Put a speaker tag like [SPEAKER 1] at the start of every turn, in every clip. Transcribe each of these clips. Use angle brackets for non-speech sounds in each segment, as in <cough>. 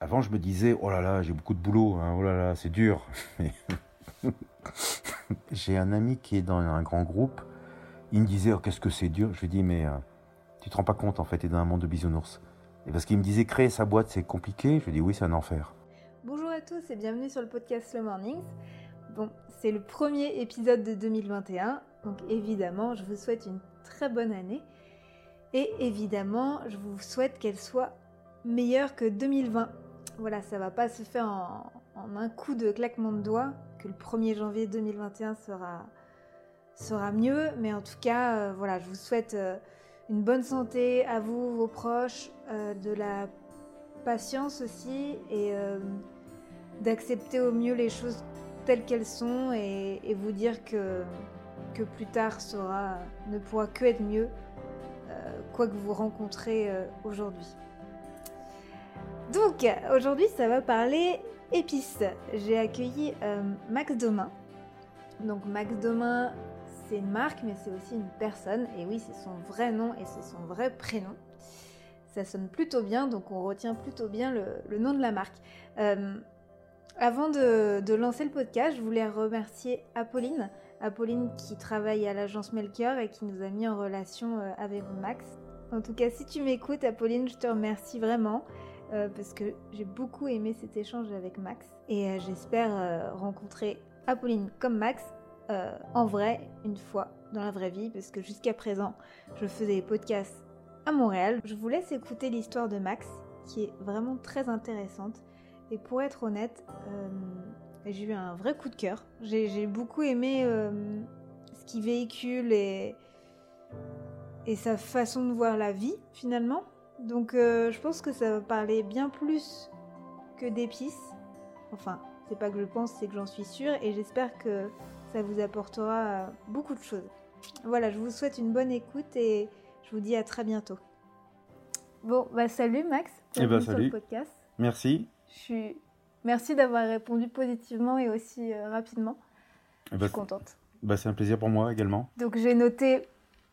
[SPEAKER 1] Avant, je me disais, oh là là, j'ai beaucoup de boulot, hein, oh là là, c'est dur. <laughs> j'ai un ami qui est dans un grand groupe. Il me disait, oh, qu'est-ce que c'est dur. Je lui dis, mais euh, tu te rends pas compte, en fait, tu es dans un monde de bisounours. Et parce qu'il me disait, créer sa boîte, c'est compliqué. Je lui dis, oui, c'est un enfer.
[SPEAKER 2] Bonjour à tous et bienvenue sur le podcast Slow Mornings. Bon, c'est le premier épisode de 2021, donc évidemment, je vous souhaite une très bonne année. Et évidemment, je vous souhaite qu'elle soit meilleure que 2020. Voilà, ça va pas se faire en, un coup de claquement de doigts, que le 1er janvier 2021 sera, mieux, mais en tout cas, euh, voilà, je vous souhaite euh, une bonne santé à vous, vos proches, euh, de la patience aussi, et d'accepter au mieux les choses telles qu'elles sont, et, vous dire que, plus tard ne pourra que être mieux, quoi que vous rencontrez aujourd'hui. Donc aujourd'hui ça va parler épices. J'ai accueilli euh, Max Domain. Donc Max Domain c'est une marque mais c'est aussi une personne. Et oui c'est son vrai nom et c'est son vrai prénom. Ça sonne plutôt bien donc on retient plutôt bien le, nom de la marque. Euh, avant de, lancer le podcast, je voulais remercier Apolline. Apolline qui travaille à l'agence Melchior et qui nous a mis en relation euh, avec Max. En tout cas, si tu m'écoutes, Apolline, je te remercie vraiment. Euh, parce que j'ai beaucoup aimé cet échange avec Max et euh, j'espère euh, rencontrer Apolline comme Max en vrai une fois dans la vraie vie parce que jusqu'à présent je faisais des podcasts à Montréal. Je vous laisse écouter l'histoire de Max qui est vraiment très intéressante et pour être honnête j'ai eu un vrai coup de cœur. J'ai beaucoup aimé ce qu'il véhicule et, et sa façon de voir la vie finalement. Donc euh, je pense que ça va parler bien plus que d'épices. Enfin, c'est pas que je pense, c'est que j'en suis sûre et j'espère que ça vous apportera beaucoup de choses. Voilà, je vous souhaite une bonne écoute et je vous dis à très bientôt. Bon, bah salut Max.
[SPEAKER 1] Eh ben salut. podcast. Merci.
[SPEAKER 2] Je suis merci d'avoir répondu positivement et aussi euh, rapidement. Eh ben, je suis contente.
[SPEAKER 1] Bah, c'est un plaisir pour moi également.
[SPEAKER 2] Donc j'ai noté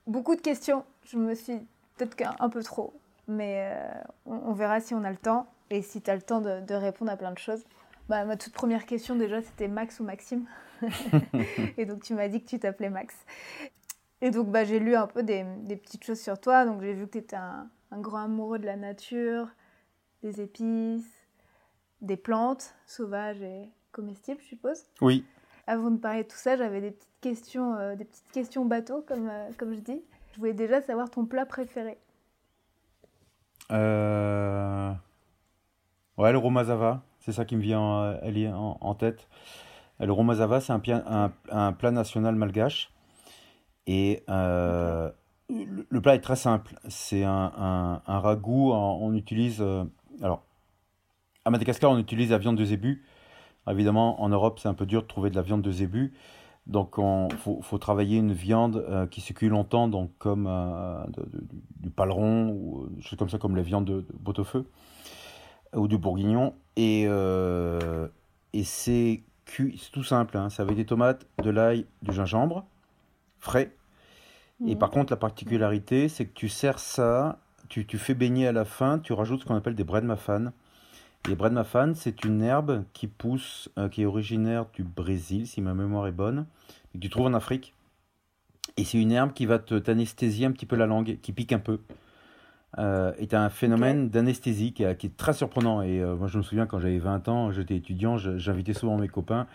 [SPEAKER 2] beaucoup de questions. Je me suis peut-être un peu trop mais euh, on, verra si on a le temps et si tu as le temps de, répondre à plein de choses. Bah, ma toute première question déjà, c'était Max ou Maxime. <laughs> <laughs> et donc tu m'as dit que tu t'appelais Max. Et donc bah, j'ai lu un peu des, petites choses sur toi. Donc j'ai vu que tu étais un, grand amoureux de la nature, des épices, des plantes sauvages et comestibles, je suppose.
[SPEAKER 1] Oui.
[SPEAKER 2] Avant de parler de tout ça, j'avais des petites questions, euh, des petites questions bateau, comme, euh, comme je dis. Je voulais déjà savoir ton plat préféré.
[SPEAKER 1] Euh... Ouais, le romazava, c'est ça qui me vient en, en, tête. Le romazava, c'est un, un, plat national malgache. Et euh, le, plat est très simple. C'est un, ragoût. On, utilise. Euh, alors, à Madagascar, on utilise la viande de zébu. Évidemment, en Europe, c'est un peu dur de trouver de la viande de zébu. Donc, il faut, travailler une viande euh, qui se cuit longtemps, donc comme euh, du paleron ou des choses comme ça, comme les viandes de, de feu ou du bourguignon. Et, euh, et c'est cuit, c'est tout simple. Hein, c'est avec des tomates, de l'ail, du gingembre frais. Et mmh. par contre, la particularité, c'est que tu sers ça, tu, tu, fais baigner à la fin, tu rajoutes ce qu'on appelle des bread mafan. Les bredmafan, c'est une herbe qui pousse, euh, qui est originaire du Brésil, si ma mémoire est bonne, et que tu trouves en Afrique. Et c'est une herbe qui va t'anesthésier un petit peu la langue, qui pique un peu. Euh, et tu as un phénomène d'anesthésie qui, est très surprenant. Et euh, moi, je me souviens quand j'avais 20 ans, j'étais étudiant, j'invitais souvent mes copains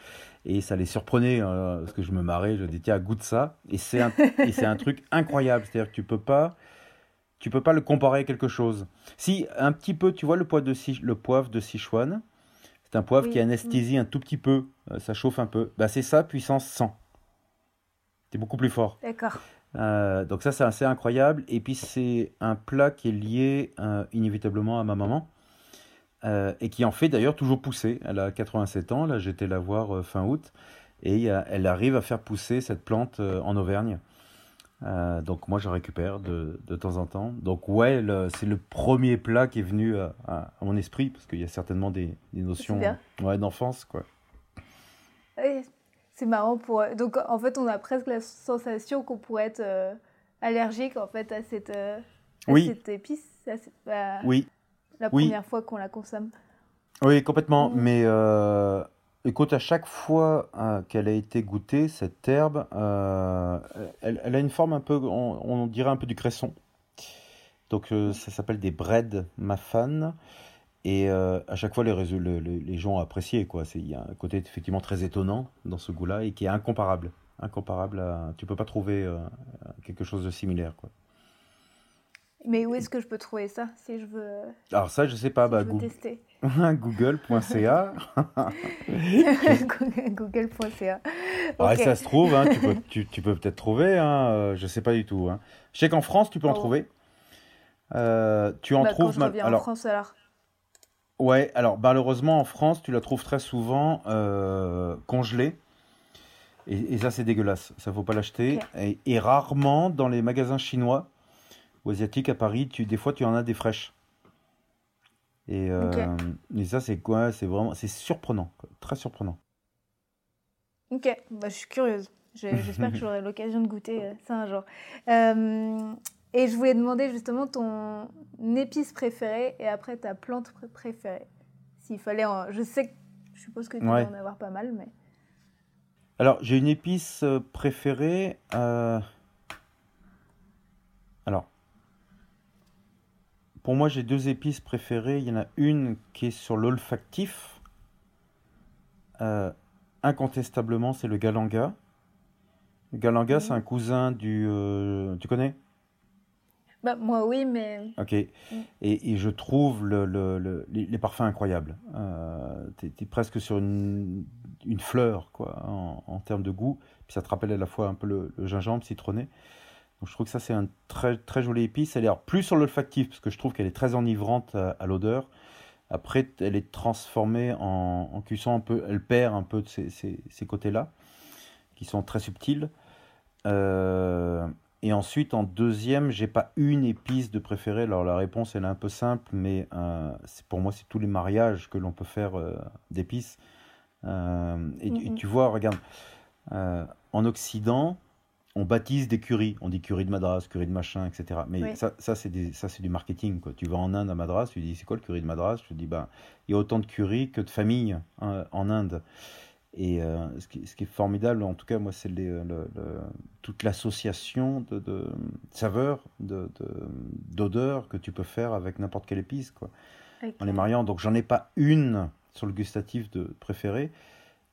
[SPEAKER 1] et ça les surprenait parce que je me marrais. Je disais, tiens, goûte ça. Et c'est un, un truc incroyable. C'est-à-dire que tu peux pas tu peux pas le comparer à quelque chose. Si, un petit peu, tu vois le poivre de, le poivre de Sichuan, c'est un poivre qui anesthésie un tout petit peu, euh, ça chauffe un peu. Bah, c'est ça, puissance 100. C'est beaucoup plus fort.
[SPEAKER 2] D'accord.
[SPEAKER 1] Euh, donc ça, c'est assez incroyable. Et puis, c'est un plat qui est lié euh, inévitablement à ma maman. et qui en fait d'ailleurs toujours pousser. Elle a 87 ans, là j'étais la voir fin août, et elle arrive à faire pousser cette plante en Auvergne. Euh, donc moi je récupère de, de, temps en temps. Donc ouais, c'est le premier plat qui est venu à, mon esprit parce qu'il y a certainement des, des notions ouais, d'enfance quoi.
[SPEAKER 2] c'est marrant pour. Donc en fait on a presque la sensation qu'on pourrait être euh, allergique en fait à cette, euh, à cette épice. oui. La première fois qu'on la consomme.
[SPEAKER 1] Oui, complètement.
[SPEAKER 2] Mm.
[SPEAKER 1] Mais écoute, à chaque fois euh, qu'elle a été goûtée, cette herbe, euh, elle, a une forme un peu, on, dirait un peu du cresson. Donc euh, ça s'appelle des bread mafan. Et à chaque fois, les, les gens ont apprécié, il y a un côté effectivement très étonnant dans ce goût-là et qui est incomparable. Incomparable à... Tu peux pas trouver quelque chose de similaire.
[SPEAKER 2] Mais où est-ce que je peux trouver ça si je veux,
[SPEAKER 1] Alors ça, je sais pas,
[SPEAKER 2] si
[SPEAKER 1] bah,
[SPEAKER 2] je veux
[SPEAKER 1] Goo-
[SPEAKER 2] tester <laughs>
[SPEAKER 1] google.ca.
[SPEAKER 2] Google.ca. <laughs>
[SPEAKER 1] Ouais,
[SPEAKER 2] Ok.
[SPEAKER 1] ça se trouve, hein, tu peux, <laughs> tu, tu peux peut-être trouver, hein, euh, je sais pas du tout. hein. Je sais qu'en France, tu peux en
[SPEAKER 2] Oh.
[SPEAKER 1] trouver. Euh, tu en
[SPEAKER 2] Bah, quand
[SPEAKER 1] trouves
[SPEAKER 2] je
[SPEAKER 1] mal-
[SPEAKER 2] reviens en
[SPEAKER 1] Alors,
[SPEAKER 2] France alors.
[SPEAKER 1] ouais, alors malheureusement en France, tu la trouves très souvent euh, congelée. Et, et ça, c'est dégueulasse. Ça faut pas l'acheter. Et rarement dans les magasins chinois ou asiatiques à Paris, tu, des fois, tu en as des fraîches. Et, euh, et ça, c'est quoi? C'est vraiment, c'est surprenant, quoi. Très surprenant.
[SPEAKER 2] Ok, bah, je suis curieuse. J'espère que <laughs> j'aurai l'occasion de goûter euh, ça un jour. Euh, et je voulais demander justement ton épice préférée et après ta plante pr- préférée. S'il fallait en... Je sais que je suppose que tu
[SPEAKER 1] Ouais.
[SPEAKER 2] dois en avoir pas mal, mais...
[SPEAKER 1] Alors, j'ai une épice euh, préférée. euh, Alors, pour moi, j'ai deux épices préférées. Il y en a une qui est sur l'olfactif. Euh, incontestablement, c'est le galanga. Le galanga, c'est un cousin du... euh, Tu connais?
[SPEAKER 2] Bah, moi oui, mais...
[SPEAKER 1] Ok. Et, et je trouve le, le- le- les, parfums incroyables. Euh, t'es, t'es presque sur une, une fleur, quoi, en, en termes de goût. Puis ça te rappelle à la fois un peu le gingembre citronné. Donc je trouve que ça, c'est un très, très joli épice. Elle est alors plus sur l'olfactif, parce que je trouve qu'elle est très enivrante à, à l'odeur. Après, elle est transformée en, en cuisson un peu. Elle perd un peu de ces, ces- ces côtés-là, qui sont très subtils. Euh, et ensuite, en deuxième, j'ai pas une épice de préférée. Alors la réponse, elle est un peu simple, mais euh, pour moi, c'est tous les mariages que l'on peut faire euh, d'épices. Euh, et, tu- et tu vois, regarde, euh, en Occident, on baptise des currys. On dit curry de Madras, curry de machin, etc. Mais
[SPEAKER 2] Oui.
[SPEAKER 1] ça, ça, c'est des- ça, c'est du marketing. Quoi. Tu vas en Inde à Madras, tu dis, c'est quoi le curry de Madras? Je te dis, ben, il y a autant de curry que de familles hein, en Inde. Et euh, ce qui, ce qui est formidable, en tout cas, moi, c'est le- le- toute l'association de, de saveurs, de, de- d'odeurs que tu peux faire avec n'importe quelle épice, quoi, en les mariant. Donc, j'en ai pas une sur le gustatif de préféré.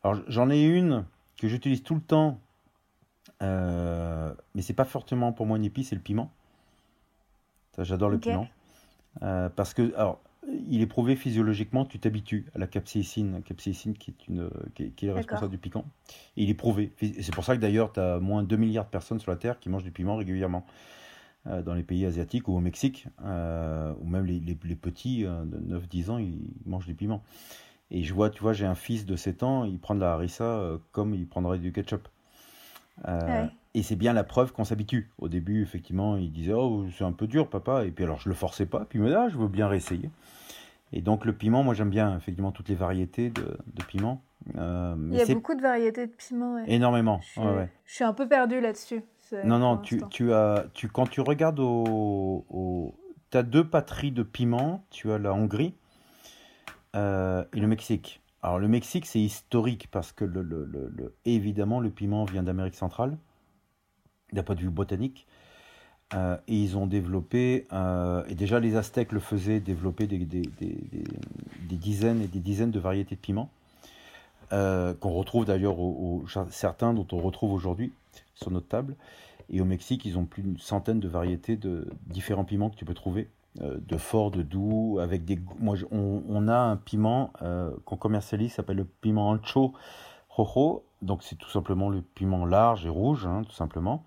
[SPEAKER 1] Alors, j'en ai une que j'utilise tout le temps, euh, mais c'est pas fortement pour moi une épice, c'est le piment. J'adore le piment. Euh, parce que, alors, il est prouvé physiologiquement, tu t'habitues à la capsaïcine, capsaïcine qui est, une, qui est, qui est
[SPEAKER 2] D'accord.
[SPEAKER 1] responsable du piquant. Et il est prouvé. C'est pour ça que d'ailleurs, tu as moins de 2 milliards de personnes sur la Terre qui mangent du piment régulièrement. Euh, dans les pays asiatiques ou au Mexique, euh, ou même les, les- les petits euh, de 9-10 ans, ils mangent du piment. Et je vois, tu vois, j'ai un fils de 7 ans, il prend de la harissa comme il prendrait du ketchup. Euh,
[SPEAKER 2] Ouais.
[SPEAKER 1] Et c'est bien la preuve qu'on s'habitue. Au début, effectivement, il disait Oh, c'est un peu dur, papa. Et puis alors, je le forçais pas. Puis il me dit Ah, je veux bien réessayer. Et donc, le piment, moi, j'aime bien, effectivement, toutes les variétés de, de piment. Euh,
[SPEAKER 2] Il y a beaucoup de variétés de piments. ouais.
[SPEAKER 1] énormément.
[SPEAKER 2] Je suis,
[SPEAKER 1] Ouais, ouais.
[SPEAKER 2] je suis un peu perdue là-dessus.
[SPEAKER 1] Non, non, tu, tu as, tu, quand tu regardes au, au- tu as deux patries de piment. Tu as la Hongrie euh, et le Mexique. Alors, le Mexique, c'est historique parce que, évidemment, le piment vient d'Amérique centrale, d'un point de vue botanique. Euh, et ils ont développé, euh, et déjà les Aztèques le faisaient, développer des, dizaines et des dizaines de variétés de piments, euh, qu'on retrouve d'ailleurs, au- certains dont on retrouve aujourd'hui sur notre table. Et au Mexique, ils ont plus d'une centaine de variétés de différents piments que tu peux trouver, de fort, de doux, avec des. Moi, on, a un piment euh, qu'on commercialise, s'appelle le piment ancho rojo. Donc, c'est tout simplement le piment large et rouge, hein, tout simplement.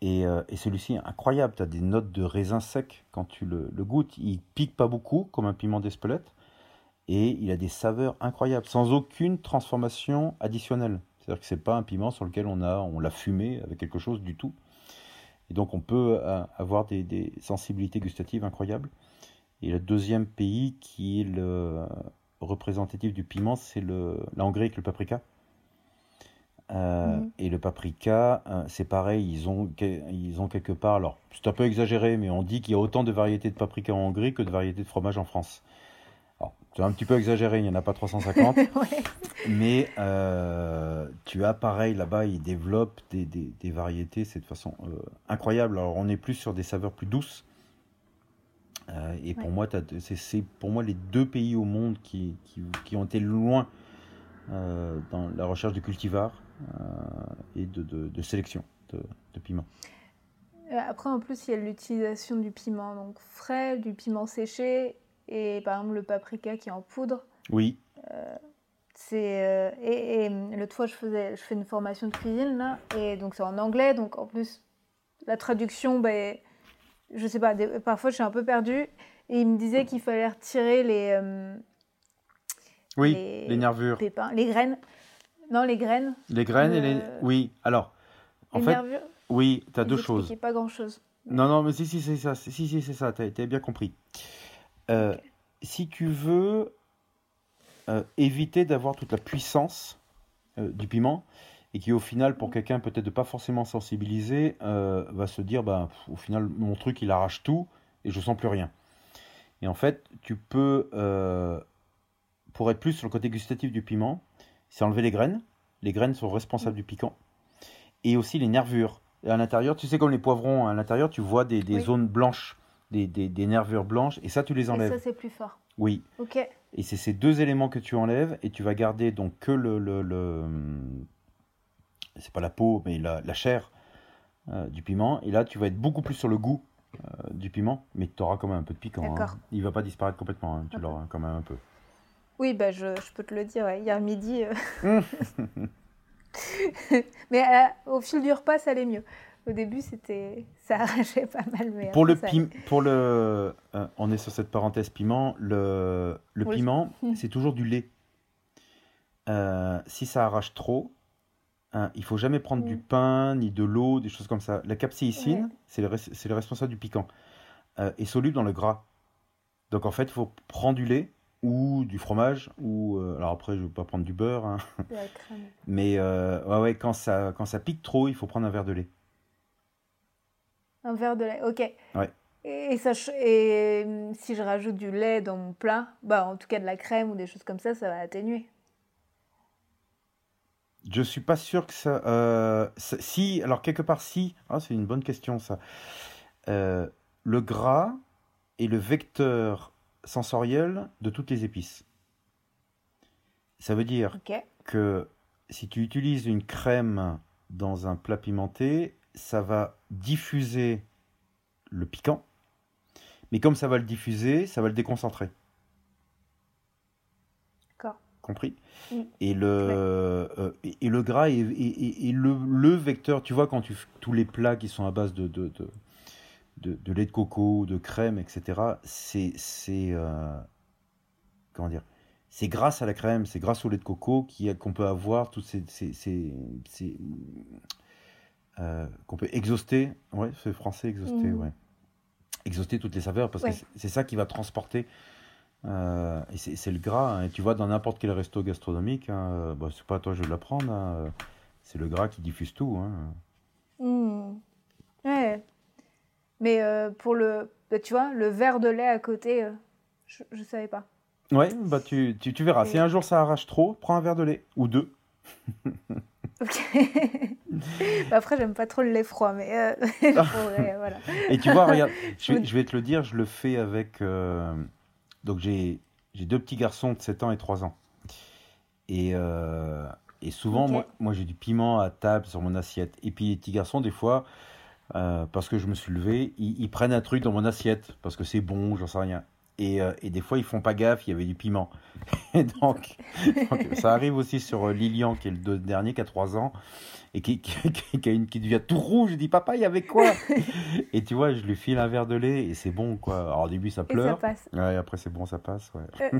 [SPEAKER 1] Et, euh, celui-ci incroyable. Tu as des notes de raisin sec quand tu le, le goûtes. Il pique pas beaucoup, comme un piment d'Espelette. Et il a des saveurs incroyables, sans aucune transformation additionnelle. C'est-à-dire que c'est pas un piment sur lequel on a, on l'a fumé avec quelque chose du tout. Et donc on peut euh, avoir des, des sensibilités gustatives incroyables. Et le deuxième pays qui est le représentatif du piment, c'est la Hongrie avec le paprika. Euh,
[SPEAKER 2] Mhm.
[SPEAKER 1] Et le paprika, euh, c'est pareil, ils ont, ils ont quelque part, alors c'est un peu exagéré, mais on dit qu'il y a autant de variétés de paprika en Hongrie que de variétés de fromage en France. C'est un petit peu exagéré, il n'y en a pas 350. <laughs>
[SPEAKER 2] Ouais.
[SPEAKER 1] Mais euh, tu as pareil là-bas, ils développent des, des- des variétés, c'est de façon euh, incroyable. Alors on est plus sur des saveurs plus douces. Euh, et pour moi, c'est pour moi les deux pays au monde qui, qui, qui ont été loin dans la recherche de cultivars et de, de- de sélection de, de piments.
[SPEAKER 2] Après, en plus, il y a l'utilisation du piment donc frais, du piment séché et par exemple le paprika qui est en poudre.
[SPEAKER 1] Oui,
[SPEAKER 2] C'est euh, et, et, hum, l'autre fois je faisais je fais une formation de cuisine là et donc c'est en anglais donc en plus la traduction ben je sais pas des- parfois je suis un peu perdue et il me disait qu'il fallait retirer les euh,
[SPEAKER 1] oui,
[SPEAKER 2] Les
[SPEAKER 1] les nervures.
[SPEAKER 2] pépins les graines non les graines
[SPEAKER 1] Les graines et les...
[SPEAKER 2] Euh,
[SPEAKER 1] Oui, alors, en
[SPEAKER 2] les
[SPEAKER 1] fait,
[SPEAKER 2] nervures
[SPEAKER 1] oui, tu as deux choses.
[SPEAKER 2] pas grand chose
[SPEAKER 1] Non, non, mais si, si, c'est ça. Si, si, c'est ça. T'as, t'as bien compris. Euh. Si tu veux euh, éviter d'avoir toute la puissance euh, du piment, et qui au final, pour quelqu'un peut-être de pas forcément sensibilisé, va se dire, bah, pff, au final, mon truc, il arrache tout, et je sens plus rien. Et en fait, tu peux, pour être plus sur le côté gustatif du piment, c'est enlever les graines. Les graines sont responsables du piquant. Et aussi les nervures. Et à l'intérieur, tu sais, comme les poivrons, à l'intérieur, tu vois des, des
[SPEAKER 2] Oui.
[SPEAKER 1] zones blanches, des, des- des nervures blanches, et ça, tu les
[SPEAKER 2] et
[SPEAKER 1] enlèves.
[SPEAKER 2] ça c'est plus fort
[SPEAKER 1] Oui.
[SPEAKER 2] ok
[SPEAKER 1] Et c'est ces deux éléments que tu enlèves, et tu vas garder donc que le. le, le- c'est pas la peau, mais la, la chair euh, du piment. Et là, tu vas être beaucoup plus sur le goût euh, du piment, mais tu auras quand même un peu de piquant. hein.
[SPEAKER 2] D'accord.
[SPEAKER 1] Il va pas disparaître complètement, hein, tu l'auras quand même un peu.
[SPEAKER 2] Oui, bah je, je peux te le dire, ouais. hier midi. euh, <laughs> <laughs> mais euh, au fil du repas, ça allait mieux. Au début, c'était, ça <laughs> arrachait pas mal. Mais
[SPEAKER 1] Pour le
[SPEAKER 2] ça
[SPEAKER 1] piment, <laughs> pour le, euh, on est sur cette parenthèse piment. Le, piment, <laughs> c'est toujours du lait. Euh, si ça arrache trop, hein, il faut jamais prendre du pain ni de l'eau, des choses comme ça. La capsaïcine,
[SPEAKER 2] Ouais.
[SPEAKER 1] c'est le, res- c'est le responsable du piquant, euh, est soluble dans le gras. Donc en fait, il faut prendre du lait ou du fromage ou euh, alors après, je vais pas prendre du beurre, hein,
[SPEAKER 2] De la crème.
[SPEAKER 1] mais euh, ouais, ouais, quand ça, quand ça pique trop, il faut prendre un verre de lait.
[SPEAKER 2] Un verre de lait, ok.
[SPEAKER 1] Ouais.
[SPEAKER 2] Et, ça, ch- et hum, si je rajoute du lait dans mon plat, bah en tout cas de la crème ou des choses comme ça, ça va atténuer.
[SPEAKER 1] Je suis pas sûr que ça. euh, si, alors quelque part, si. Ah, c'est une bonne question, ça. Euh, le gras est le vecteur sensoriel de toutes les épices. Ça veut dire que si tu utilises une crème dans un plat pimenté, ça va diffuser le piquant. Mais comme ça va le diffuser, ça va le déconcentrer.
[SPEAKER 2] D'accord.
[SPEAKER 1] Compris?
[SPEAKER 2] Mm.
[SPEAKER 1] et, le, euh, et, et le gras est, est- est le, le vecteur, tu vois, quand tu tous les plats qui sont à base de, de, de, de- de lait de coco, de crème, etc., c'est. c'est, euh, comment dire? C'est grâce à la crème, c'est grâce au lait de coco qu'on peut avoir ces. ces, ces- ces, euh, qu'on peut exhauster, ouais, c'est français, exhauster,
[SPEAKER 2] Mhm.
[SPEAKER 1] ouais. Exhauster toutes les saveurs, parce
[SPEAKER 2] Ouais.
[SPEAKER 1] que c'est- ça qui va transporter euh, et c'est le gras. hein. Et tu vois, dans n'importe quel resto gastronomique, hein, euh, bah, c'est pas à toi je vais l'apprendre, hein, c'est le gras qui diffuse tout.
[SPEAKER 2] Hmm. Ouais. Mais euh, pour le, bah, tu vois, le verre de lait à côté, je, je savais pas.
[SPEAKER 1] Ouais, bah tu, tu, tu verras. Si un jour ça arrache trop, prends un verre de lait. Ou deux. <laughs>
[SPEAKER 2] Ok. Bah, Après, j'aime pas trop le lait froid, mais euh, <laughs> <laughs> voilà.
[SPEAKER 1] Et tu vois, regarde, je, vais-
[SPEAKER 2] Oui.
[SPEAKER 1] je vais te le dire, je le fais avec. euh, donc j'ai deux petits garçons de 7 ans et 3 ans. Et, euh, et souvent, moi, moi j'ai du piment à table sur mon assiette. Et puis les petits garçons, des fois, euh, parce que je me suis levé, ils, ils prennent un truc dans mon assiette, parce que c'est bon, j'en sais rien. Et, euh, et des fois, ils font pas gaffe, il y avait du piment. <laughs> Et donc, <laughs> donc, ça arrive aussi sur euh, Lilian, qui est le dernier, qui a 3 ans, et qui, <laughs> qui, qui- qui a une, qui devient tout rouge. Je dis, papa, il y avait quoi? Et tu vois, je lui file un verre de lait, et c'est bon, quoi. Alors au début, ça
[SPEAKER 2] Et ça
[SPEAKER 1] pleure.
[SPEAKER 2] passe.
[SPEAKER 1] Ouais, après, c'est bon, ça passe, ouais.
[SPEAKER 2] Euh,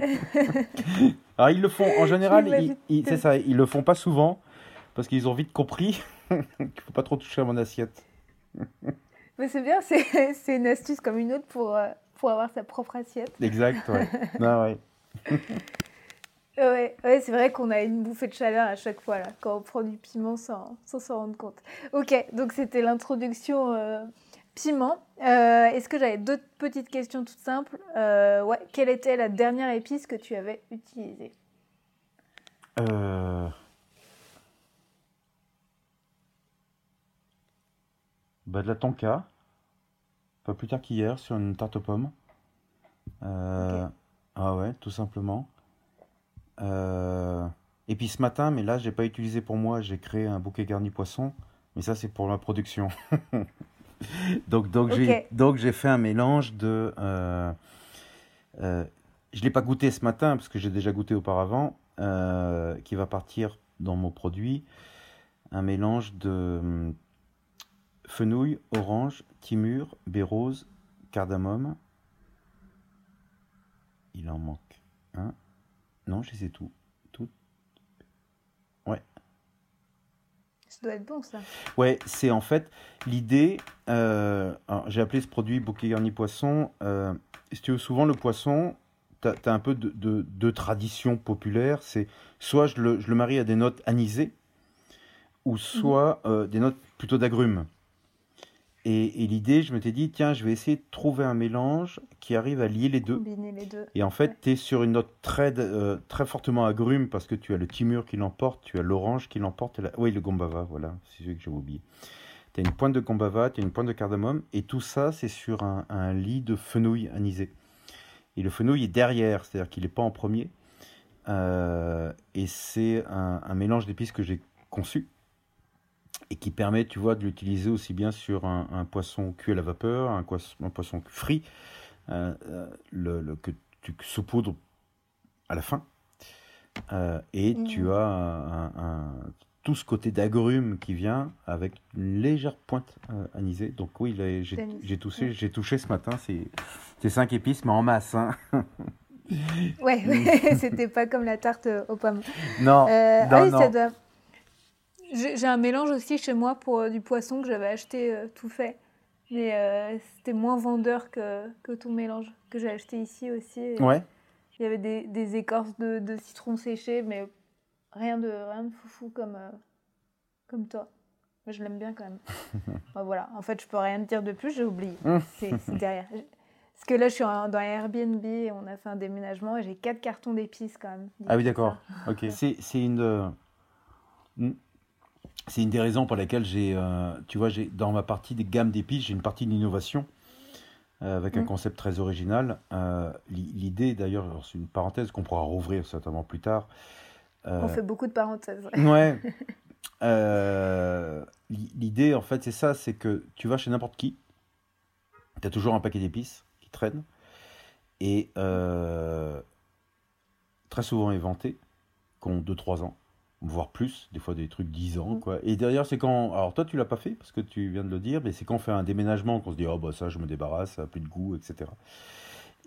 [SPEAKER 1] Alors, ils le font, en général, ils, c'est ça, ils le font pas souvent, parce qu'ils ont vite compris qu'il faut pas trop toucher à mon assiette.
[SPEAKER 2] Mais c'est bien, c'est c'est une astuce comme une autre pour, euh, pour avoir sa propre assiette.
[SPEAKER 1] Exact, ouais. <laughs> Non, ouais.
[SPEAKER 2] Ouais, ouais c'est vrai qu'on a une bouffée de chaleur à chaque fois là, quand on prend du piment sans sans s'en rendre compte. Ok, donc c'était l'introduction euh, piment. Est-ce que j'avais d'autres petites questions toutes simples? Ouais. Quelle était la dernière épice que tu avais utilisée?
[SPEAKER 1] Bah, De la tonka. Pas plus tard qu'hier sur une tarte aux pommes. Ah ouais, tout simplement. Et puis ce matin, mais là, j'ai pas utilisé pour moi, j'ai créé un bouquet garni poisson, mais ça, c'est pour la production. <laughs> donc, donc, j'ai, donc, j'ai fait un mélange de. Euh, euh, je ne l'ai pas goûté ce matin, parce que j'ai déjà goûté auparavant, euh, qui va partir dans mon produit. Un mélange de fenouil, orange, timur, bérose, cardamome. Il en manque un. Non, je sais tout.
[SPEAKER 2] Ça doit être bon, ça.
[SPEAKER 1] Ouais, c'est en fait l'idée. Euh, j'ai appelé ce produit bouquet garni poisson. Euh, si tu veux, souvent le poisson, tu as, un peu de, de, tradition populaire. C'est soit je le, je le, marie à des notes anisées, ou soit mhm. euh, des notes plutôt d'agrumes. Et, l'idée, je m'étais dit, tiens, je vais essayer de trouver un mélange qui arrive à lier les deux.
[SPEAKER 2] les deux.
[SPEAKER 1] Et en fait, tu es sur une note très, euh, très fortement agrume parce que tu as le timur qui l'emporte, tu as l'orange qui l'emporte. La... Oui, le gombava, voilà, c'est celui que j'avais oublié. Tu as une pointe de gombava, tu as une pointe de cardamome, et tout ça, c'est sur un, lit de fenouil anisé. Et le fenouil est derrière, c'est-à-dire qu'il n'est pas en premier. Euh, et c'est un, un mélange d'épices que j'ai conçu et qui permet, tu vois, de l'utiliser aussi bien sur un, poisson cuit à la vapeur, un, un poisson frit, euh, euh, le, que tu saupoudres à la fin. Euh, et mmh. tu as un, tout ce côté d'agrumes qui vient avec une légère pointe anisée. Donc oui, j'ai touché, j'ai touché ce matin, c'est cinq épices, mais en masse. Hein.
[SPEAKER 2] ouais, <laughs> c'était pas comme la tarte aux pommes.
[SPEAKER 1] Non, non, ah non.
[SPEAKER 2] J'ai un mélange aussi chez moi pour euh, du poisson que j'avais acheté euh, tout fait. Mais euh, c'était moins vendeur que, que ton mélange que j'ai acheté ici aussi.
[SPEAKER 1] Ouais.
[SPEAKER 2] Il y avait des, des écorces de, de, citron séché, mais rien de, rien de foufou comme, comme toi. Mais je l'aime bien quand même. <laughs> voilà, en fait, je peux rien te dire de plus, j'ai oublié. C'est derrière. Parce que là, je suis dans Airbnb et on a fait un déménagement et j'ai quatre cartons d'épices quand même.
[SPEAKER 1] Ah oui, d'accord. Ok. C'est une c'est une des raisons pour lesquelles j'ai, euh, tu vois, j'ai dans ma partie des gammes d'épices, j'ai une partie d'innovation euh, avec un mm. concept très original. Euh, l'idée, d'ailleurs, c'est une parenthèse qu'on pourra rouvrir certainement plus tard.
[SPEAKER 2] On fait beaucoup de parenthèses.
[SPEAKER 1] Ouais. <laughs> L'idée, en fait, c'est ça, c'est que tu vas chez n'importe qui, tu as toujours un paquet d'épices qui traîne, et très souvent inventé, qui ont 2-3 ans voire plus, des fois des trucs 10 ans, mm. quoi. Et derrière, c'est quand. Alors, toi, tu l'as pas fait, parce que tu viens de le dire, mais c'est quand on fait un déménagement qu'on se dit, oh, bah, ça, je me débarrasse, ça n'a plus de goût, etc.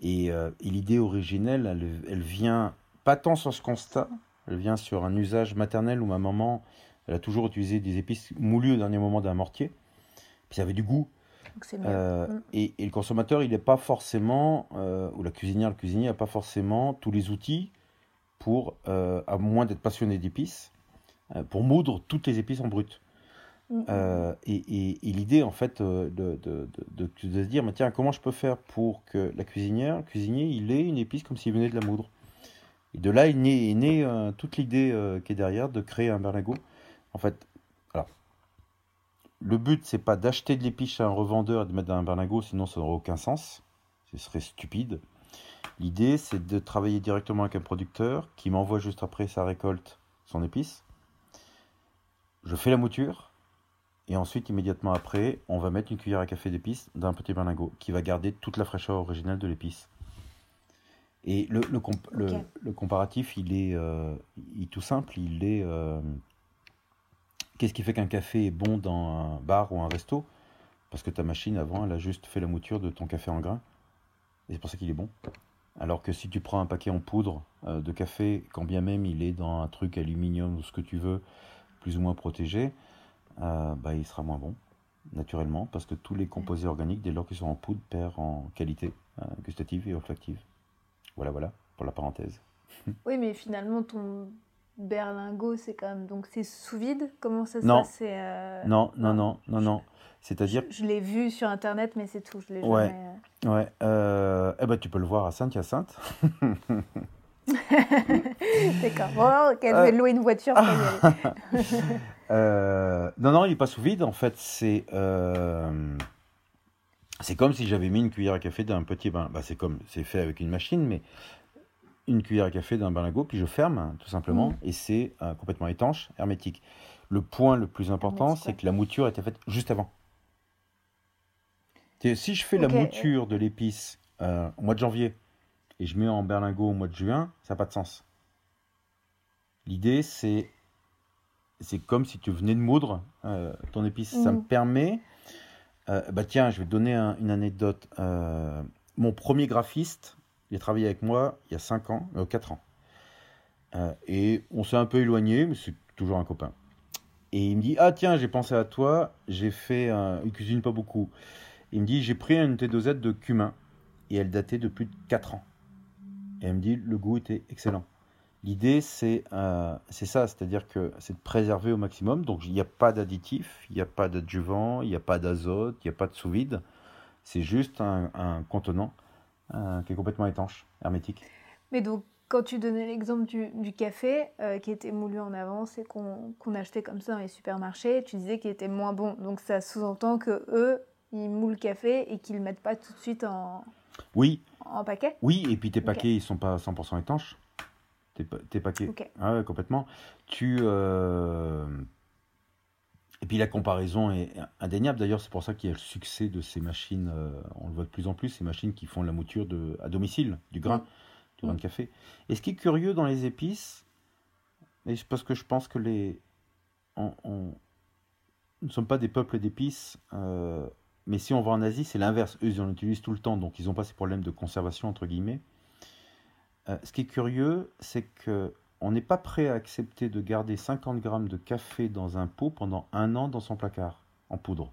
[SPEAKER 1] Euh, et, l'idée originelle, elle, vient pas tant sur ce constat, elle vient sur un usage maternel où ma maman, elle a toujours utilisé des épices moulues au dernier moment d'un mortier, puis ça avait du goût. Euh, mm. et, le consommateur, il n'est pas forcément, euh, ou la cuisinière, le cuisinier n'a pas forcément tous les outils pour, euh, à moins d'être passionné d'épices, euh, pour moudre toutes les épices en brut. Euh, et, l'idée, en fait, de, de, de, se dire, mais tiens, comment je peux faire pour que la cuisinière, le cuisinier, il ait une épice comme s'il venait de la moudre? Et de là est née, est née toute l'idée qui est derrière de créer un berlingot. En fait, alors, le but, c'est pas d'acheter de l'épice à un revendeur et de mettre dans un berlingot, sinon ça n'aurait aucun sens. Ce serait stupide. L'idée, c'est de travailler directement avec un producteur qui m'envoie juste après sa récolte son épice. Je fais la mouture. Et ensuite, immédiatement après, on va mettre une cuillère à café d'épices dans un petit berlingot qui va garder toute la fraîcheur originelle de l'épice. Et le, le, comparatif, il est, euh, tout simple. Il est euh, qu'est-ce qui fait qu'un café est bon dans un bar ou un resto? Parce que ta machine, avant, elle a juste fait la mouture de ton café en grain. Et c'est pour ça qu'il est bon. Alors que si tu prends un paquet en poudre euh, de café, quand bien même il est dans un truc aluminium ou ce que tu veux, plus ou moins protégé, euh, bah, il sera moins bon, naturellement, parce que tous les composés organiques, dès lors qu'ils sont en poudre, perdent en qualité euh, gustative et olfactive. Voilà, voilà, pour la parenthèse.
[SPEAKER 2] oui, mais finalement, ton berlingot, c'est quand même donc c'est sous vide? Comment ça se passe? Euh,
[SPEAKER 1] Non, non, non, non, non. C'est-à-dire,
[SPEAKER 2] Je l'ai vu sur internet, mais c'est tout. Je l'ai
[SPEAKER 1] Ouais.
[SPEAKER 2] jamais. euh,
[SPEAKER 1] ouais, euh, eh ben, tu peux le voir à Saint-Hyacinthe. <laughs>
[SPEAKER 2] D'accord. Bon, je vais louer une voiture pour y aller. <laughs>
[SPEAKER 1] Euh, non, non, il est pas sous vide. En fait, c'est euh, c'est comme si j'avais mis une cuillère à café d'un petit bain. Bah, c'est comme c'est fait avec une machine, mais une cuillère à café d'un berlingot, puis je ferme tout simplement,
[SPEAKER 2] Mhm.
[SPEAKER 1] et c'est euh, complètement étanche, hermétique. Le point le plus important, c'est que la mouture était faite juste avant. Si je fais la mouture de l'épice euh, au mois de janvier et je mets en berlingot au mois de juin, ça n'a pas de sens. L'idée, c'est c'est comme si tu venais de moudre euh, ton épice. Ça
[SPEAKER 2] Mhm.
[SPEAKER 1] me permet. euh, bah tiens, je vais te donner un- une anecdote. Mon premier graphiste, il a travaillé avec moi il y a 5 ans, euh, 4 ans. Euh, et on s'est un peu éloigné, mais c'est toujours un copain. Et il me dit Ah, tiens, j'ai pensé à toi, j'ai fait. un- Il cuisine pas beaucoup. Il me dit J'ai pris une T2Z de cumin, et elle datait de plus de 4 ans. Et elle me dit Le goût était excellent. L'idée, c'est euh, ça, c'est-à-dire que c'est de préserver au maximum. Donc, il n'y a pas d'additif, il n'y a pas d'adjuvant, il n'y a pas d'azote, il n'y a pas de sous-vide. C'est juste un contenant euh, qui est complètement étanche, hermétique.
[SPEAKER 2] Mais donc, quand tu donnais l'exemple du, du café euh, qui était moulu en avance et qu'on achetait comme ça dans les supermarchés, tu disais qu'il était moins bon. Donc, ça sous-entend que eux, ils moulent le café et qu'ils le mettent pas tout de suite en,
[SPEAKER 1] Oui,
[SPEAKER 2] en paquet?
[SPEAKER 1] oui, et puis tes paquets, ils sont pas 100% étanches. Tes, pa- tes paquets.
[SPEAKER 2] Ok.
[SPEAKER 1] Ah ouais, complètement. Tu. euh, Et puis la comparaison est indéniable. D'ailleurs, c'est pour ça qu'il y a le succès de ces machines. euh, on le voit de plus en plus, ces machines qui font la mouture de... à domicile, du grain, du grain de café. Et ce qui est curieux dans les épices, et c'est parce que je pense que les. on- on- Nous ne sommes pas des peuples d'épices, euh, mais si on va en Asie, c'est l'inverse. Eux, ils en utilisent tout le temps, donc ils n'ont pas ces problèmes de conservation, entre guillemets. Euh, ce qui est curieux, c'est que on n'est pas prêt à accepter de garder 50 grammes de café dans un pot pendant un an dans son placard, en poudre.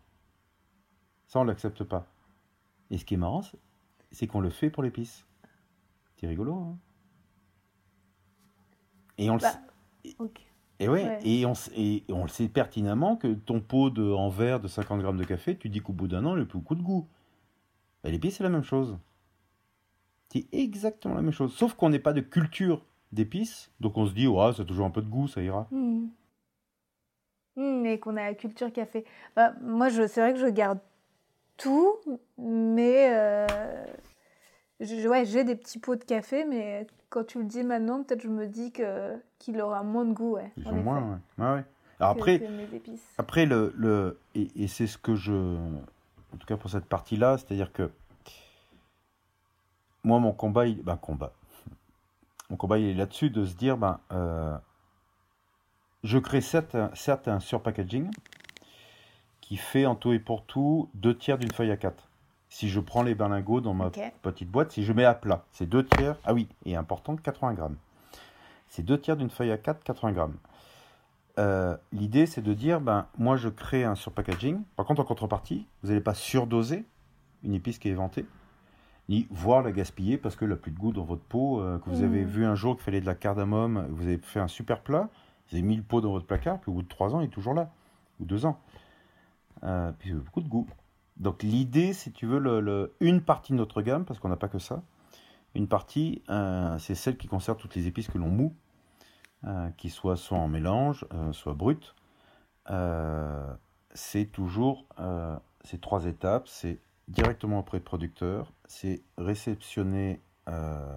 [SPEAKER 1] Ça, on ne l'accepte pas. Et ce qui est marrant, c'est- qu'on le fait pour l'épice. C'est rigolo, hein Et on le sait-
[SPEAKER 2] Ok.
[SPEAKER 1] et ouais,
[SPEAKER 2] Ouais.
[SPEAKER 1] et on, s- et on le sait pertinemment que ton pot de, en verre de 50 grammes de café, tu dis qu'au bout d'un an, il n'a plus beaucoup de goût. Bah, L'épice, c'est la même chose. C'est exactement la même chose. Sauf qu'on n'est pas de culture d'épices, donc on se dit, ouais, ça a toujours un peu de goût, ça ira.
[SPEAKER 2] Hmm. Hmm, et qu'on a la culture café. Bah, moi, je, c'est vrai que je garde tout, mais euh, je- ouais, j'ai des petits pots de café, mais quand tu le dis maintenant, peut-être je me dis que qu'il aura moins de goût, ouais,
[SPEAKER 1] Ils ont moins, ouais. Ouais, ouais. Alors
[SPEAKER 2] que-
[SPEAKER 1] après,
[SPEAKER 2] que.
[SPEAKER 1] Après, le, le, et, et c'est ce que je. En tout cas pour cette partie-là, c'est-à-dire que. Moi, mon combat, il, ben, combat. Mon combat, il est là-dessus de se dire ben, euh, je crée certes, un- certes un surpackaging qui fait en tout et pour tout deux tiers d'une feuille à 4. Si je prends les berlingots dans ma petite boîte, si je mets à plat, c'est deux tiers. Ah oui, et important, 80 grammes. C'est deux tiers d'une feuille à 4, 80 grammes. Euh, L'idée, c'est de dire, ben, moi, je crée un surpackaging. Par contre, en contrepartie, vous n'allez pas surdoser une épice qui est éventée, ni voir la gaspiller parce qu'elle n'a plus de goût dans votre pot, euh, que vous avez
[SPEAKER 2] Mhm.
[SPEAKER 1] vu un jour qu'il fallait de la cardamome, vous avez fait un super plat, vous avez mis le pot dans votre placard, puis au bout de trois ans, il est toujours là, ou deux ans. Euh, puis il y a beaucoup de goût. Donc l'idée, si tu veux, le, le- une partie de notre gamme, parce qu'on n'a pas que ça, une partie, euh, c'est celle qui conserve toutes les épices que l'on moue, qui soient soit en mélange, soit brutes. C'est toujours ces trois étapes. C'est directement auprès de producteur, c'est réceptionné euh,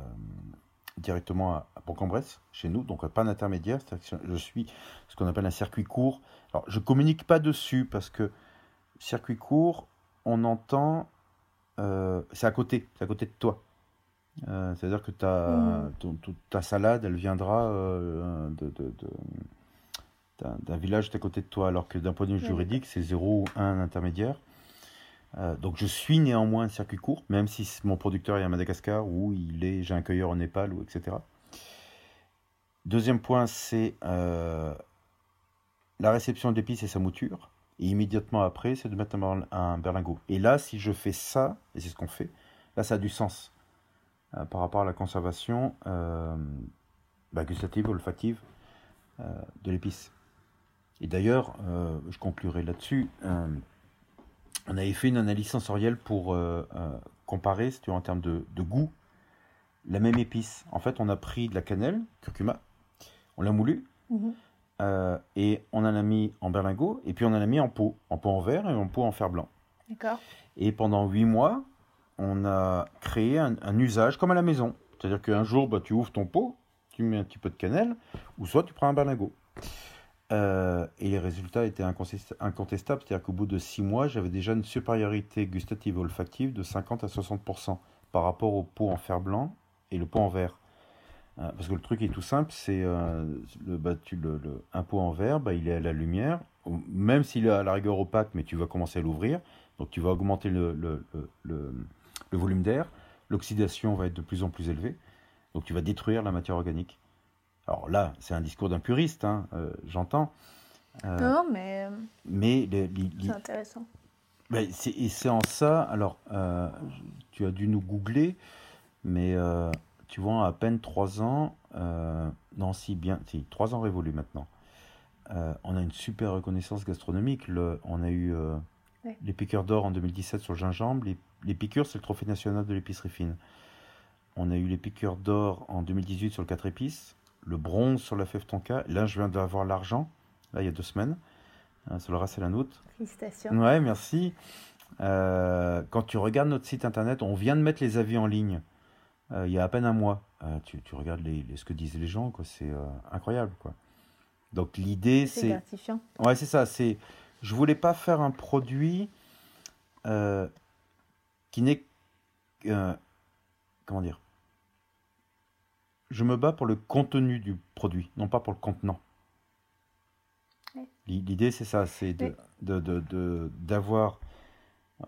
[SPEAKER 1] directement à, à Bourg-en-Bresse, chez nous, donc pas d'intermédiaire. c'est-à-dire que Je suis ce qu'on appelle un circuit court. Alors, je communique pas dessus parce que circuit court, on entend, euh, c'est à côté, c'est à côté de toi. Euh, C'est-à-dire que ta, ton- ton- ta salade, elle viendra de, de- de- d'un village à côté de toi, alors que d'un point de vue juridique, c'est 0 ou 1 intermédiaire. Euh, donc je suis néanmoins un circuit court, même si mon producteur est à Madagascar ou il est, j'ai un cueilleur au Népal ou etc. Deuxième point, c'est euh, la réception de l'épice et sa mouture. Et immédiatement après, c'est de mettre un, berl- un berlingot. Et là, si je fais ça, et c'est ce qu'on fait, là, ça a du sens euh, par rapport à la conservation bah, gustative, olfactive de l'épice. Et d'ailleurs, je conclurai là-dessus. On avait fait une analyse sensorielle pour comparer, si tu en termes de, goût, la même épice. En fait, on a pris de la cannelle, curcuma, on l'a moulu, mhm. et on en a mis en berlingot, et puis on en a mis en pot, en pot en verre et en pot en fer blanc.
[SPEAKER 2] D'accord.
[SPEAKER 1] Et pendant huit mois, on a créé un, usage comme à la maison. C'est-à-dire qu'un jour, bah, tu ouvres ton pot, tu mets un petit peu de cannelle, ou soit tu prends un berlingot. Euh, et les résultats étaient incontestables, c'est-à-dire qu'au bout de six mois, j'avais déjà une supériorité gustative et olfactive de 50 à 60% par rapport au pot en fer blanc et le pot en verre. Euh, parce que le truc est tout simple, c'est euh, bah, un pot en verre, bah, il est à la lumière, même s'il est à la rigueur opaque, mais tu vas commencer à l'ouvrir, donc tu vas augmenter le volume d'air, l'oxydation va être de plus en plus élevée, donc tu vas détruire la matière organique. Alors là, c'est un discours d'un puriste, hein, euh, j'entends.
[SPEAKER 2] Euh, non, mais. Euh,
[SPEAKER 1] mais
[SPEAKER 2] c'est intéressant.
[SPEAKER 1] Ben, et c'est en ça, alors, tu as dû nous googler, mais tu vois, à peine trois ans, non, si bien, si, trois ans révolus maintenant, on a une super reconnaissance gastronomique. Le, on a eu les piqueurs d'or en 2017 sur le gingembre, les les piqûres, c'est le trophée national de l'épicerie fine. On a eu les piqûres d'or en 2018 sur le 4 épices, le bronze sur la fève tonka. Là, je viens d'avoir l'argent, là, il y a deux semaines, sur le race et la nôtre.
[SPEAKER 2] Félicitations.
[SPEAKER 1] Ouais, merci. Euh, quand tu regardes notre site internet, on vient de mettre les avis en ligne euh, il y a à peine un mois. Euh, tu, regardes les, ce que disent les gens, quoi, c'est incroyable. Quoi. Donc l'idée, c'est.
[SPEAKER 2] C'est gratifiant.
[SPEAKER 1] Ouais, c'est ça. C'est, je voulais pas faire un produit qui n'est. Comment dire Je me bats pour le contenu du produit, non pas pour le contenant. L'idée, c'est ça, c'est d'avoir. De, de,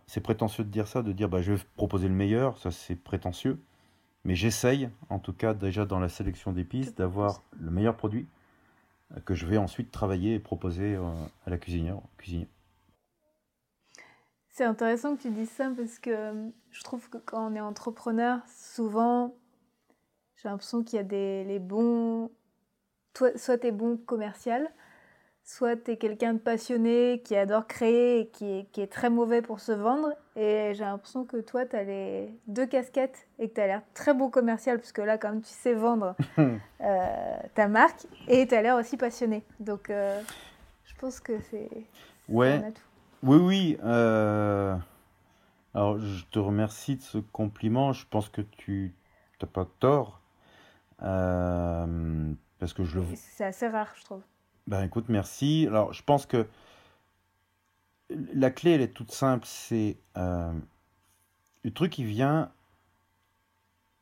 [SPEAKER 1] c'est prétentieux de dire ça, de dire bah, je vais proposer le meilleur, ça c'est prétentieux. Mais j'essaye, en tout cas déjà dans la sélection d'épices, d'avoir le meilleur produit euh, que je vais ensuite travailler et proposer euh, à la cuisinière, cuisinier.
[SPEAKER 2] C'est intéressant que tu dises ça parce que euh, je trouve que quand on est entrepreneur, souvent, j'ai l'impression qu'il y a des les bons. Toi, soit tu es bon commercial, soit tu es quelqu'un de passionné qui adore créer et qui est, qui est très mauvais pour se vendre. Et j'ai l'impression que toi, tu as les deux casquettes et que tu as l'air très bon commercial, parce que là, quand même, tu sais vendre <laughs> euh, ta marque et tu as l'air aussi passionné. Donc, euh, je pense que c'est.
[SPEAKER 1] Ouais. Oui, oui. Euh, alors, je te remercie de ce compliment. Je pense que tu n'as pas tort. Euh, parce que je le...
[SPEAKER 2] C'est assez rare, je trouve.
[SPEAKER 1] Ben écoute, merci. Alors, je pense que la clé, elle est toute simple. C'est euh, le truc, il vient,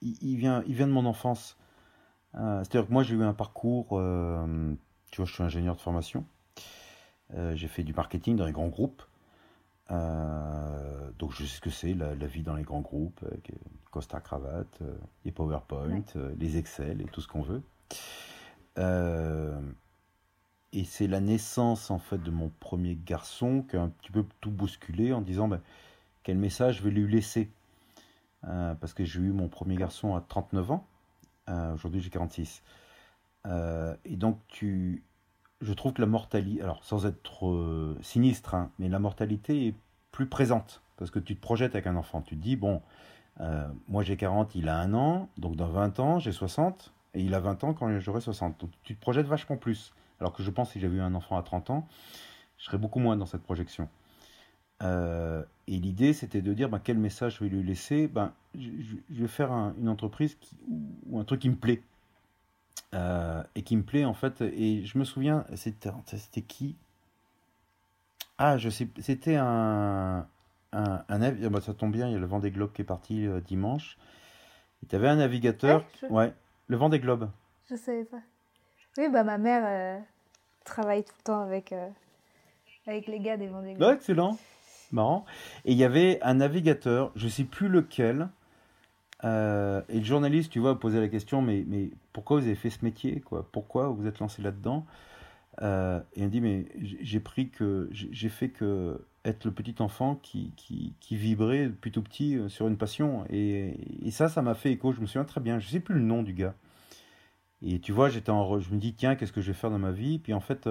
[SPEAKER 1] il, vient, il vient de mon enfance. C'est-à-dire que moi, j'ai eu un parcours. tu vois, je suis ingénieur de formation. j'ai fait du marketing dans les grands groupes. Euh, donc je sais ce que c'est la, vie dans les grands groupes, avec Costa cravate, euh, les PowerPoint, euh, les Excel et tout ce qu'on veut. et c'est la naissance en fait de mon premier garçon qui a un petit peu tout bousculé en disant ben, quel message je vais lui laisser. parce que j'ai eu mon premier garçon à 39 ans, aujourd'hui j'ai 46. et donc tu, je trouve que la mortalité, alors sans être euh, sinistre, hein, mais la mortalité est plus présente. Parce que tu te projettes avec un enfant. Tu te dis, bon, euh, moi j'ai 40, il a un an, donc dans 20 ans j'ai 60, et il a 20 ans quand j'aurai 60. Donc tu te projettes vachement plus. Alors que je pense que si j'avais eu un enfant à 30 ans, je serais beaucoup moins dans cette projection. Euh, et l'idée, c'était de dire ben, quel message je vais lui laisser? Ben, je, vais faire une entreprise ou un truc qui me plaît. Euh, et qui me plaît en fait. Et je me souviens, c'était, c'était qui? Ah, je sais, c'était un, un, un ah bah, ça tombe bien, il y a le Vendée Globe qui est parti euh, dimanche. Et tu avais un navigateur, ouais, le Vendée Globe.
[SPEAKER 2] Je savais pas. Oui, bah ma mère euh, travaille tout le temps avec, avec les gars des Vendée Globe.
[SPEAKER 1] excellent, marrant. Et il y avait un navigateur, je sais plus lequel, euh, et le journaliste, tu vois, posait la question, mais, mais pourquoi vous avez fait ce métier quoi? Pourquoi vous êtes lancé là-dedans? Euh, Et il dit, mais j'ai pris que j'ai fait que être le petit enfant qui, qui, qui, vibrait depuis tout petit euh, sur une passion. Et, et ça, ça m'a fait écho. Je me souviens très bien. Je sais plus le nom du gars. Et tu vois, j'étais en, je me dis, tiens, qu'est-ce que je vais faire dans ma vie? Puis en fait,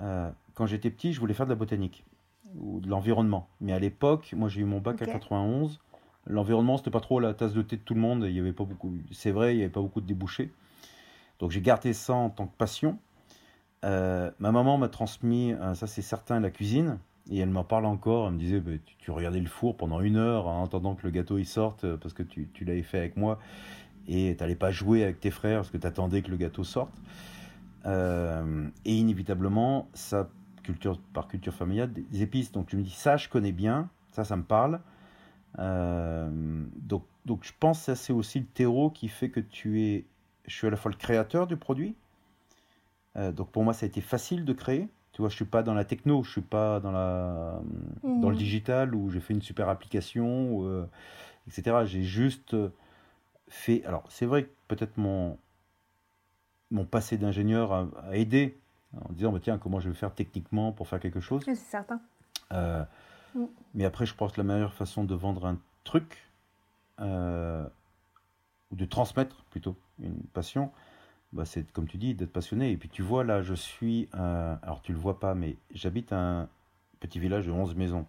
[SPEAKER 1] euh, quand j'étais petit, je voulais faire de la botanique ou de l'environnement. Mais à l'époque, moi j'ai eu mon bac à 91. L'environnement, c'était pas trop la tasse de thé de tout le monde. Il y avait pas beaucoup. C'est vrai, il y avait pas beaucoup de débouchés. Donc j'ai gardé ça en tant que passion. Euh, ma maman m'a transmis, euh, ça c'est certain, la cuisine. Et elle m'en parle encore. Elle me disait, bah, tu, regardais le four pendant une heure en attendant que le gâteau il sorte parce que tu, l'avais fait avec moi et tu n'allais pas jouer avec tes frères parce que tu attendais que le gâteau sorte. Euh, et inévitablement, ça, culture, par culture familiale, des épices. Donc tu me dis, ça, je connais bien, ça, ça me parle. Euh, donc, donc je pense que c'est aussi le terreau qui fait que tu es. Je suis à la fois le créateur du produit. Euh, donc pour moi, ça a été facile de créer. Tu vois, je suis pas dans la techno, je suis pas dans la dans le mmh. digital où j'ai fait une super application, etc. J'ai juste fait. Alors, c'est vrai que peut-être mon, mon passé d'ingénieur a, aidé en disant bah, tiens, comment je vais faire techniquement pour faire quelque chose?
[SPEAKER 2] c'est certain.
[SPEAKER 1] Mm. Mais après, je pense que la meilleure façon de vendre un truc, euh, ou de transmettre plutôt une passion, bah, c'est comme tu dis, d'être passionné. Et puis tu vois, là, je suis. alors, tu le vois pas, mais j'habite un petit village de 11 maisons.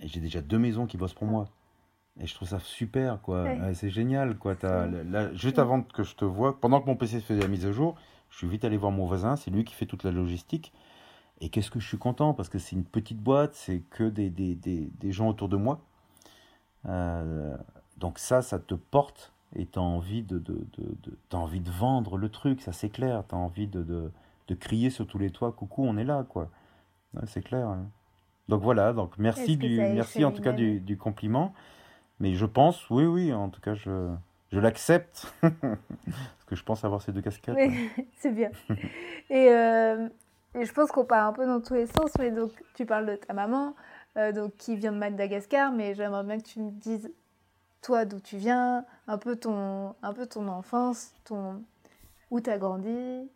[SPEAKER 1] Et j'ai déjà deux maisons qui bossent pour moi. Et je trouve ça super, quoi. c'est génial, quoi. As, juste avant que je te vois, pendant que mon PC faisait la mise à jour, je suis vite allé voir mon voisin, c'est lui qui fait toute la logistique. Et qu'est-ce que je suis content, parce que c'est une petite boîte, c'est que des, des, des, des, gens autour de moi. Euh, donc ça, ça te porte et tu as envie de, de, de, as envie de vendre le truc, ça c'est clair. Tu as envie de, de, de, crier sur tous les toits, coucou, on est là, quoi. c'est clair. Hein. Donc voilà, donc merci, du, merci en tout cas du, du compliment. Mais je pense, oui, oui, en tout cas, je, je l'accepte. <laughs> Parce que je pense avoir ces deux casquettes.
[SPEAKER 2] Oui, <laughs> c'est bien. <laughs> et, euh, et, je pense qu'on part un peu dans tous les sens. Mais donc, tu parles de ta maman, euh, donc, qui vient de Madagascar, mais j'aimerais bien que tu me dises, toi, d'où tu viens, un peu ton, un peu ton enfance, ton, où tu as grandi,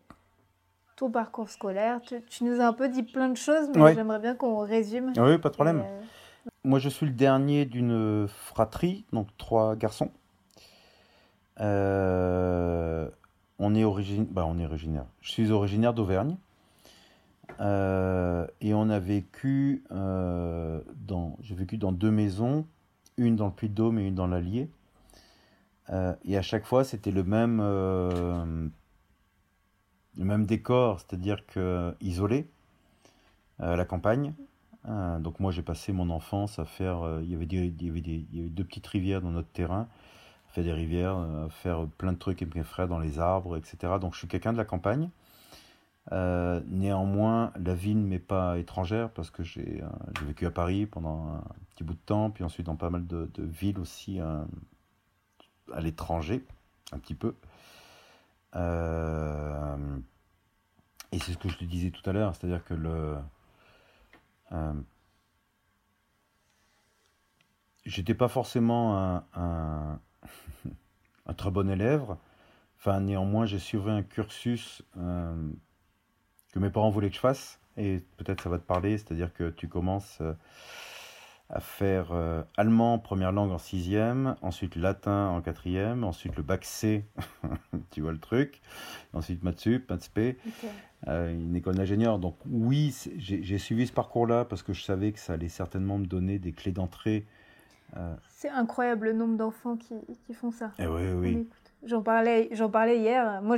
[SPEAKER 2] ton parcours scolaire. Tu, tu, nous as un peu dit plein de choses, mais j'aimerais bien qu'on résume.
[SPEAKER 1] Oui, pas de problème. Euh, moi, je suis le dernier d'une fratrie, donc trois garçons. Euh, on est origine, bah, on est originaire. Je suis originaire d'Auvergne. Euh, et on a vécu euh, dans, j'ai vécu dans deux maisons, une dans le Puy-de-Dôme et une dans l'Allier. et à chaque fois, c'était le même, le même décor, c'est-à-dire que isolé, la campagne. Donc moi j'ai passé mon enfance à faire, euh, il, y avait des, il, y avait des, il y avait deux petites rivières dans notre terrain, à faire des rivières, euh, à faire plein de trucs avec mes frères dans les arbres, etc. Donc je suis quelqu'un de la campagne. Euh, néanmoins, la vie ne m'est pas étrangère parce que j'ai vécu à Paris pendant un petit bout de temps, puis ensuite dans pas mal de, villes aussi à l'étranger, un petit peu. et c'est ce que je te disais tout à l'heure, c'est-à-dire que le, euh, j'étais pas forcément un, un, <laughs> très bon élève. Enfin, néanmoins, j'ai suivi un cursus euh, que mes parents voulaient que je fasse. Et peut-être ça va te parler, c'est-à-dire que tu commences euh, à faire allemand première langue en sixième, ensuite latin en quatrième, ensuite le bac C, <laughs> tu vois le truc, ensuite maths sup, maths p. Euh, une école d'ingénieur. Donc oui, j'ai suivi ce parcours-là parce que je savais que ça allait certainement me donner des clés d'entrée.
[SPEAKER 2] Euh. C'est incroyable le nombre d'enfants qui, qui, font ça.
[SPEAKER 1] Eh oui, oui.
[SPEAKER 2] J'en parlais, parlais hier. Moi,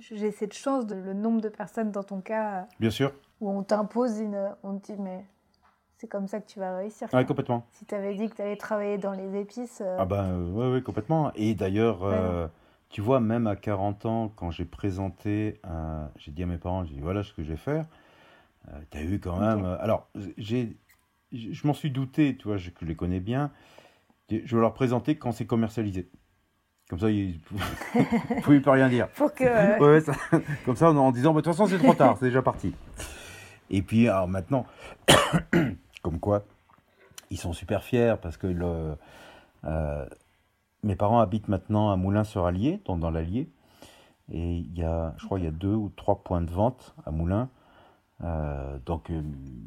[SPEAKER 2] j'ai cette chance de le nombre de personnes dans ton cas.
[SPEAKER 1] Bien sûr.
[SPEAKER 2] Où on t'impose une. On te dit, mais c'est comme ça que tu vas réussir.
[SPEAKER 1] Oui, complètement.
[SPEAKER 2] Si tu avais dit que tu allais travailler dans les épices. Euh.
[SPEAKER 1] Ah, ben oui, complètement. Et d'ailleurs. Tu vois, même à 40 ans, quand j'ai présenté, j'ai dit à mes parents, j'ai dit voilà ce que je vais faire. Euh, tu as eu quand même. Euh, alors, j'ai, je m'en suis douté, tu vois, je, je les connais bien. Je vais leur présenter quand c'est commercialisé. Comme ça, ils ne pouvaient plus rien dire.
[SPEAKER 2] Pour que... <laughs>
[SPEAKER 1] comme ça, en disant, bah, de toute façon, c'est trop tard, c'est déjà parti. Et puis, alors maintenant, <coughs> comme quoi, ils sont super fiers parce que le, euh, mes parents habitent maintenant à Moulins-sur-Allier, donc dans l'Allier. Et il y a, je crois, il y a deux ou trois points de vente à Moulins. Euh, donc euh,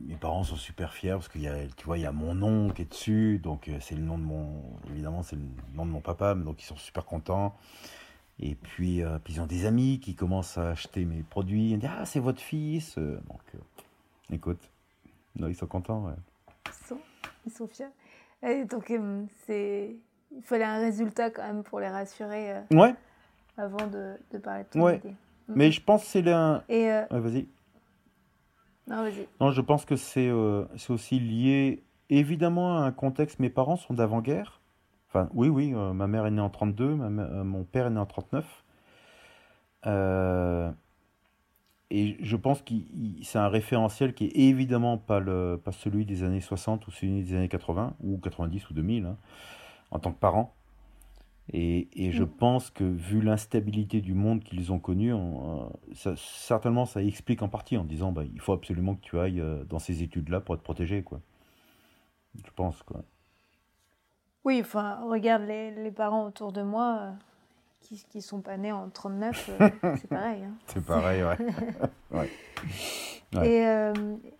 [SPEAKER 1] mes parents sont super fiers parce qu'il y a, tu vois, il y a mon nom qui est dessus. Donc euh, c'est le nom de mon, évidemment, c'est le nom de mon papa. Donc ils sont super contents. Et puis, puis ils ont des amis qui commencent à acheter mes produits. Ils disent Ah, c'est votre fils. Donc, écoute, non, ils sont contents. ouais.
[SPEAKER 2] Ils sont, ils sont fiers. Et donc, c'est... il fallait un résultat quand même pour les rassurer
[SPEAKER 1] Ouais,
[SPEAKER 2] avant de, de parler de ton
[SPEAKER 1] Ouais.
[SPEAKER 2] idée.
[SPEAKER 1] Mais je pense que c'est.
[SPEAKER 2] Et euh,
[SPEAKER 1] Ouais, vas-y.
[SPEAKER 2] Non, vas-y.
[SPEAKER 1] Non, je pense que c'est euh, c'est aussi lié évidemment à un contexte. Mes parents sont d'avant-guerre. Enfin, oui, oui, euh, ma mère est née en 32, ma euh, mon père est né en 39. Euh, et je pense que c'est un référentiel qui est évidemment pas, le, pas celui des années 60 ou celui des années 80 ou 90 ou 2000 hein, en tant que parents. Et, et je
[SPEAKER 2] Mm.
[SPEAKER 1] pense que vu l'instabilité du monde qu'ils ont connu, on, euh, ça- certainement ça explique en partie en disant bah, il faut absolument que tu ailles euh, dans ces études-là pour être protégé. Quoi. Je pense. Quoi.
[SPEAKER 2] Oui, enfin, regarde les, les parents autour de moi euh, qui, qui sont pas nés en 39, euh, <laughs> c'est pareil. hein.
[SPEAKER 1] C'est pareil, ouais. <laughs> ouais. Ouais.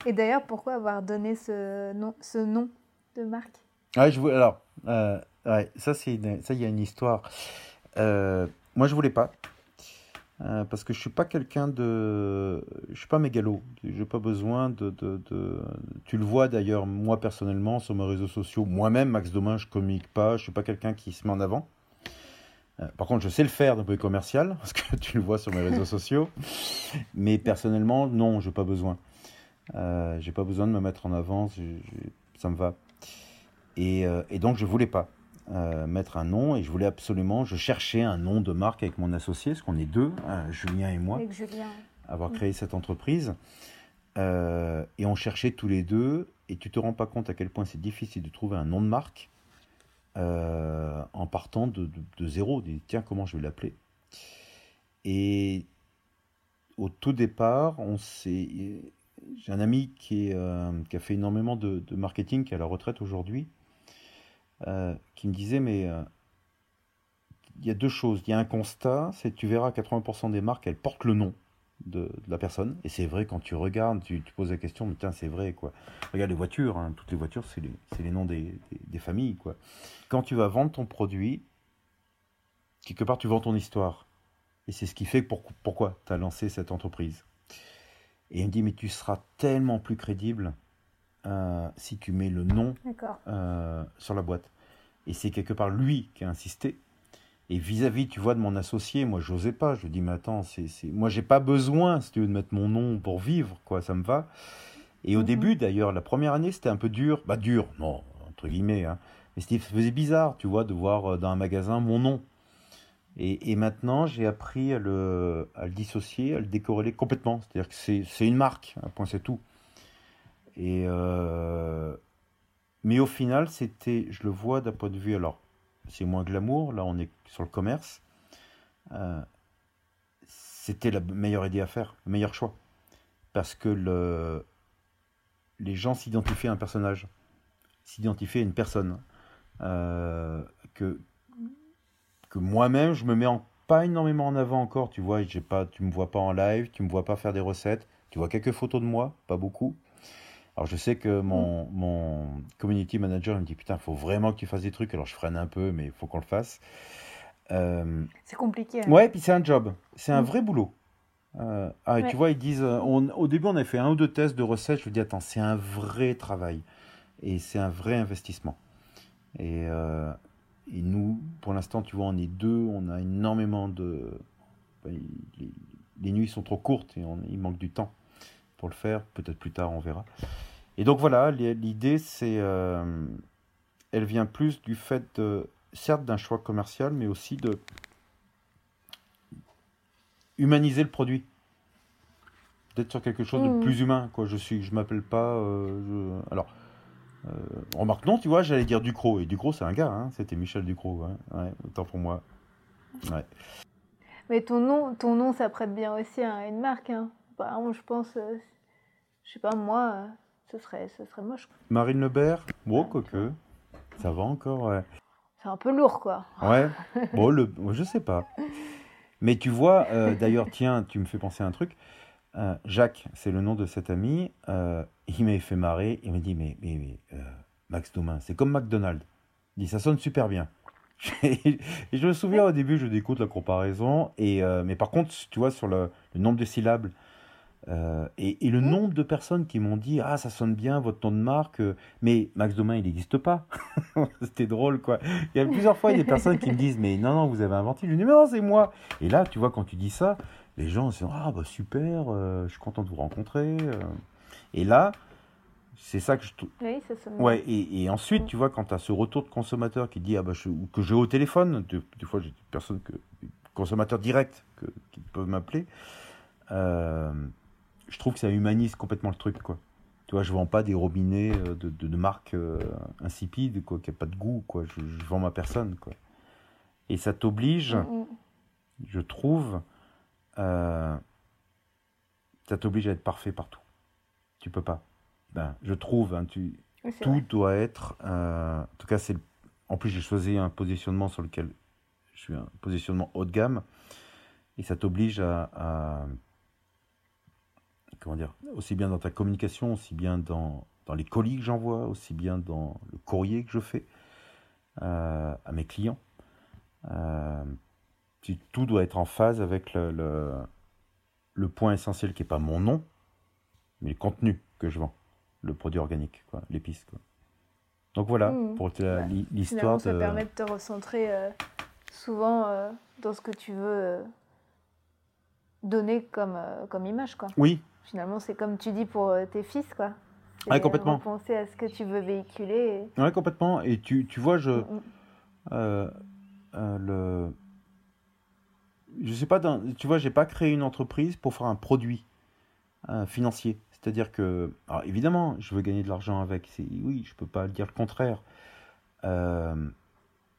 [SPEAKER 2] Et, et d'ailleurs, pourquoi avoir donné ce nom, ce nom de marque?
[SPEAKER 1] Ouais, je alors, ouais, ça, c'est ça, il y a une histoire. Euh, moi, je voulais pas. Euh, parce que je suis pas quelqu'un de. Je suis pas mégalo. J'ai pas besoin de, de, de- Tu le vois d'ailleurs, moi personnellement, sur mes réseaux sociaux. Moi-même, Max Domain, je communique pas. Je suis pas quelqu'un qui se met en avant. Euh, par contre, je sais le faire d'un point de vue commercial, <laughs> parce que tu le vois sur mes réseaux <laughs> sociaux. Mais personnellement, non, j'ai pas besoin. Euh, j'ai pas besoin de me mettre en avant. ça me va. Et, euh, et donc, je voulais pas euh, mettre un nom. Et je voulais absolument. Je cherchais un nom de marque avec mon associé, parce qu'on est deux, euh, Julien et moi
[SPEAKER 2] avec Julien
[SPEAKER 1] avoir
[SPEAKER 2] Mm.
[SPEAKER 1] créé cette entreprise. Euh, et on cherchait tous les deux, et tu te rends pas compte à quel point c'est difficile de trouver un nom de marque euh, en partant de, de, de zéro. De, Tiens, comment je vais l'appeler? Et au tout départ, on s'est. J'ai un ami qui, est, qui a fait énormément de marketing, qui est à la retraite aujourd'hui, euh, qui me disait Mais euh, il y a deux choses. Il y a un constat, c'est que tu verras 80% des marques, elles portent le nom de, de la personne. Et c'est vrai, quand tu regardes, tu, tu poses la question, mais tiens, c'est vrai, quoi. Regarde les voitures, hein, toutes les voitures, c'est les, les noms des, des- des familles, quoi. Quand tu vas vendre ton produit, quelque part, tu vends ton histoire. Et c'est ce qui fait pour- pourquoi tu as lancé cette entreprise. Et il me dit, mais tu seras tellement plus crédible euh, si tu mets le nom euh, sur la boîte. Et c'est quelque part lui qui a insisté. Et vis-à-vis, tu vois, de mon associé, moi, j'osais pas. Je dis, mais attends, c'est, c'est... moi, j'ai pas besoin, si tu veux, de mettre mon nom pour vivre, quoi, ça me va. Et au
[SPEAKER 2] Mhm.
[SPEAKER 1] début, d'ailleurs, la première année, c'était un peu dur. Bah, dur, non, entre guillemets, hein. Mais c'était, ça faisait bizarre, tu vois, de voir euh, dans un magasin mon nom. Et, et maintenant, j'ai appris à le, à le dissocier, à le décorréler complètement. C'est-à-dire que c'est, c'est une marque, un point, c'est tout. Et, euh, mais au final, c'était, je le vois d'un point de vue, alors, c'est moins glamour, là on est sur le commerce. Euh, c'était la meilleure idée à faire, le meilleur choix. Parce que le, les gens s'identifiaient à un personnage, s'identifiaient à une personne. euh, que, moi-même, je me mets pas énormément en avant encore, tu vois, j'ai pas, tu me vois pas en live, tu me vois pas faire des recettes, tu vois quelques photos de moi, pas beaucoup. Alors je sais que mon, mon community manager me dit putain, faut vraiment que tu fasses des trucs. Alors je freine un peu, mais il faut qu'on le fasse. Euh,
[SPEAKER 2] C'est compliqué. hein.
[SPEAKER 1] ouais, puis c'est un job, c'est un
[SPEAKER 2] Mm.
[SPEAKER 1] vrai boulot. Euh, ah, et
[SPEAKER 2] Ouais.
[SPEAKER 1] tu vois, ils disent, euh, on- au début on a fait un ou deux tests de recettes. Je lui dis attends, c'est un vrai travail et c'est un vrai investissement. Et, euh, et nous, pour l'instant, tu vois, on est deux, on a énormément de. les, les nuits sont trop courtes et on- il manque du temps pour le faire. Peut-être plus tard, on verra. Et donc voilà, li- l'idée, c'est. euh, elle vient plus du fait, de, certes, d'un choix commercial, mais aussi de humaniser le produit. D'être sur quelque chose de
[SPEAKER 2] Mhm.
[SPEAKER 1] plus humain, quoi. Je suis, je m'appelle pas. euh, je- alors, euh, remarque, non, tu vois, j'allais dire Ducrot. Et Ducrot, c'est un gars, hein, c'était Michel Ducrot. hein. Ouais, autant pour moi. Ouais.
[SPEAKER 2] Mais ton nom, ton nom, ça prête bien aussi à une marque. Hein. Par exemple, je pense, je sais pas, moi, euh, ce serait, ce serait moche.
[SPEAKER 1] Marine Lebert, bon, quoique. Ça va encore, ouais.
[SPEAKER 2] C'est un peu lourd, quoi.
[SPEAKER 1] Ouais, bon, <laughs> le, je sais pas. Mais tu vois, euh, d'ailleurs, tiens, tu me fais penser à un truc. Euh, Jacques, c'est le nom de cet ami. il m'avait fait marrer. Il m'a dit Mais, mais, mais, Max Domain, c'est comme McDonald's. Il dit Ça sonne super bien. <laughs> et je me souviens au début, je découte la comparaison, et, mais par contre, tu vois, sur le, le nombre de syllabes, euh, et, et, le mmh. nombre de personnes qui m'ont dit Ah, ça sonne bien, votre nom de marque, euh, mais Max Domain, il n'existe pas. <laughs> C'était drôle, quoi. Il y a plusieurs fois, il y a des personnes qui me disent Mais non, non, vous avez inventé. Je dis Mais non, c'est moi. Et là, tu vois, quand tu dis ça, les gens se disent Ah, bah super, euh, je suis content de vous rencontrer. Et là, c'est ça que je trouve.
[SPEAKER 2] Oui, ça sonne
[SPEAKER 1] Ouais, et, et ensuite, mmh. tu vois, quand tu as ce retour de consommateur qui dit Ah, bah, je... que j'ai au téléphone, des, fois, j'ai des personnes, que, consommateurs directs que, qui peuvent m'appeler. Je trouve que ça humanise complètement le truc, quoi. Tu vois, je vends pas des robinets euh, de, de, de marque euh, insipide, quoi, qui a pas de goût, quoi. Je, je, vends ma personne, quoi. Et ça t'oblige, mmh. je trouve, euh, ça t'oblige à être parfait partout. Tu peux pas. Ben, je trouve, hein, tu, tout vrai. doit être, euh, en tout cas, c'est, en plus j'ai choisi un positionnement sur lequel je suis un positionnement haut de gamme, et ça t'oblige à, à comment dire, aussi bien dans ta communication, aussi bien dans, dans les colis que j'envoie, aussi bien dans le courrier que je fais euh, à mes clients. Euh, tout doit être en phase avec le, le, le point essentiel qui n'est pas mon nom, mais le contenu que je vends, le produit organique, l'épice. Donc voilà mmh, pour ouais. l'histoire.
[SPEAKER 2] Ça permet de te recentrer euh, souvent euh, dans ce que tu veux euh, donner comme, euh, comme image. Quoi.
[SPEAKER 1] Oui,
[SPEAKER 2] Finalement, c'est comme tu dis pour euh, tes fils, quoi.
[SPEAKER 1] Ouais, complètement.
[SPEAKER 2] Penser à ce que tu veux véhiculer.
[SPEAKER 1] Et... Ouais, complètement. Et tu, tu vois, je. Mm -hmm. euh, euh, le. Je sais pas, dans, tu vois, j'ai pas créé une entreprise pour faire un produit euh, financier. C'est-à-dire que, alors évidemment, je veux gagner de l'argent avec. Oui, je peux pas dire le contraire. Euh,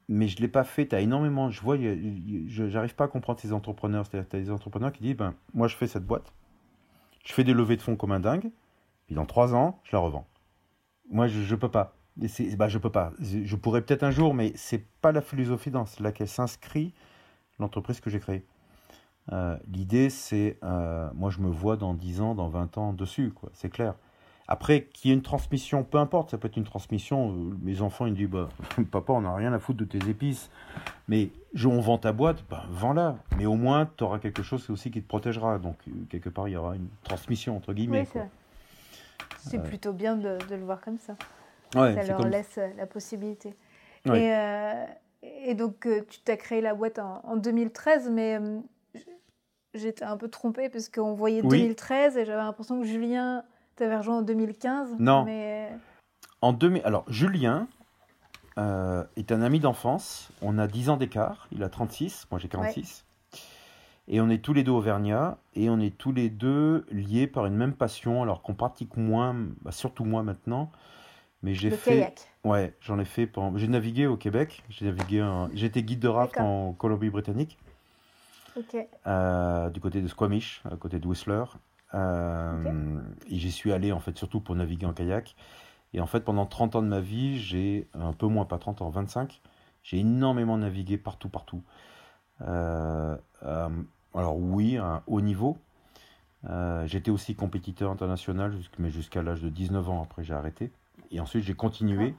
[SPEAKER 1] mais je l'ai pas fait. Tu as énormément. Je vois, j'arrive pas à comprendre ces entrepreneurs. C'est-à-dire, tu as des entrepreneurs qui disent, ben, moi, je fais cette boîte je fais des levées de fonds comme un dingue, puis dans trois ans, je la revends. Moi, je ne peux pas. Bah, je peux pas. Je pourrais peut-être un jour, mais c'est pas la philosophie dans laquelle s'inscrit l'entreprise que j'ai créée. Euh, L'idée, c'est, euh, moi, je me vois dans 10 ans, dans 20 ans dessus. C'est clair. Après, qu'il y ait une transmission, peu importe, ça peut être une transmission. Euh, mes enfants, ils me disent bah, <laughs> Papa, on n'a rien à foutre de tes épices. Mais je, on vend ta boîte, bah, vends-la. Mais au moins, tu auras quelque chose aussi qui te protégera. Donc, euh, quelque part, il y aura une transmission, entre guillemets.
[SPEAKER 2] Oui, c'est euh... plutôt bien de, de, le voir comme ça.
[SPEAKER 1] Ouais,
[SPEAKER 2] ça leur
[SPEAKER 1] comme...
[SPEAKER 2] laisse la possibilité. Ouais. Et, euh, et, donc, tu t'as créé la boîte en, en 2013, mais j'étais un peu trompée parce qu'on voyait oui. 2013 et j'avais l'impression que Julien tu avais rejoint en 2015
[SPEAKER 1] Non.
[SPEAKER 2] Mais...
[SPEAKER 1] En 2000... Alors, Julien euh, est un ami d'enfance. On a 10 ans d'écart. Il a 36, moi j'ai 46. Ouais. Et on est tous les deux auvergnats. Et on est tous les deux liés par une même passion. Alors qu'on pratique moins, bah surtout moi maintenant. Mais j'ai fait.
[SPEAKER 2] Kayak.
[SPEAKER 1] Ouais, j'en ai fait. Pendant... J'ai navigué au Québec. J'ai navigué. En... J'étais guide de raft en Colombie-Britannique.
[SPEAKER 2] Ok.
[SPEAKER 1] Euh, du côté de Squamish, à côté de Whistler. Euh, okay. Et j'y suis allé en fait surtout pour naviguer en kayak. Et en fait, pendant 30 ans de ma vie, j'ai un peu moins, pas 30 ans, 25, j'ai énormément navigué partout, partout. Euh, euh, alors oui, à un haut niveau. Euh, j'étais aussi compétiteur international, mais jusqu'à l'âge de 19 ans, après j'ai arrêté. Et ensuite j'ai continué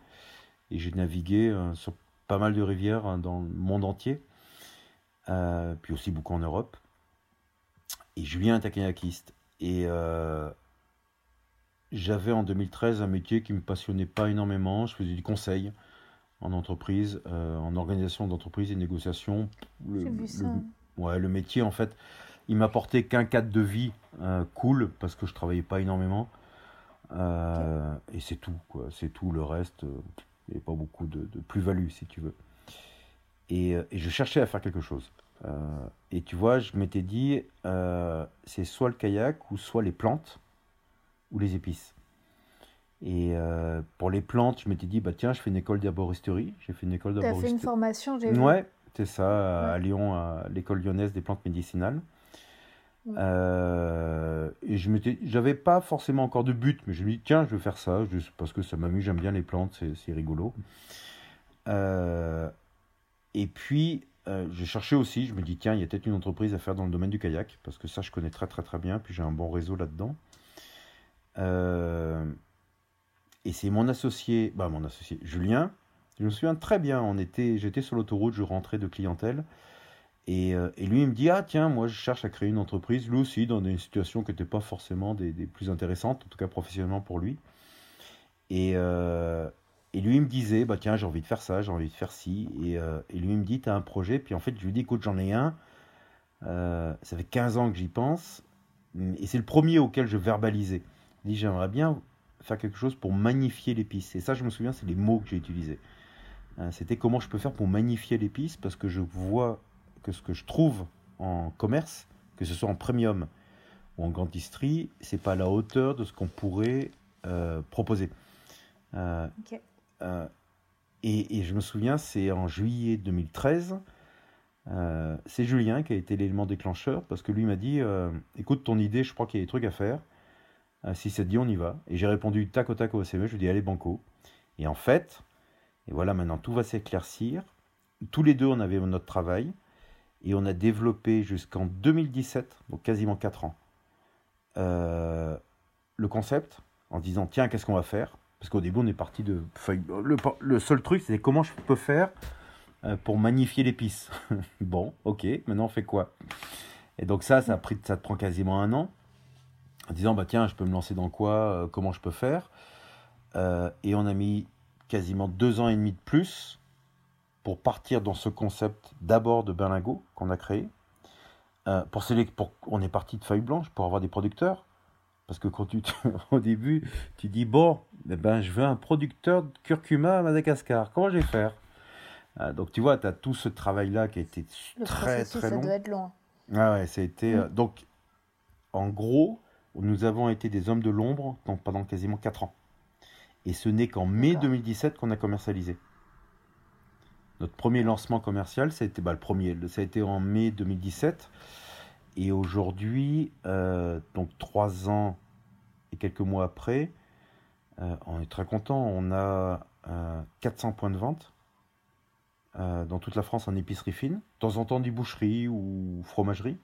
[SPEAKER 1] et j'ai navigué euh, sur pas mal de rivières hein, dans le monde entier, euh, puis aussi beaucoup en Europe. Et Julien est un kayakiste. Et euh, j'avais en 2013 un métier qui ne me passionnait pas énormément. Je faisais du conseil en entreprise, euh, en organisation d'entreprise et négociation.
[SPEAKER 2] Le, le,
[SPEAKER 1] ouais, le métier, en fait, il m'apportait qu'un cadre de vie euh, cool parce que je travaillais pas énormément. Euh, okay. Et c'est tout, quoi. C'est tout. Le reste, il n'y avait pas beaucoup de, de plus-value, si tu veux. Et, et, je cherchais à faire quelque chose. Euh, et tu vois, je m'étais dit, euh, c'est soit le kayak ou soit les plantes ou les épices. Et euh, pour les plantes, je m'étais dit, bah tiens, je fais une école d'herboristerie. J'ai fait une école
[SPEAKER 2] d'herboristerie. Tu as fait une formation, j'ai vu.
[SPEAKER 1] Ouais, c'est ça, ouais. à Lyon, à l'école lyonnaise des plantes médicinales. Ouais. Et je m'étais, j'avais pas forcément encore de but, mais je me dis, tiens, je vais faire ça, juste parce que ça m'amuse, j'aime bien les plantes, c'est rigolo. Et puis, euh, j'ai cherché aussi, je me dis, tiens, il y a peut-être une entreprise à faire dans le domaine du kayak, parce que ça, je connais très très très bien, puis j'ai un bon réseau là-dedans. Euh, et c'est mon associé, bah, mon associé Julien, Je me souviens très bien, on était, j'étais sur l'autoroute, je rentrais de clientèle. Et, euh, et lui, il me dit, ah tiens, moi je cherche à créer une entreprise, lui aussi, dans une situation qui n'était pas forcément des, des plus intéressantes, en tout cas professionnellement pour lui. Et, et lui, il me disait, bah tiens, j'ai envie de faire ça, j'ai envie de faire ci. Et, euh, et lui, il me dit, tu as un projet. Puis en fait, je lui dis, écoute, j'en ai un. Euh, ça fait 15 ans que j'y pense. Et c'est le premier auquel je verbalisais. Il dit, j'aimerais bien faire quelque chose pour magnifier l'épice. Et ça, je me souviens, c'est les mots que j'ai utilisés. Euh, C'était comment je peux faire pour magnifier l'épice, parce que je vois que ce que je trouve en commerce, que ce soit en premium ou en grande distrie, c'est pas à la hauteur de ce qu'on pourrait proposer. Euh,
[SPEAKER 2] Ok.
[SPEAKER 1] Euh, et, je me souviens, c'est en juillet 2013. euh, c'est Julien qui a été l'élément déclencheur parce que lui m'a dit euh, Écoute, ton idée, je crois qu'il y a des trucs à faire. Si ça te dit, on y va. Et j'ai répondu tac au tac au SMS. Je lui ai dit Allez, banco. Et en fait, et voilà, maintenant tout va s'éclaircir. Tous les deux, on avait notre travail. Et on a développé jusqu'en 2017, donc quasiment 4 ans, le concept en disant Tiens, qu'est-ce qu'on va faire? Parce qu'au début, on est parti de. feuilles- Le, le seul truc, c'était comment je peux faire euh, pour magnifier l'épice. <laughs> bon, ok, maintenant on fait quoi? Et donc ça, ça, te prend quasiment un an, en disant, bah tiens, je peux me lancer dans quoi, euh, comment je peux faire? Euh, Et on a mis quasiment deux ans et demi de plus pour partir dans ce concept d'abord de Berlingot qu'on a créé. Pour On est parti de feuilles blanches pour avoir des producteurs. Parce que quand tu <laughs> au début, tu dis, bon, eh ben, je veux un producteur de curcuma à Madagascar. Comment je vais faire? Euh, donc tu vois, tu as tout ce travail-là qui a été
[SPEAKER 2] Le
[SPEAKER 1] très
[SPEAKER 2] processus,
[SPEAKER 1] très
[SPEAKER 2] ça
[SPEAKER 1] long.
[SPEAKER 2] doit être long.
[SPEAKER 1] Ah ouais, ça a été.
[SPEAKER 2] Mm.
[SPEAKER 1] euh, donc, en gros, nous avons été des hommes de l'ombre donc, pendant quasiment 4 ans. Et ce n'est qu'en mai
[SPEAKER 2] D'accord.
[SPEAKER 1] 2017 qu'on a commercialisé. Notre premier lancement commercial, ça a été bah, le premier, ça a été en mai 2017. Et aujourd'hui, euh, donc 3 ans et quelques mois après, euh, on est très content. On a euh, 400 points de vente euh, dans toute la France en épicerie fine. De temps en temps, des boucheries ou fromageries.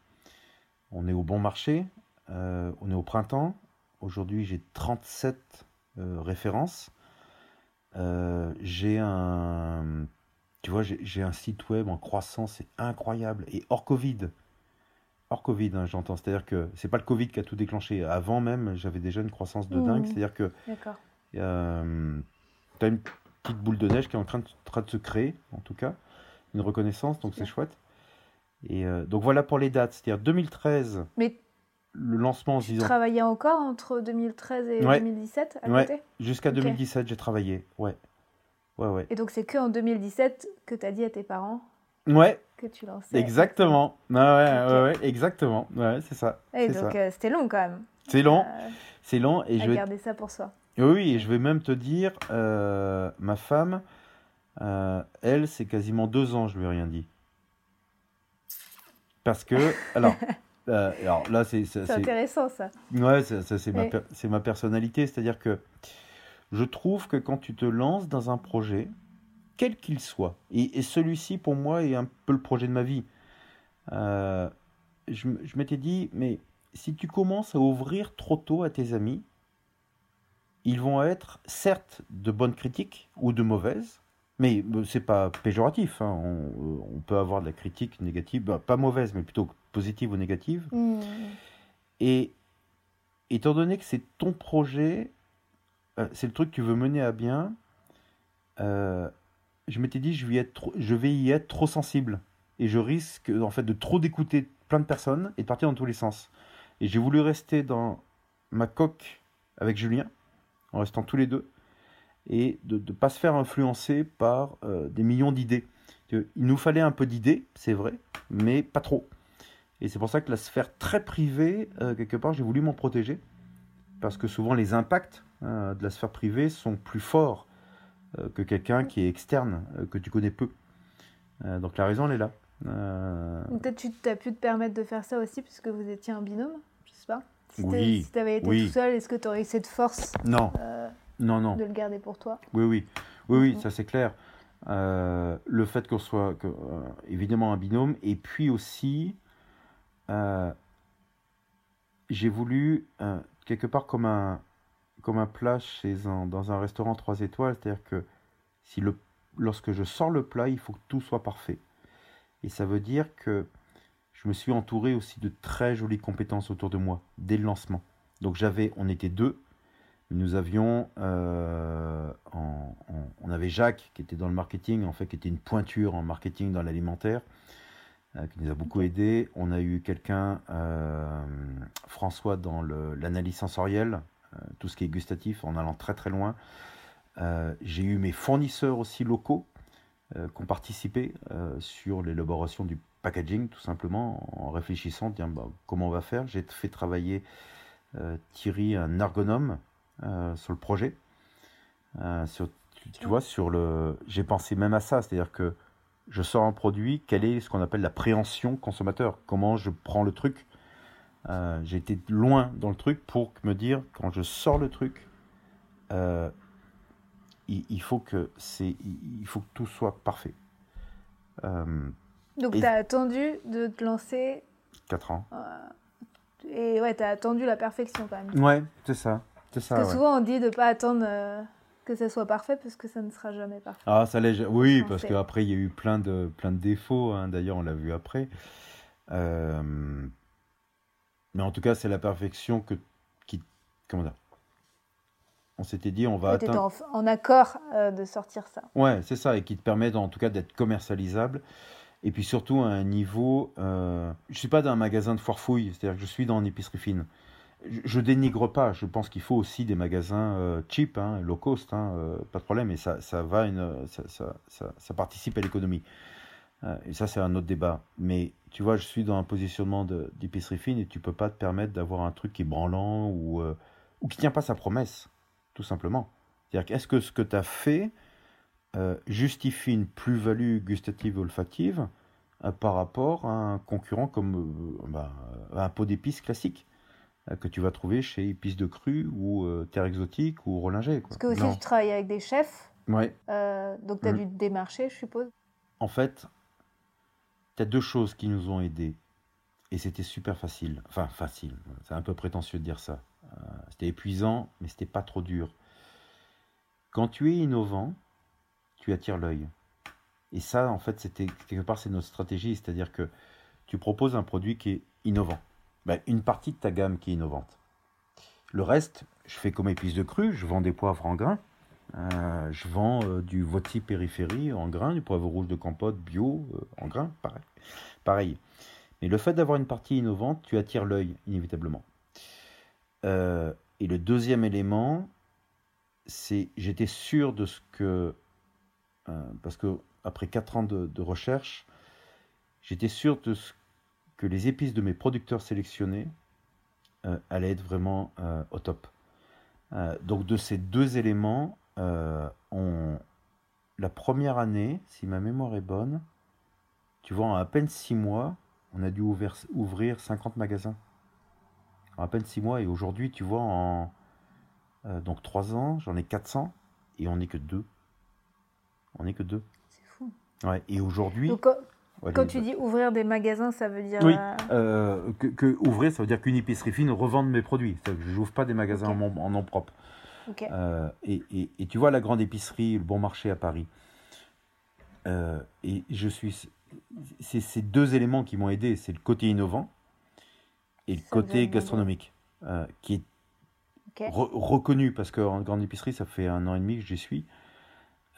[SPEAKER 1] On est au bon marché. euh, on est au printemps. Aujourd'hui, j'ai 37 euh, références. Euh, j'ai un, tu vois, j'ai un site web en croissance, c'est incroyable. Et hors Covid. Hors Covid, hein, j'entends. C'est-à-dire que c'est pas le Covid qui a tout déclenché. Avant même, j'avais déjà une croissance de dingue. C'est-à-dire que
[SPEAKER 2] D'accord.
[SPEAKER 1] euh, tu as une petite boule de neige qui est en train de, train de se créer, en tout cas, une reconnaissance, donc c'est chouette. Et euh, donc voilà pour les dates, c'est-à-dire 2013,
[SPEAKER 2] Mais
[SPEAKER 1] le lancement en
[SPEAKER 2] tu
[SPEAKER 1] disant
[SPEAKER 2] travaillais encore entre 2013 et
[SPEAKER 1] Ouais.
[SPEAKER 2] 2017 à
[SPEAKER 1] Ouais.
[SPEAKER 2] côté?
[SPEAKER 1] Jusqu'à
[SPEAKER 2] Ok.
[SPEAKER 1] 2017, j'ai travaillé. Ouais, ouais, ouais.
[SPEAKER 2] Et donc c'est que en 2017 que tu as dit à tes parents
[SPEAKER 1] Ouais,
[SPEAKER 2] que tu lançais.
[SPEAKER 1] exactement. Ouais, ouais, ouais, ouais, exactement. Ouais, c'est ça.
[SPEAKER 2] Et donc
[SPEAKER 1] ça.
[SPEAKER 2] euh, c'était long quand même.
[SPEAKER 1] C'est long,
[SPEAKER 2] euh,
[SPEAKER 1] c'est long. Et
[SPEAKER 2] à
[SPEAKER 1] je vais
[SPEAKER 2] garder ça pour soi.
[SPEAKER 1] Oui, et je vais même te dire, euh, ma femme, euh, elle, c'est quasiment deux ans, je lui ai rien dit. Parce que, <laughs> alors, alors là, c'est,
[SPEAKER 2] intéressant ça.
[SPEAKER 1] ouais, c'est- ma, per- c'est ma personnalité, c'est-à-dire que je trouve que quand tu te lances dans un projet, quel qu'il soit, et, et celui-ci pour moi est un peu le projet de ma vie, euh, je, m'étais dit, mais si tu commences à ouvrir trop tôt à tes amis, ils vont être certes de bonnes critiques ou de mauvaises, mais euh, c'est pas péjoratif. hein, On, euh, on peut avoir de la critique négative, bah, pas mauvaise, mais plutôt positive ou négative.
[SPEAKER 2] Hmm.
[SPEAKER 1] Et étant donné que c'est ton projet, c'est le truc que tu veux mener à bien, euh, je m'étais dit je vais, y être trop- sensible. Et je risque en fait de trop d'écouter plein de personnes et de partir dans tous les sens. Et j'ai voulu rester dans ma coque avec Julien, en restant tous les deux, et de ne pas se faire influencer par euh, des millions d'idées. Il nous fallait un peu d'idées, c'est vrai, mais pas trop. Et c'est pour ça que la sphère très privée, euh, quelque part, j'ai voulu m'en protéger. Parce que souvent, les impacts euh, de la sphère privée sont plus forts que quelqu'un qui est externe, euh, que tu connais peu. Euh, donc la raison, elle est là. Euh,
[SPEAKER 2] Peut-être tu as pu te permettre de faire ça aussi puisque vous étiez un binôme, je sais pas. Si
[SPEAKER 1] Oui,
[SPEAKER 2] tu avais été
[SPEAKER 1] oui.
[SPEAKER 2] tout seul, est-ce que tu aurais eu cette force
[SPEAKER 1] non,
[SPEAKER 2] euh,
[SPEAKER 1] non, non.
[SPEAKER 2] de le garder pour toi?
[SPEAKER 1] Oui, oui, oui, oui,
[SPEAKER 2] Mhm.
[SPEAKER 1] ça c'est clair. Euh, le fait qu'on soit que, euh, évidemment un binôme, et puis aussi, euh, j'ai voulu euh, quelque part comme un comme un plat chez un, dans un restaurant 3 étoiles, c'est-à-dire que si le lorsque je sors le plat, il faut que tout soit parfait. Et ça veut dire que je me suis entouré aussi de très jolies compétences autour de moi dès le lancement. Donc j'avais, on était deux. Nous avions, euh, on avait Jacques qui était dans le marketing, en fait, qui était une pointure en marketing dans l'alimentaire, euh, qui nous a beaucoup aidé. On a eu quelqu'un, euh, François, dans l'analyse sensorielle, tout ce qui est gustatif, en allant très très loin. J'ai eu mes fournisseurs aussi locaux qui ont participé sur l'élaboration du packaging, tout simplement, en réfléchissant, bah, comment on va faire. J'ai fait travailler euh, Thierry, un ergonome, euh, sur le projet. Euh, tu, vois, sur le, j'ai pensé même à ça, c'est-à-dire que je sors un produit, quelle est ce qu'on appelle la préhension consommateur? Comment je prends le truc? J'ai été loin dans le truc pour me dire, quand je sors le truc, il, faut que c'est, il faut que tout soit parfait.
[SPEAKER 2] Donc, tu as attendu de te lancer.
[SPEAKER 1] 4 ans.
[SPEAKER 2] et ouais, tu as attendu la perfection quand même.
[SPEAKER 1] Ouais, c'est ça. C'est ça.
[SPEAKER 2] Parce que souvent, on dit de ne pas attendre euh, que ça soit parfait parce que ça ne sera jamais parfait.
[SPEAKER 1] Ah, ça l'est. Oui, parce qu'après, il y a eu plein de, plein de défauts. Hein. D'ailleurs, on l'a vu après. Euh, mais en tout cas, c'est la perfection que, qui. Comment dire on s'était dit on va
[SPEAKER 2] atteindre... en, en, accord euh, de sortir ça.
[SPEAKER 1] Ouais, c'est ça, et qui te permet en tout cas d'être commercialisable et puis surtout à un niveau. Euh, je ne suis pas dans un magasin de foire fouille, c'est-à-dire que je suis dans une épicerie fine. Je, ne dénigre pas, je pense qu'il faut aussi des magasins euh, cheap, hein, low cost, hein, euh, pas de problème, et ça, ça, va une, ça, ça, ça, ça participe à l'économie. Et ça, c'est un autre débat. Mais tu vois, je suis dans un positionnement d'épicerie fine et tu peux pas te permettre d'avoir un truc qui est branlant ou, ou qui tient pas sa promesse, tout simplement. C'est-à-dire, est-ce que ce que tu as fait euh, justifie une plus-value gustative olfactive euh, par rapport à un concurrent comme euh, bah, un pot d'épices classique que tu vas trouver chez Épices de Cru ou Terre Exotique ou Rollinger.
[SPEAKER 2] Parce que aussi tu travailles avec des chefs.
[SPEAKER 1] Ouais.
[SPEAKER 2] donc tu as mm. dû démarcher, je suppose.
[SPEAKER 1] En fait, tu as deux choses qui nous ont aidés. Et c'était super facile. Enfin, facile. C'est un peu prétentieux de dire ça. c'était épuisant, mais c'était pas trop dur. Quand tu es innovant, tu attires l'œil. Et ça, en fait, c'était quelque part, c'est notre stratégie, c'est-à-dire que tu proposes un produit qui est innovant. Ben, une partie de ta gamme qui est innovante. Le reste, je fais comme épices de cru, je vends des poivres en grains, euh, je vends euh, du votis périphérie en grains, du poivre rouge de campote bio euh, en grains, pareil. pareil. Mais le fait d'avoir une partie innovante, tu attires l'œil inévitablement. et le deuxième élément, c'est j'étais sûr de ce que parce que après 4 ans de, recherche, j'étais sûr de ce, que les épices de mes producteurs sélectionnés allaient être vraiment au top. donc de ces deux éléments, on, la première année, si ma mémoire est bonne, tu vois, en à peine 6 mois, on a dû ouvrir, ouvrir 50 magasins. En à peine 6 mois, et aujourd'hui, tu vois, en donc 3 ans, j'en ai 400, et on n'est que 2. On n'est que deux.
[SPEAKER 2] C'est fou.
[SPEAKER 1] Ouais, et aujourd'hui.
[SPEAKER 2] Quand tu dis ouvrir des magasins, ça veut dire.
[SPEAKER 1] Oui, euh, euh, que, ouvrir, ça veut dire qu'une épicerie fine revende mes produits. je n'ouvre pas des magasins en, nom propre. Euh, et, et, tu vois la grande épicerie, le bon marché à Paris. et je suis. C'est ces deux éléments qui m'ont aidé c'est le côté innovant et le côté gastronomique, qui est reconnu parce qu'en grande épicerie, ça fait un an et demi que j'y suis.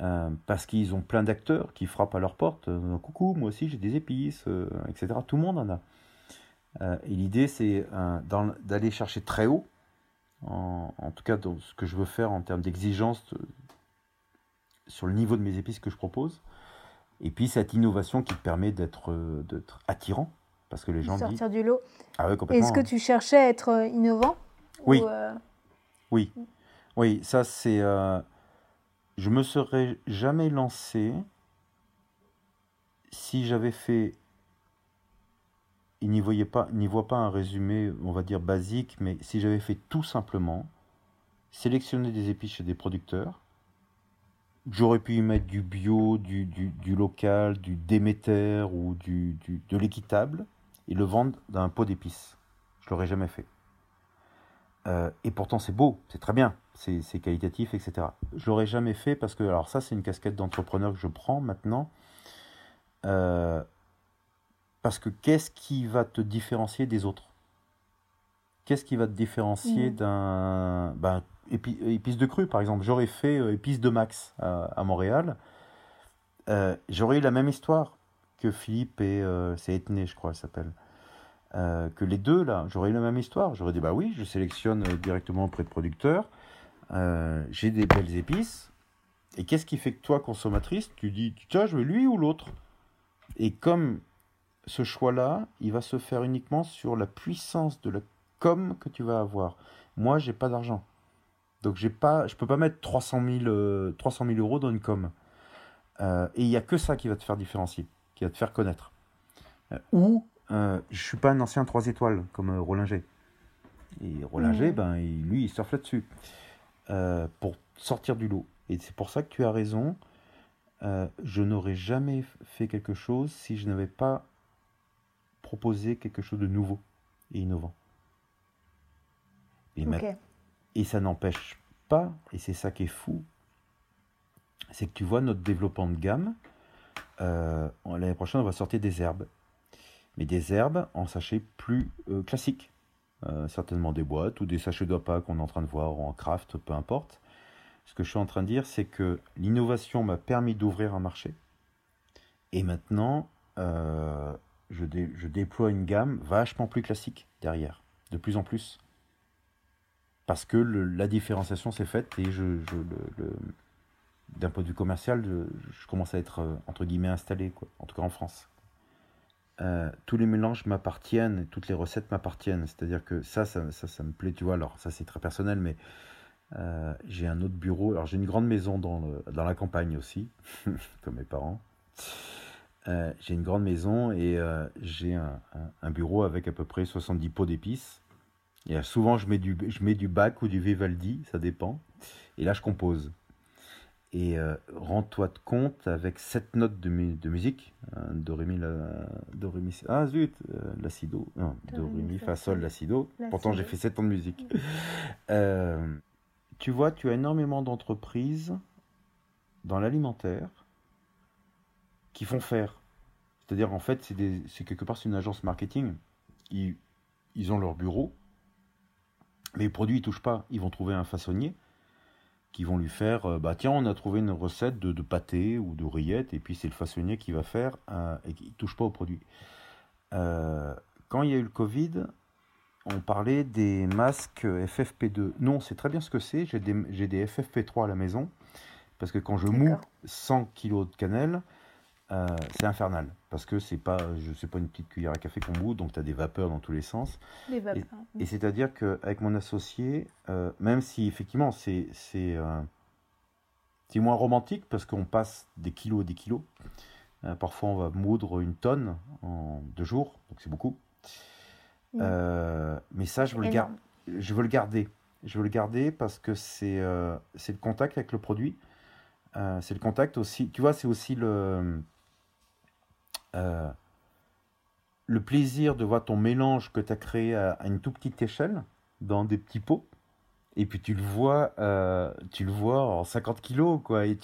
[SPEAKER 1] Euh, parce qu'ils ont plein d'acteurs qui frappent à leur porte. Euh, coucou, moi aussi j'ai des épices, euh, etc. Tout le monde en a. et l'idée, c'est d'aller chercher très haut, en, tout cas dans ce que je veux faire en termes d'exigence sur le niveau de mes épices que je propose. Et puis cette innovation qui te permet d'être attirant, parce que les gens
[SPEAKER 2] sortir du lot.
[SPEAKER 1] Ah
[SPEAKER 2] Est-ce que tu cherchais à être innovant
[SPEAKER 1] Oui. Oui. Oui, ça c'est je me serais jamais lancé si j'avais fait il n'y voyait pas n'y voit pas un résumé on va dire basique mais si j'avais fait tout simplement sélectionner des épices chez des producteurs j'aurais pu y mettre du bio du, du, local du Déméter ou du, de l'équitable et le vendre dans un pot d'épices je l'aurais jamais fait Euh, et pourtant, c'est beau, c'est très bien, c'est qualitatif, etc. Je l'aurais jamais fait parce que, alors ça, c'est une casquette d'entrepreneur que je prends maintenant. Euh, parce que qu'est-ce qui va te différencier des autres? Qu'est-ce qui va te différencier mmh. d'un. Ben, épices de cru, par exemple? J'aurais fait euh, épices de Max à, Montréal. J'aurais eu la même histoire que Philippe et. c'est Ethné, je crois, s'appelle. Euh, que les deux, là, j'aurais eu la même histoire. J'aurais dit, bah oui, je sélectionne euh, directement auprès de producteurs, euh, j'ai des belles épices, et qu'est-ce qui fait que toi, consommatrice, tu dis, tiens, je veux lui ou l'autre? Et comme ce choix-là, il va se faire uniquement sur la puissance de la com que tu vas avoir. Moi, j'ai pas d'argent. Donc, j'ai pas, je peux pas mettre 300 000, 300 000 euros dans une com. et il n'y a que ça qui va te faire différencier, qui va te faire connaître. ou euh, je suis pas un ancien 3 étoiles comme euh, Rollinger. Et Rollinger, ben, lui, il surfe là-dessus. Euh, pour sortir du lot. Et c'est pour ça que tu as raison. Euh, je n'aurais jamais fait quelque chose si je n'avais pas proposé quelque chose de nouveau et innovant. Et, et ça n'empêche pas, et c'est ça qui est fou, c'est que tu vois notre développement de gamme. L'année prochaine, on va sortir des herbes mais des herbes en sachets plus euh, classiques. Euh, certainement des boîtes ou des sachets d'opa qu'on est en train de voir en craft, peu importe. Ce que je suis en train de dire, c'est que l'innovation m'a permis d'ouvrir un marché. Et maintenant, euh, je, déploie une gamme vachement plus classique derrière, de plus en plus. Parce que la différenciation s'est faite et je, d'un point de vue commercial, je, commence à être entre guillemets installé, quoi, en tout cas en France. Euh, tous les mélanges m'appartiennent, toutes les recettes m'appartiennent. C'est-à-dire que ça, ça, ça, me plaît, tu vois. Alors, ça, c'est très personnel, mais euh, j'ai un autre bureau. Alors, j'ai une grande maison dans, dans la campagne aussi, <laughs> comme mes parents. Euh, j'ai une grande maison et j'ai un, un, bureau avec à peu près 70 pots d'épices. Et souvent, je mets, du, je mets du bac ou du Vivaldi, ça dépend. Et là, je compose. Et euh, rends-toi compte avec cette note de, de musique, do, ré, mi, la, do, ré, mi, ah zut, euh, l'acido, non, do, ré, mi, fa, sol, l'acido. Pourtant, j'ai fait 7 ans de musique. Euh, tu vois, tu as énormément d'entreprises dans l'alimentaire qui font faire. C'est-à-dire, en fait, c'est quelque part, c'est une agence marketing. Ils, ils ont leur bureau, mais les produits, ils touchent pas. Ils vont trouver un façonnier qui vont lui faire euh, bah tiens on a trouvé une recette de, de pâté ou de rillettes et puis c'est le façonnier qui va faire euh, et qui ne touche pas au produit. Euh, quand il y a eu le Covid, on parlait des masques FFP2. Non, c'est très bien ce que c'est. J'ai des, des, FFP3 à la maison parce que quand je moue 100 kg de cannelle, euh, c'est infernal parce que c'est pas je sais pas une petite cuillère à café qu'on bout donc tu as des vapeurs dans tous les sens. Et, c'est à dire qu'avec mon associé euh, même si effectivement c'est c'est euh, moins romantique parce qu'on passe des kilos et des kilos parfois on va moudre une tonne en deux jours donc c'est beaucoup. Mais ça je veux, le je veux le garder. Je veux le garder parce que c'est c'est le contact avec le produit. C'est le contact aussi tu vois c'est aussi le euh, le plaisir de voir ton mélange que tu as créé à, une toute petite échelle, dans des petits pots, et puis tu le vois, euh, tu le vois en 50 kilos, quoi. Et,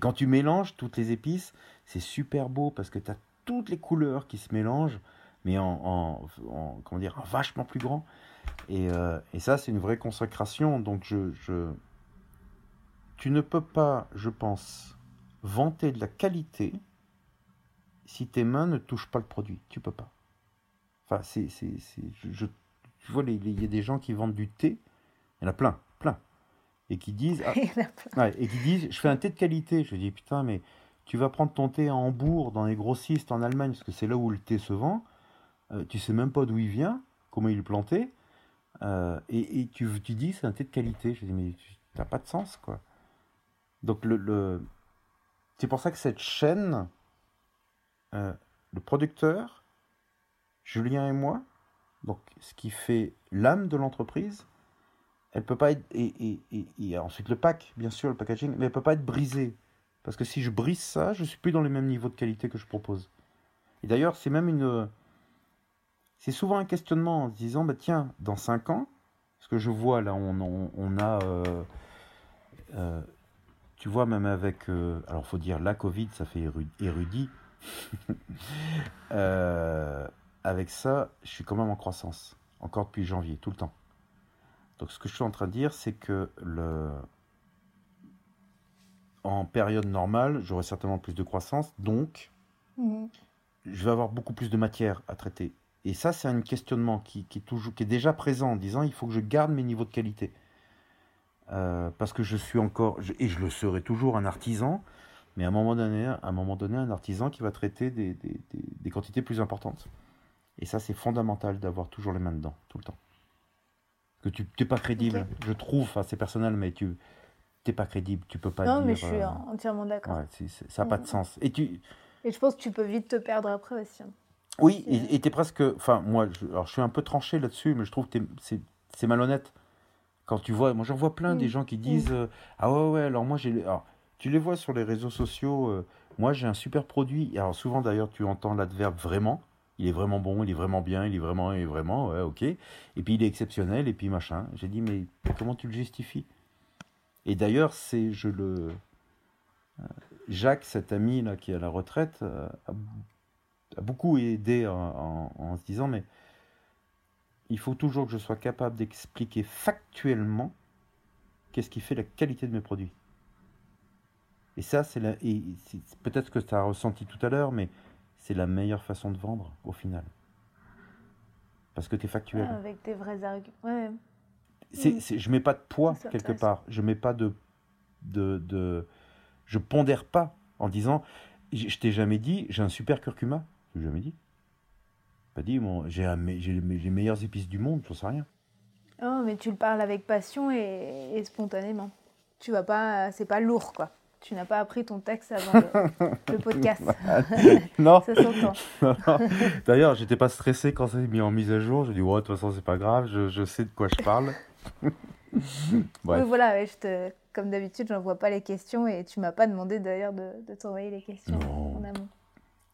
[SPEAKER 1] quand tu mélanges toutes les épices, c'est super beau parce que tu as toutes les couleurs qui se mélangent, mais en, comment dire, vachement plus grand. Et, euh, et ça, c'est une vraie consacration. Donc, je, je, tu ne peux pas, je pense, vanter de la qualité si tes mains ne touchent pas le produit. Tu peux pas. Enfin, c'est, c'est, je, tu vois, il y a des gens qui vendent du thé, il y en a plein, plein, et qui disent, ah, <laughs> et qui disent, je fais un thé de qualité. Je dis, putain, mais tu vas prendre ton thé à Hambourg, dans les grossistes en Allemagne, parce que c'est là où le thé se vend. Euh, tu sais même pas d'où il vient, comment il est planté, euh, et, tu, tu dis, c'est un thé de qualité. Je dis, mais ça n'a pas de sens, quoi. Donc, le, le... c'est pour ça que cette chaîne, euh, le producteur, Julien et moi, donc ce qui fait l'âme de l'entreprise, elle peut pas être et, et, ensuite le pack, bien sûr, le packaging, mais elle peut pas être brisée parce que si je brise ça, je suis plus dans les mêmes niveaux de qualité que je propose. Et d'ailleurs, c'est même une c'est souvent un questionnement en se disant bah tiens, dans 5 ans, Ce que je vois là, on, on, a. euh, euh, tu vois, même avec. euh, alors, faut dire, la Covid, ça fait éru- érudit. <laughs> Euh, avec ça, je suis quand même en croissance. Encore depuis janvier, tout le temps. Donc, ce que je suis en train de dire, c'est que le. En période normale, j'aurai certainement plus de croissance, donc
[SPEAKER 2] Mhm.
[SPEAKER 1] je vais avoir beaucoup plus de matière à traiter. Et ça, c'est un questionnement qui, qui est toujours, qui est déjà présent en disant il faut que je garde mes niveaux de qualité. Euh, parce que je suis encore, je- et je le serai toujours, un artisan, mais à un moment donné, à un, moment donné, un artisan qui va traiter des, des- des- des quantités plus importantes. Et ça, c'est fondamental d'avoir toujours les mains dedans, tout le temps. Que tu n'es pas crédible, je trouve, enfin, c'est personnel, mais tu n'es pas crédible, tu peux pas
[SPEAKER 2] Non,
[SPEAKER 1] dire.
[SPEAKER 2] mais je suis
[SPEAKER 1] euh,
[SPEAKER 2] entièrement d'accord.
[SPEAKER 1] ouais, ça n'a pas de
[SPEAKER 2] Mhm.
[SPEAKER 1] sens. Et tu,
[SPEAKER 2] Et je pense que tu peux vite te perdre après aussi. hein.
[SPEAKER 1] Oui, et et t'es presque. Enfin, moi, je, alors, je suis un peu tranché là-dessus, mais je trouve que t'es- c'est malhonnête. Quand tu vois. Moi, j'en vois plein des
[SPEAKER 2] Mm.
[SPEAKER 1] gens qui disent euh, Ah ouais, ouais, alors moi, j'ai. alors, tu les vois sur les réseaux sociaux. euh, moi, j'ai un super produit. Alors, souvent, d'ailleurs, tu entends l'adverbe vraiment. Il est vraiment bon, il est vraiment bien, il est vraiment, il est vraiment, ouais, ok. Et puis, il est exceptionnel, et puis machin. J'ai dit Mais comment tu le justifies? Et d'ailleurs, c'est. Je le. euh, Jacques, cet ami là qui est à la retraite, euh, a beaucoup aidé en se disant mais il faut toujours que je sois capable d'expliquer factuellement qu'est-ce qui fait la qualité de mes produits. Et ça, c'est la, et c'est- peut-être que tu as ressenti tout à l'heure, mais c'est la meilleure façon de vendre au final. Parce que tu es factuel.
[SPEAKER 2] Ouais, avec des vrais arguments. Ouais. Mm.
[SPEAKER 1] c'est- je mets pas de poids quelque part. Je mets pas de, de, de- je pondère pas en disant, je je t'ai jamais dit, j'ai un super curcuma. Je jamais dit. Pas dit, mon, j'ai, les meilleures épices du monde, j'en sais rien.
[SPEAKER 2] Oh, mais tu le parles avec passion et, et spontanément. Tu vas pas, c'est pas lourd quoi. Tu n'as pas appris ton texte avant le, <laughs> le podcast. <laughs>
[SPEAKER 1] non.
[SPEAKER 2] Ça s'entend. <laughs>
[SPEAKER 1] D'ailleurs, j'étais pas stressé quand c'est mis en mise à jour. J'ai dit, ouais, de toute façon, c'est pas grave, je, je sais de quoi je parle. Bref.
[SPEAKER 2] Oui, voilà, ouais, je te, comme d'habitude, j'envoie pas les questions et tu m'as pas demandé d'ailleurs de, de t'envoyer les questions
[SPEAKER 1] Non.
[SPEAKER 2] en amont.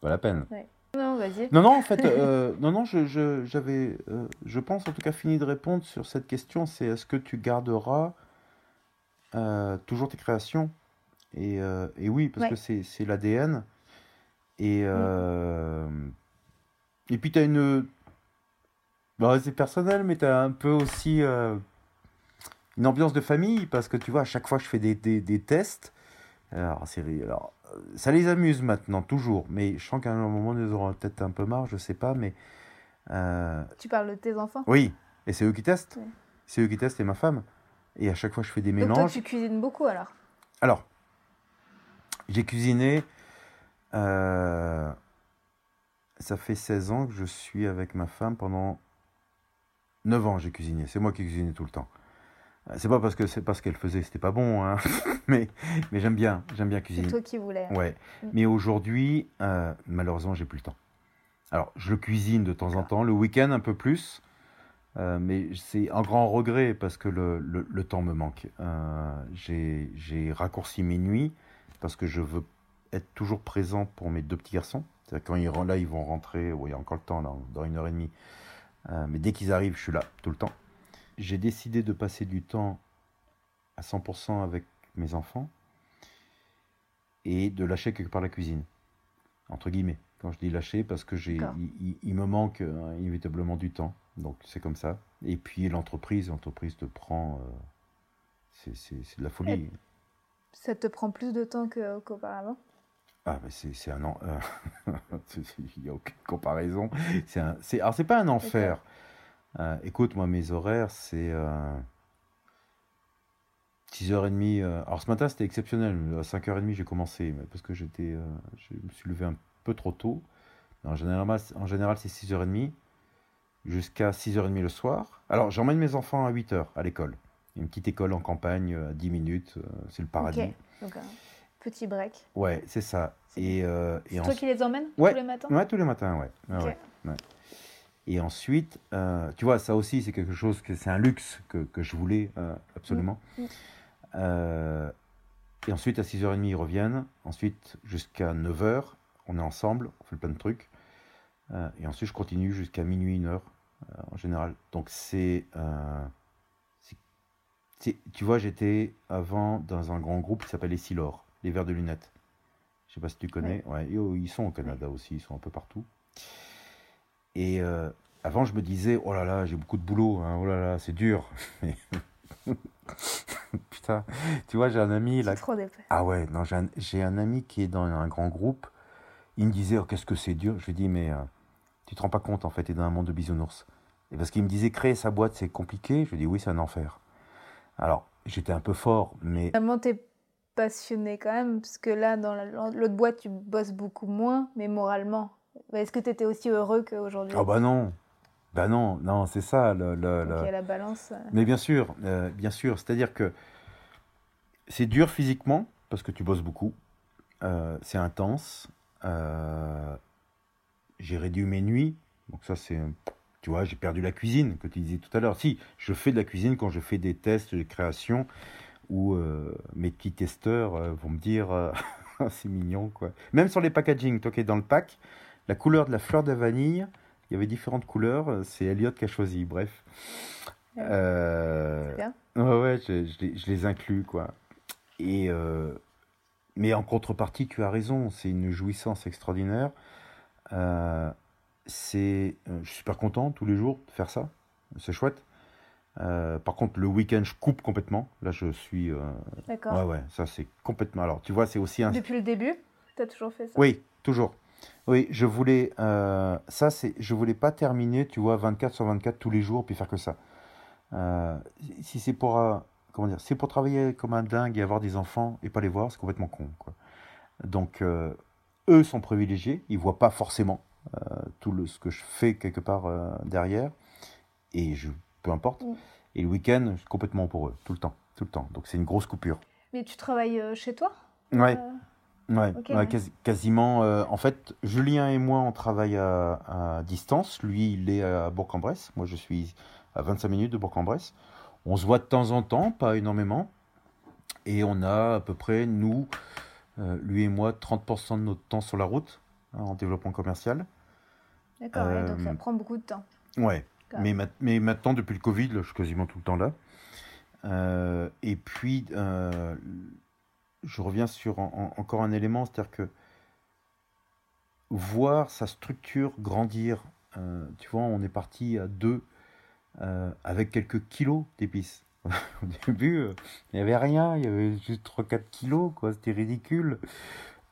[SPEAKER 1] Pas la peine.
[SPEAKER 2] Non, vas-y.
[SPEAKER 1] Non, non, en fait, euh, non, non, je, je- euh, je pense en tout cas fini de répondre sur cette question. C'est est-ce que tu garderas euh, toujours tes créations? Et, euh, et oui, parce
[SPEAKER 2] Ouais.
[SPEAKER 1] que c'est, l'ADN. Et, euh, et puis tu as une. Bon, c'est personnel, mais tu as un peu aussi euh, une ambiance de famille parce que tu vois, à chaque fois je fais des, des, des tests, alors, alors ça les amuse maintenant, toujours, mais je sens qu'à un moment, ils auront peut-être un peu marre, je sais pas, mais.
[SPEAKER 2] Tu parles de tes enfants?
[SPEAKER 1] oui, et c'est eux qui testent.
[SPEAKER 2] Ouais.
[SPEAKER 1] C'est eux qui testent et ma femme. Et à chaque fois, je fais des
[SPEAKER 2] Donc toi,
[SPEAKER 1] mélanges.
[SPEAKER 2] tu cuisines beaucoup alors?
[SPEAKER 1] Alors, j'ai cuisiné. euh, ça fait 16 ans que je suis avec ma femme pendant 9 ans, j'ai cuisiné. C'est moi qui cuisinais tout le temps. Euh, C'est pas parce que c'est pas ce qu'elle faisait, c'était pas bon, hein. <laughs> mais, mais j'aime bien, j'aime bien
[SPEAKER 2] C'est
[SPEAKER 1] cuisiner.
[SPEAKER 2] toi qui voulais. hein.
[SPEAKER 1] Ouais.
[SPEAKER 2] Mm.
[SPEAKER 1] Mais aujourd'hui, euh, malheureusement, j'ai plus le temps. Alors, je le cuisine de temps en temps, le week-end un peu plus, euh, mais c'est un grand regret parce que le, le- le temps me manque. Euh, j'ai j'ai raccourci mes nuits parce que je veux être toujours présent pour mes deux petits garçons. C'est-à-dire quand ils là, ils vont rentrer, il y a encore le temps, là, dans une heure et demie. Euh, mais dès qu'ils arrivent, je suis là, tout le temps. J'ai décidé de passer du temps à 100% avec mes enfants et de lâcher quelque part la cuisine. Entre guillemets. Quand je dis lâcher, parce que j'ai, il, il- il me manque euh, inévitablement du temps. Donc c'est comme ça. Et puis l'entreprise, l'entreprise te prend. euh, c'est de la folie.
[SPEAKER 2] Ça te prend plus de temps qu'auparavant?
[SPEAKER 1] Ah, mais c'est, c'est un. euh, <laughs> Il n'y a aucune comparaison. Un, alors, c'est pas un enfer. Euh, écoute, moi, mes horaires, c'est. euh, 6h30. euh, alors, ce matin, c'était exceptionnel. À 5h30, j'ai commencé. Parce que j'étais, euh, je me suis levé un peu trop tôt. En général, en général c'est 6h30 jusqu'à 6h30 le soir. Alors, j'emmène mes enfants à 8h à l'école. Une petite école en campagne, euh, à 10 minutes. euh, C'est le paradis.
[SPEAKER 2] Ok. Donc un petit break.
[SPEAKER 1] Ouais, c'est ça. Et, euh, et
[SPEAKER 2] C'est toi qui les emmènes
[SPEAKER 1] Ouais.
[SPEAKER 2] tous les matins
[SPEAKER 1] Ouais, tous les matins, ouais. Et ensuite, euh, tu vois, ça aussi, c'est quelque chose que c'est un luxe que, que je voulais euh, absolument.
[SPEAKER 2] Mm, mm.
[SPEAKER 1] Et ensuite, à 6h30, ils reviennent. Ensuite, jusqu'à 9h, on est ensemble, on fait plein de trucs. Et ensuite, je continue jusqu'à minuit, 1h, en général. Donc, c'est. Tu vois, j'étais avant dans un grand groupe qui s'appelle les Silor, les verres de lunettes. Je sais pas si tu connais. Ouais, ils sont au Canada aussi, ils sont un peu partout. Et euh, avant, je me disais, oh là là, j'ai beaucoup de boulot, hein, oh là là, c'est dur. <laughs> <laughs> Putain, tu vois, j'ai un ami là.
[SPEAKER 2] Trop.
[SPEAKER 1] Ah ouais, non, j'ai un, ami qui est dans un grand groupe. Il me disait, oh, qu'est-ce que c'est dur. Je lui dis, mais euh, tu te rends pas compte, en fait, tu es dans un monde de bisounours. Et parce qu'il me disait, créer sa boîte, c'est compliqué. Je lui dis, oui, c'est un enfer. Alors, j'étais un peu fort, mais
[SPEAKER 2] Finalement, t'es passionné quand même, parce que là, dans la- l'autre boîte, tu bosses beaucoup moins, mais moralement. Bah, Est-ce que tu étais aussi heureux qu'aujourd'hui?
[SPEAKER 1] Ah bah non, bah non, non, c'est ça. Le, le-
[SPEAKER 2] Donc,
[SPEAKER 1] le-
[SPEAKER 2] il y a la balance. euh.
[SPEAKER 1] Mais bien sûr, euh, bien sûr. C'est-à-dire que c'est dur physiquement parce que tu bosses beaucoup. Euh, c'est intense. Euh, j'ai réduit mes nuits. Donc ça, c'est... Tu vois, j'ai perdu la cuisine, que tu disais tout à l'heure. Si, je fais de la cuisine quand je fais des tests de création où euh, mes petits testeurs euh, vont me dire euh, <laughs> c'est mignon, quoi. Même sur les packaging, toi qui es dans le pack, la couleur de la fleur de vanille, il y avait différentes couleurs. C'est Elliot qui a choisi, bref. Euh,
[SPEAKER 2] bien.
[SPEAKER 1] Ouais, ouais, je, je les, je les inclus, quoi. Et, mais en contrepartie, tu as raison, c'est une jouissance extraordinaire. C'est, euh, je suis super content tous les jours de faire ça, c'est chouette. Euh, par contre, le week-end, je coupe complètement. Là, je suis. euh,
[SPEAKER 2] D'accord.
[SPEAKER 1] Ouais, ouais, ça, c'est complètement. Alors, tu vois, c'est aussi un.
[SPEAKER 2] Depuis le début, tu as toujours fait ça?
[SPEAKER 1] Oui, toujours. Oui, je voulais. euh, ça, c'est. Je voulais pas terminer, tu vois, 24 sur 24 tous les jours, puis faire que ça. Si c'est pour. comment dire C'est pour travailler comme un dingue et avoir des enfants et pas les voir, c'est complètement con, quoi. Donc, eux sont privilégiés, ils voient pas forcément tout le, ce que je fais quelque part euh, derrière. Et je. Peu importe.
[SPEAKER 2] Mm.
[SPEAKER 1] Et le week-end, c'est complètement pour eux, tout le temps. Tout le temps. Donc, c'est une grosse coupure.
[SPEAKER 2] Mais tu travailles euh, chez toi?
[SPEAKER 1] Ouais.
[SPEAKER 2] Euh,
[SPEAKER 1] Ouais,
[SPEAKER 2] Ok,
[SPEAKER 1] ouais,
[SPEAKER 2] ouais.
[SPEAKER 1] quasi- quasiment. euh, en fait, Julien et moi, on travaille à, à distance. Lui, il est à Bourg-en-Bresse. Moi, je suis à 25 minutes de Bourg-en-Bresse. On se voit de temps en temps, pas énormément. Et on a à peu près, nous, euh, lui et moi, 30% de notre temps sur la route, en développement commercial.
[SPEAKER 2] D'accord, ouais, donc ça
[SPEAKER 1] Euh,
[SPEAKER 2] prend beaucoup de temps.
[SPEAKER 1] Ouais, mais, ma- mais maintenant, depuis le Covid, là, je suis quasiment tout le temps là. Euh, et puis, euh, je reviens sur en- en- encore un élément, c'est-à-dire que voir sa structure grandir, euh, tu vois, on est parti à deux avec quelques kilos d'épices. <laughs> Au début, il n'y avait rien, il y avait juste 3-4 kilos, quoi, c'était ridicule.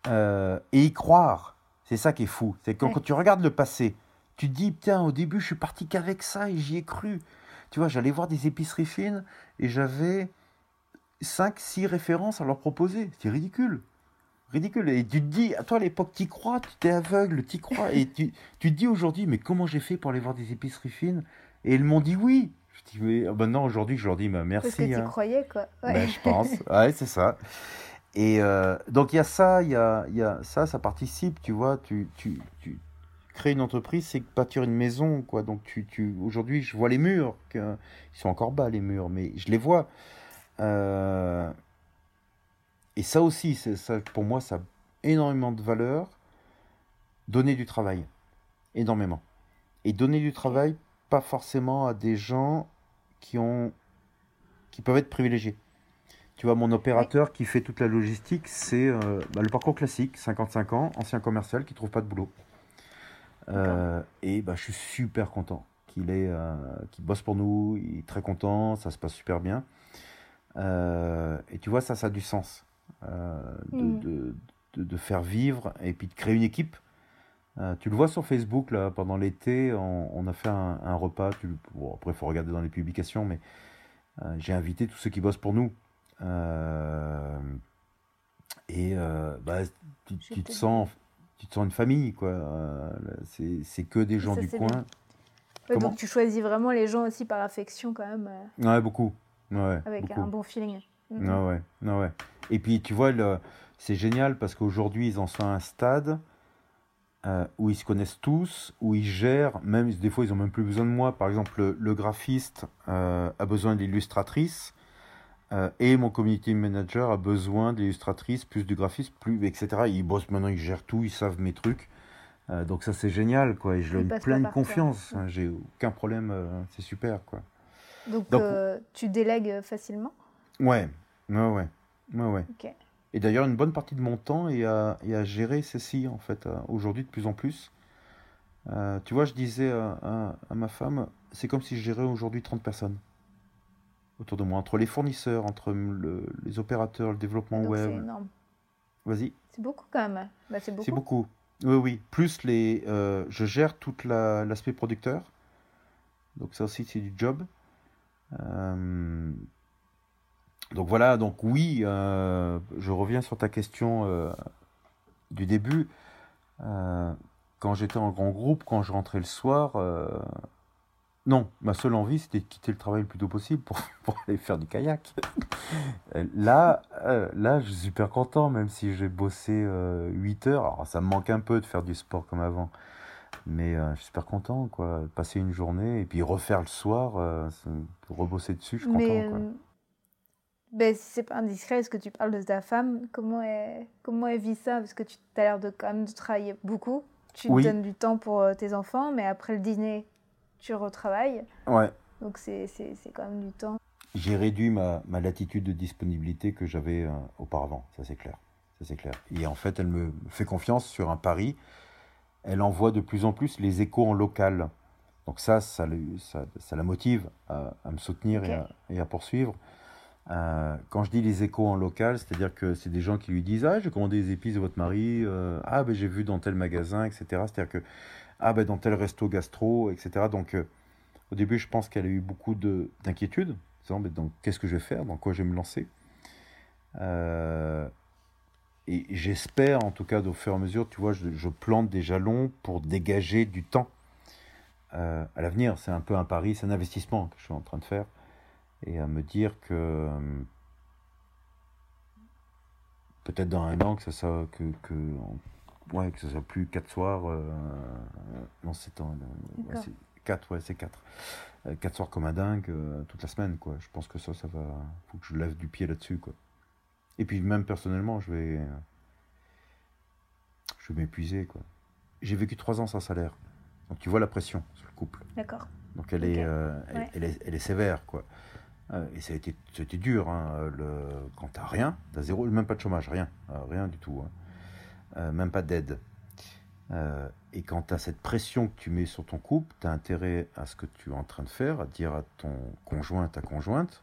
[SPEAKER 1] Et y croire, c'est ça qui est fou. C'est quand,
[SPEAKER 2] Ouais.
[SPEAKER 1] quand tu regardes le passé, tu te dis, putain, au début, je suis parti qu'avec ça et j'y ai cru. Tu vois, j'allais voir des épiceries fines et j'avais 5-6 références à leur proposer. C'est ridicule. Ridicule. Et tu te dis, à toi à l'époque, tu crois, tu étais aveugle, tu crois. et tu, tu te dis aujourd'hui, mais comment j'ai fait pour aller voir des épiceries fines? Et ils m'ont dit oui. Je dis, mais ah ben non, aujourd'hui, je leur dis, bah, merci.
[SPEAKER 2] Parce que tu
[SPEAKER 1] hein.
[SPEAKER 2] croyais, quoi. Ouais.
[SPEAKER 1] Ben, je pense. Ouais, c'est ça. Et euh, donc, il y a ça, il y a, ça, ça participe, tu vois. Tu, tu, tu crées une entreprise, c'est bâtir une maison, quoi. Donc, aujourd'hui, je vois les murs. ils sont encore bas, les murs, mais je les vois. Euh, et ça aussi, pour moi, ça a énormément de valeur. Donner du travail. Énormément. Et donner du travail, pas forcément à des gens qui peuvent être privilégiés. Tu vois, mon opérateur qui fait toute la logistique, c'est euh, bah, le parcours classique, 55 ans, ancien commercial qui trouve pas de boulot. Euh, et bah, je suis super content qu'il est, euh, qu'il bosse pour nous, il est très content, ça se passe super bien. Et tu vois, ça, ça a du sens euh, de, de, de- de faire vivre et puis de créer une équipe. Tu le vois sur Facebook, là, pendant l'été, on, on a fait un, un repas. Tu, bon, après, il faut regarder dans les publications, mais j'ai invité tous ceux qui bossent pour nous. Euh, et euh, bah, tu, te sens, tu te sens une famille, quoi. Euh, c'est, c'est que des gens
[SPEAKER 2] Ça,
[SPEAKER 1] du coin.
[SPEAKER 2] Ouais, donc tu choisis vraiment les gens aussi par affection, quand même, euh,
[SPEAKER 1] Ouais, beaucoup. Ouais,
[SPEAKER 2] avec
[SPEAKER 1] beaucoup.
[SPEAKER 2] un bon feeling.
[SPEAKER 1] Ah ouais, ah ouais. Et puis tu vois, le- c'est génial parce qu'aujourd'hui ils en sont à un stade euh, où ils se connaissent tous, où ils gèrent, même des fois ils ont même plus besoin de moi. Par exemple, le, le graphiste a besoin d'illustratrices euh, et mon community manager a besoin d'illustratrices, plus du graphiste, plus etc. Ils bossent maintenant, ils gèrent tout, ils savent mes trucs. Euh, donc ça c'est génial quoi. Et je leur
[SPEAKER 2] pas
[SPEAKER 1] pleine
[SPEAKER 2] toi.
[SPEAKER 1] confiance. hein, J'ai aucun problème, euh, c'est super quoi.
[SPEAKER 2] Donc, tu délègues facilement?
[SPEAKER 1] Ouais, ouais, ouais. ouais, ouais. Et d'ailleurs, une bonne partie de mon temps est à, est à gérer ceci, en fait, aujourd'hui de plus en plus. Tu vois, je disais à, à, ma femme, c'est comme si je gérais aujourd'hui 30 personnes autour de moi, entre les fournisseurs, entre le, les opérateurs, le développement web.
[SPEAKER 2] C'est énorme.
[SPEAKER 1] Vas-y.
[SPEAKER 2] C'est beaucoup quand même. Bah, c'est beaucoup.
[SPEAKER 1] beaucoup. Oui, oui. Plus les, euh, je gère tout l'aspect producteur. Donc ça aussi, c'est du job. Euh, donc voilà, donc oui, euh, je reviens sur ta question du début. quand j'étais en grand groupe, quand je rentrais le soir, non, ma seule envie, c'était de quitter le travail le plus tôt possible <laughs> pour, aller faire du kayak. Euh, là, euh, là, je suis super content, même si j'ai bossé 8 euh, heures. Alors, ça me manque un peu de faire du sport comme avant. Mais je suis super content, quoi. Passer une journée et puis refaire le soir, rebosser dessus, je suis content, quoi.
[SPEAKER 2] Ben, si c'est pas indiscret, est-ce que tu parles de ta femme? Comment elle, comment elle vit ça? Parce que tu as l'air de quand même de travailler beaucoup. Tu donnes du temps pour tes enfants, mais après le dîner, tu retravailles.
[SPEAKER 1] Ouais.
[SPEAKER 2] Donc c'est quand même du temps.
[SPEAKER 1] J'ai réduit ma, ma, latitude de disponibilité que j'avais euh, auparavant, ça c'est clair. Ça c'est clair. Et en fait, elle me fait confiance sur un pari. Elle envoie de plus en plus les échos en local. Donc ça, ça, ça, ça la motive à, à me soutenir et, à, et, à, poursuivre. Euh, quand je dis les échos en local, c'est-à-dire que c'est des gens qui lui disent Ah, j'ai commandé des épices de votre mari, euh, ah, ben j'ai vu dans tel magasin, etc. C'est-à-dire que ah ben dans tel resto gastro, etc. Donc euh, au début, je pense qu'elle a eu beaucoup d'inquiétude, disant mais donc qu'est-ce que je vais faire, dans quoi je vais me lancer? Euh, et j'espère, en tout cas, au fur et à mesure, tu vois, je, plante des jalons pour dégager du temps euh, à l'avenir. C'est un peu un pari, c'est un investissement que je suis en train de faire. Et à me dire que peut-être dans un an, que ça, ça que ouais, que ce soit plus quatre soirs. Euh, non, c'est quatre, ouais, c'est quatre. Euh, quatre soirs comme un dingue euh, toute la semaine, quoi. Je pense que ça, ça va. Faut que je lève du pied là-dessus, quoi. Et puis même personnellement, je vais, je vais m'épuiser, quoi. J'ai vécu trois ans sans salaire, donc tu vois la pression sur le couple.
[SPEAKER 2] D'accord.
[SPEAKER 1] Donc elle, est, elle, est, elle, est, sévère, quoi. et ça a été, dur, hein, le, quand t'as rien, t'as zéro, même pas de chômage, rien, rien du tout. Hein. Euh, même pas d'aide. Euh, et quand tu as cette pression que tu mets sur ton couple, tu as intérêt à ce que tu es en train de faire, à dire à ton conjoint, ta conjointe,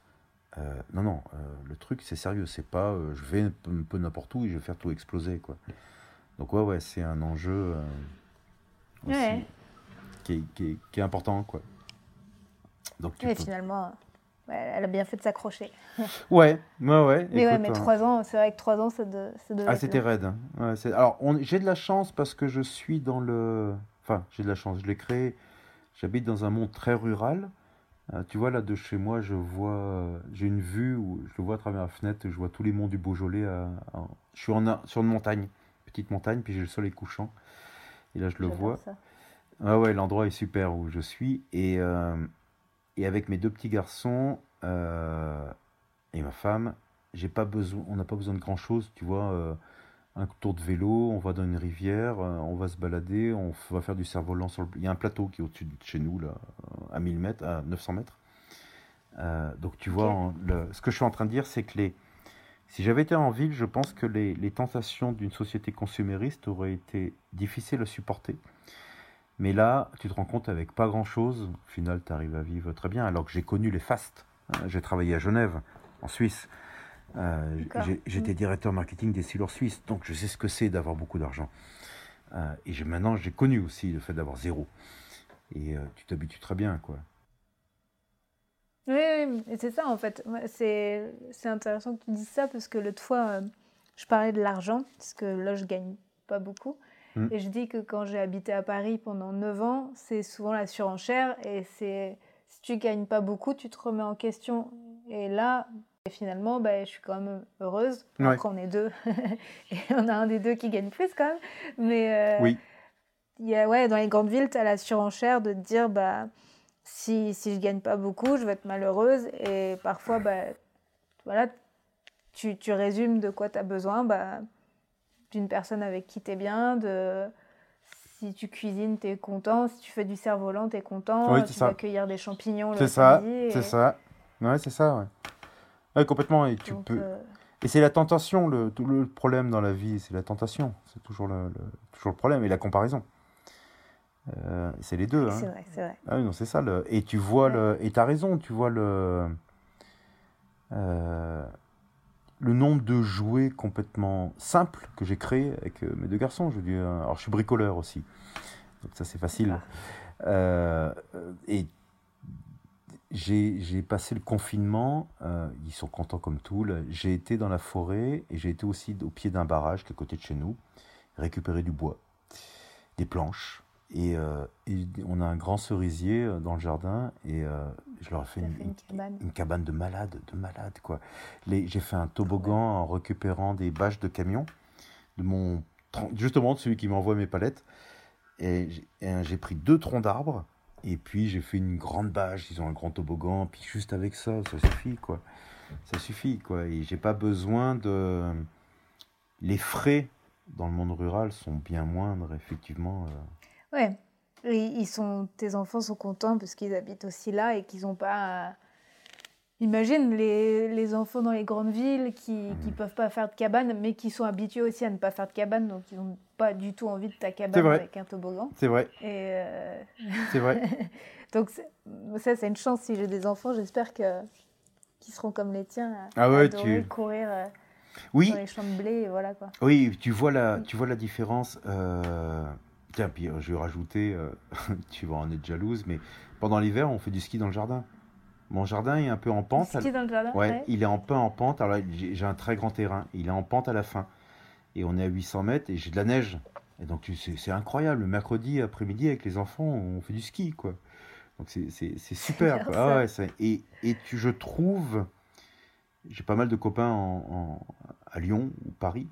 [SPEAKER 1] euh, non, non, le truc c'est sérieux, c'est pas je vais un peu, n'importe où et je vais faire tout exploser. quoi. Donc ouais, ouais, c'est un enjeu aussi, qui, est, qui, est, important. quoi.
[SPEAKER 2] Donc, tu finalement, elle a bien fait de s'accrocher. <laughs>
[SPEAKER 1] ouais, ouais, ouais.
[SPEAKER 2] Mais ouais, mais trois ans, c'est vrai que trois ans, ça, de,
[SPEAKER 1] Ah, c'était raide. Ouais, Alors, j'ai de la chance parce que je suis dans le. Enfin, j'ai de la chance, je l'ai créé. J'habite dans un monde très rural. Euh, tu vois, là, de chez moi, je vois. J'ai une vue où je le vois à travers la fenêtre, je vois tous les monts du Beaujolais. Je suis en, sur une montagne, petite montagne, puis j'ai le soleil couchant. Et là, je le vois. Ça. Ah ouais, l'endroit est super où je suis. Et. Euh, et avec mes deux petits garçons euh, et ma femme, j'ai pas besoin, on n'a pas besoin de grand chose, tu vois. Euh, un tour de vélo, on va dans une rivière, euh, on va se balader, on va faire du cerf-volant sur le... Il y a un plateau qui est au-dessus de chez nous, là, à 1000 mètres, à 900 mètres. donc tu vois, ce que je suis en train de dire, c'est que les, si j'avais été en ville, je pense que les, les tentations d'une société consumériste auraient été difficiles à supporter. Mais là, tu te rends compte avec pas grand-chose, au final, tu arrives à vivre très bien, alors que j'ai connu les fastes. Hein, j'ai travaillé à Genève, en Suisse. Euh, j'étais mm. directeur marketing des Silors suisses, donc je sais ce que c'est d'avoir beaucoup d'argent. Euh, et maintenant, j'ai connu aussi le fait d'avoir zéro. Et euh, tu t'habitues très bien, quoi.
[SPEAKER 2] Oui, oui c'est ça en fait. C'est intéressant que tu dises ça parce que l'autre fois, je parlais de l'argent, parce que là, je gagne pas beaucoup. Mm. Et je dis que quand j'ai habité à Paris pendant 9 ans, c'est souvent la surenchère et c'est si tu gagnes pas beaucoup, tu te remets en question. Et là, finalement, bah, je suis quand même heureuse ouais. qu'on est deux. <laughs> et on a un des deux qui gagne plus quand même. Mais euh,
[SPEAKER 1] oui.
[SPEAKER 2] Y a, ouais, dans les grandes villes, tu as la surenchère de te dire bah, si, si je gagne pas beaucoup, je vais être malheureuse. Et parfois, bah, voilà, tu, tu résumes de quoi tu as besoin. Bah, d'une personne avec qui tu es bien, de si tu cuisines, tu es content. Si tu fais du cerf-volant, tu es content.
[SPEAKER 1] Oui,
[SPEAKER 2] tu
[SPEAKER 1] c'est
[SPEAKER 2] vas
[SPEAKER 1] ça.
[SPEAKER 2] cueillir des champignons le
[SPEAKER 1] C'est ça,
[SPEAKER 2] et-
[SPEAKER 1] c'est ça. Ouais, c'est ça, ouais. Ouais, complètement. Et tu
[SPEAKER 2] donc,
[SPEAKER 1] peux.
[SPEAKER 2] euh,
[SPEAKER 1] Et c'est la tentation, le, le problème dans la vie, c'est la tentation. C'est toujours le, le- toujours le problème. Et la comparaison. Euh, c'est les deux. Hein.
[SPEAKER 2] C'est vrai, c'est vrai.
[SPEAKER 1] Ah oui, non, c'est ça. Le... Et tu vois
[SPEAKER 2] Ouais.
[SPEAKER 1] le. Et t'as raison, tu vois le. euh, Le nombre de jouets complètement simples que j'ai créés avec euh, mes deux garçons. Je veux dire, alors je suis bricoleur aussi, donc ça c'est facile.
[SPEAKER 2] D'accord.
[SPEAKER 1] Euh, et j'ai passé le confinement, euh, ils sont contents comme tout. J'ai été dans la forêt et j'ai été aussi au pied d'un barrage qui est à côté de chez nous, récupérer du bois, des planches. Et, euh, et on a un grand cerisier euh, dans le jardin et euh, je leur ai fait une,
[SPEAKER 2] fait une cabane.
[SPEAKER 1] une cabane de malade, de malade quoi. J'ai fait un toboggan en récupérant des bâches de camion, de mon justement de celui qui m'envoie mes palettes. Et j'ai- pris deux troncs d'arbres et puis j'ai fait une grande bâche. Ils ont un grand toboggan, puis juste avec ça, ça suffit quoi. Ça suffit quoi. Et j'ai pas besoin de les frais dans le monde rural sont bien moindres effectivement. euh.
[SPEAKER 2] Ouais. Et ils sont, tes enfants sont contents parce qu'ils habitent aussi là et qu'ils n'ont pas. à- Imagine les, les enfants dans les grandes villes qui ne
[SPEAKER 1] Mhm.
[SPEAKER 2] peuvent pas faire de cabane, mais qui sont habitués aussi à ne pas faire de cabane, donc ils n'ont pas du tout envie de ta cabane avec un toboggan.
[SPEAKER 1] C'est vrai,
[SPEAKER 2] Et euh,
[SPEAKER 1] c'est vrai. <laughs>
[SPEAKER 2] donc ça, c'est une chance si j'ai des enfants. J'espère que qu'ils seront comme les tiens, à
[SPEAKER 1] Ah ouais, tu-
[SPEAKER 2] courir euh,
[SPEAKER 1] Oui,
[SPEAKER 2] dans les champs de blé, et voilà quoi.
[SPEAKER 1] Oui, tu vois la, tu vois la différence. euh, Tiens, puis euh, je vais rajouter, euh, <laughs> tu vas en être jalouse, mais pendant l'hiver, on fait du ski dans le jardin. Mon jardin est un peu en pente.
[SPEAKER 2] Ski dans le jardin
[SPEAKER 1] Ouais,
[SPEAKER 2] ouais.
[SPEAKER 1] il est un peu en pente. Alors, j'ai un très grand terrain. Il est en pente à la fin. Et on est à 800 mètres et j'ai de la neige. Et donc, c'est incroyable. Le mercredi après-midi, avec les enfants, on fait du ski, quoi. Donc, c'est- super. quoi. Ah ouais, et, et tu, je trouve, j'ai pas mal de copains en- en- à Lyon ou Paris.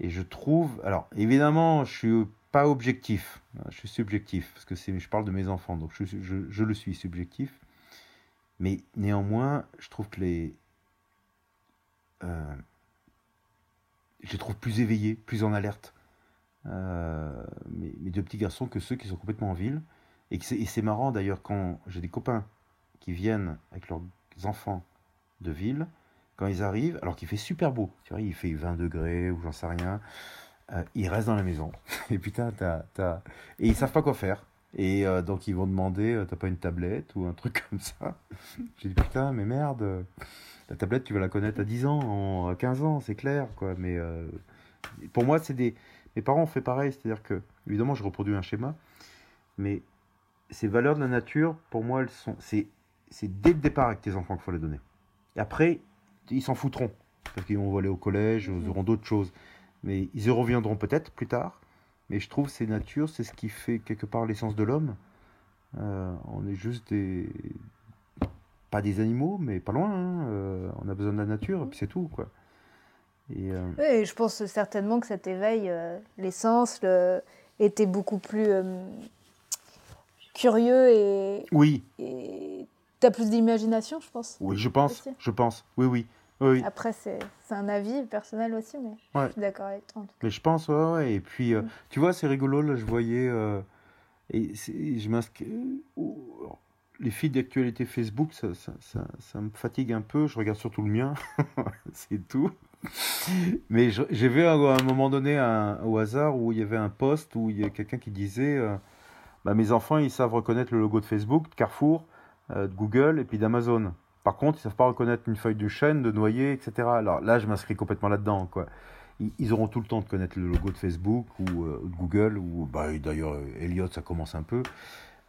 [SPEAKER 1] Et je trouve, alors évidemment, je suis pas objectif, je suis subjectif, parce que je parle de mes enfants, donc je, le suis subjectif. Mais néanmoins, je trouve que les. euh, je les trouve plus éveillés, plus en alerte. Euh, mes, mes deux petits garçons que ceux qui sont complètement en ville. Et c'est marrant d'ailleurs quand j'ai des copains qui viennent avec leurs enfants de ville, quand ils arrivent, alors qu'il fait super beau, tu vois, il fait 20 degrés ou j'en sais rien, euh, ils restent dans la maison. <laughs> Et putain, t'as, t'as... Et ils savent pas quoi faire. Et euh, donc ils vont demander, euh, t'as pas une tablette ou un truc <laughs> comme ça? J'ai dit putain, mais merde, euh, la tablette tu vas la connaître à 10 ans, en, à 15 ans, c'est clair, quoi. Mais pour moi, c'est des... Mes parents ont fait pareil, c'est-à-dire que, évidemment, je reproduis un schéma, mais ces valeurs de la nature, pour moi, elles sont... C'est, c'est dès le départ avec tes enfants qu'il faut les donner. Et après, ils s'en foutront. Parce qu'ils vont aller au collège, ils auront d'autres choses. Mais ils y reviendront peut-être plus tard. Mais je trouve que c'est nature, c'est ce qui fait quelque part l'essence de l'homme. Euh, on est juste des. Pas des animaux, mais pas loin. hein. Euh, on a besoin de la nature, et puis c'est tout, quoi. Et, euh,
[SPEAKER 2] Oui, et je pense certainement que cet éveil, l'essence, le- était beaucoup plus curieux et
[SPEAKER 1] Oui,
[SPEAKER 2] et t'as plus d'imagination, je pense.
[SPEAKER 1] oui, je pense, je pense. Oui, oui, oui.
[SPEAKER 2] Après, c'est un avis personnel aussi, mais
[SPEAKER 1] Ouais.
[SPEAKER 2] je suis d'accord avec toi. en tout cas.
[SPEAKER 1] Mais je pense, ouais, ouais. Et puis, euh,
[SPEAKER 2] Mm.
[SPEAKER 1] tu vois, c'est rigolo, là, je voyais. euh, et je alors, les feeds d'actualité Facebook, ça, ça, ça, ça me fatigue un peu. Je regarde surtout le mien, <laughs> c'est tout. Mais j'ai vu à un moment donné un, au hasard où il y avait un post où il y a quelqu'un qui disait euh, bah, Mes enfants, ils savent reconnaître le logo de Facebook, de Carrefour, euh, de Google et puis d'Amazon. Par contre, ils savent pas reconnaître une feuille de chêne, de noyer, etc. Alors là, je m'inscris complètement là-dedans, quoi. Ils, ils auront tout le temps de connaître le logo de Facebook ou euh, de Google, ou bah, d'ailleurs, euh, Elliot, ça commence un peu.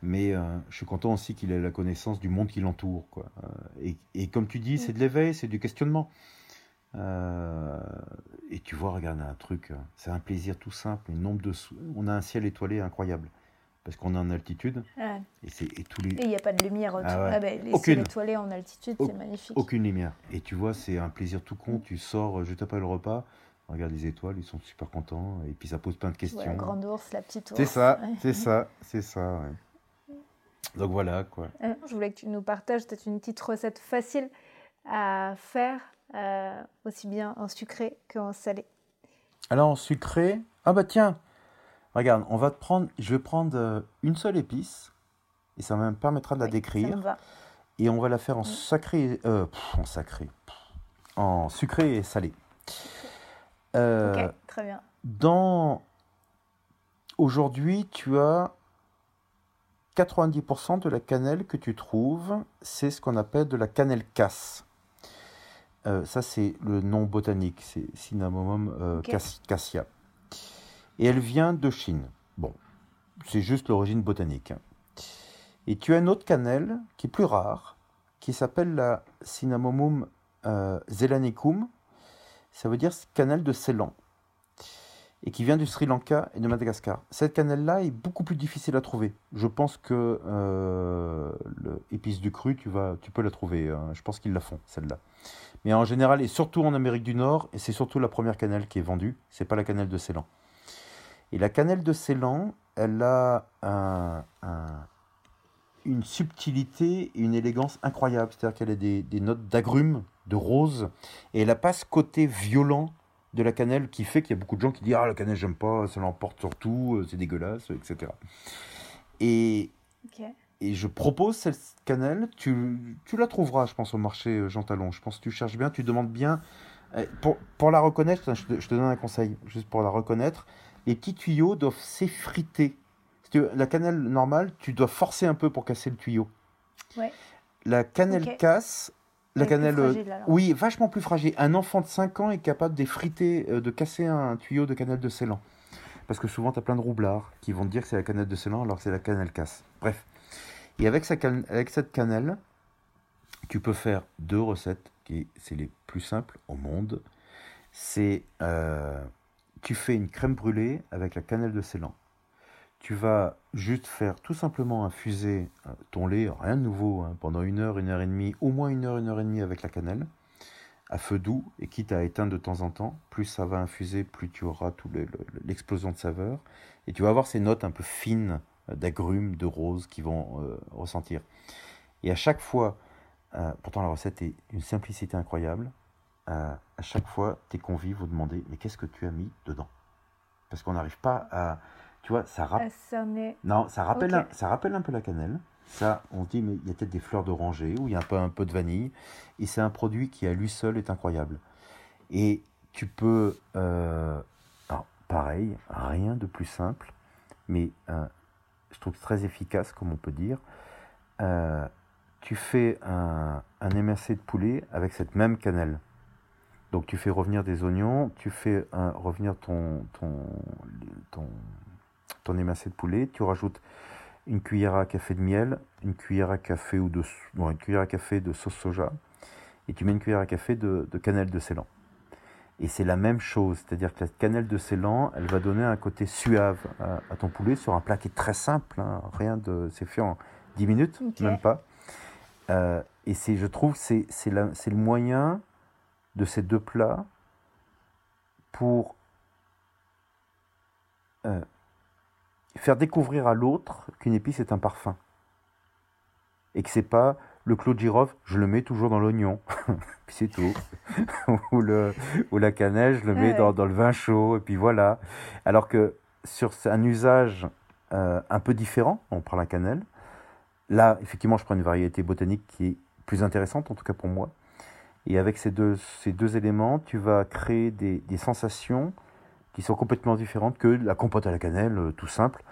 [SPEAKER 1] Mais euh, je suis content aussi qu'il ait la connaissance du monde qui l'entoure, quoi. Et, et comme tu dis, c'est de l'éveil, c'est du questionnement. Euh, et tu vois, regarde un truc, c'est un plaisir tout simple. Le nombre de, on a un ciel étoilé incroyable parce qu'on est en altitude
[SPEAKER 2] Ouais.
[SPEAKER 1] et c'est et tous les
[SPEAKER 2] Et il n'y a pas de lumière autour.
[SPEAKER 1] Ah ouais.
[SPEAKER 2] Ah ben, les
[SPEAKER 1] Aucune.
[SPEAKER 2] étoilés en altitude,
[SPEAKER 1] Au-
[SPEAKER 2] c'est magnifique.
[SPEAKER 1] Aucune lumière. Et tu vois, c'est un plaisir tout con. Tu sors, je t'appelle le repas, regarde les étoiles, ils sont super contents. Et puis ça pose plein de questions.
[SPEAKER 2] la grande ours, la petite ours.
[SPEAKER 1] C'est ça,
[SPEAKER 2] Ouais.
[SPEAKER 1] c'est ça, c'est ça. ouais. Donc voilà, quoi.
[SPEAKER 2] Euh, Je voulais que tu nous partages peut-être une petite recette facile à faire, euh, aussi bien en sucré qu'en salé.
[SPEAKER 1] Alors en sucré, ah bah tiens, Regarde, on va te prendre, je vais prendre euh, une seule épice, et ça me permettra de la
[SPEAKER 2] Oui,
[SPEAKER 1] décrire. Et on va la faire en
[SPEAKER 2] Oui.
[SPEAKER 1] sacré, euh, pff, en sacré, en sucré et salé. Euh,
[SPEAKER 2] Ok, très bien.
[SPEAKER 1] Dans aujourd'hui, tu as 90% de la cannelle que tu trouves, c'est ce qu'on appelle de la cannelle casse. Euh, ça, c'est le nom botanique, c'est Cinnamomum euh, cassia. Et elle vient de Chine. Bon, c'est juste l'origine botanique. Et tu as une autre cannelle qui est plus rare, qui s'appelle la Cinnamomum euh, zelanicum. Ça veut dire cannelle de Ceylan et qui vient du Sri Lanka et de Madagascar. Cette cannelle-là est beaucoup plus difficile à trouver. Je pense que euh, le épice du cru, tu, vas, tu peux la trouver. hein. Je pense qu'ils la font, celle-là. Mais en général, et surtout en Amérique du Nord, et c'est surtout la première cannelle qui est vendue, c'est pas la cannelle de Ceylan. Et la cannelle de Ceylan, elle a un- un- une subtilité et une élégance incroyable. C'est-à-dire qu'elle a des, des notes d'agrumes, de rose, et elle n'a pas ce côté violent de la cannelle qui fait qu'il y a beaucoup de gens qui disent Ah, la cannelle, j'aime pas, ça l'emporte sur tout, euh, c'est dégueulasse, etc. Et, et je propose cette cannelle, tu, tu la trouveras, je pense, au marché euh, Jean Talon. Je pense que tu cherches bien, tu demandes bien. Euh, Pour, pour la reconnaître, je te, je te donne un conseil, juste pour la reconnaître, les petits tuyaux doivent s'effriter. La cannelle normale, tu dois forcer un peu pour casser le tuyau.
[SPEAKER 2] Ouais.
[SPEAKER 1] La cannelle casse, la
[SPEAKER 2] Elle
[SPEAKER 1] cannelle. euh,
[SPEAKER 2] fragile,
[SPEAKER 1] oui, vachement plus fragile. Un enfant de 5 ans est capable d'effriter, euh, de casser un tuyau de cannelle de Ceylan. Parce que souvent, tu as plein de roublards qui vont te dire que c'est la cannelle de Ceylan alors que c'est la cannelle casse. Bref. Et avec, sa can- avec cette cannelle, tu peux faire deux recettes qui c'est les plus simples au monde. C'est euh, tu fais une crème brûlée avec la cannelle de Ceylan. Tu vas juste faire tout simplement infuser euh, ton lait, rien de nouveau, hein, pendant une heure, une heure et demie, au moins une heure, une heure et demie avec la cannelle, à feu doux, et quitte à éteindre de temps en temps. Plus ça va infuser, plus tu auras l'explosion de saveur. Et tu vas avoir ces notes un peu fines euh, d'agrumes, de rose qui vont euh, ressentir. Et à chaque fois, pourtant la recette est d'une simplicité incroyable, à chaque fois, tes convives vont demander Mais qu'est-ce que tu as mis dedans? Parce qu'on n'arrive pas à. Tu vois, ça rappelle.
[SPEAKER 2] Est-
[SPEAKER 1] Non, ça rappelle, un, ça rappelle un peu la cannelle. Ça, on se dit, mais il y a peut-être des fleurs d'oranger ou il y a un peu, un peu de vanille. Et c'est un produit qui, à lui seul, est incroyable. Et tu peux. euh, alors, pareil, rien de plus simple, mais euh, je trouve très efficace, comme on peut dire. Euh, tu fais un, un émincé de poulet avec cette même cannelle. Donc tu fais revenir des oignons, tu fais revenir ton, ton, ton, ton émincé de poulet, tu rajoutes une cuillère à café de miel, une cuillère à café ou de bon, une cuillère à café de sauce soja, et tu mets une cuillère à café de, de cannelle de Ceylan. Et c'est la même chose, c'est-à-dire que la cannelle de Ceylan, elle va donner un côté suave à, à ton poulet sur un plat qui est très simple, hein, rien de, c'est fait en 10 minutes, même pas. Euh, et c'est, je trouve, que c'est, c'est, la- c'est le moyen de ces deux plats pour euh, faire découvrir à l'autre qu'une épice est un parfum. Et que c'est pas le clou de girofle, je le mets toujours dans l'oignon, <laughs> puis c'est tout. <laughs> ou, le, ou la cannelle, je le mets
[SPEAKER 2] Ouais.
[SPEAKER 1] dans, dans le vin chaud, et puis voilà. Alors que sur un usage euh, un peu différent, on prend la cannelle, là, effectivement, je prends une variété botanique qui est plus intéressante, en tout cas pour moi. Et avec ces deux, ces deux éléments, tu vas créer des, des sensations qui sont complètement différentes que la compote à la cannelle, euh, tout simple.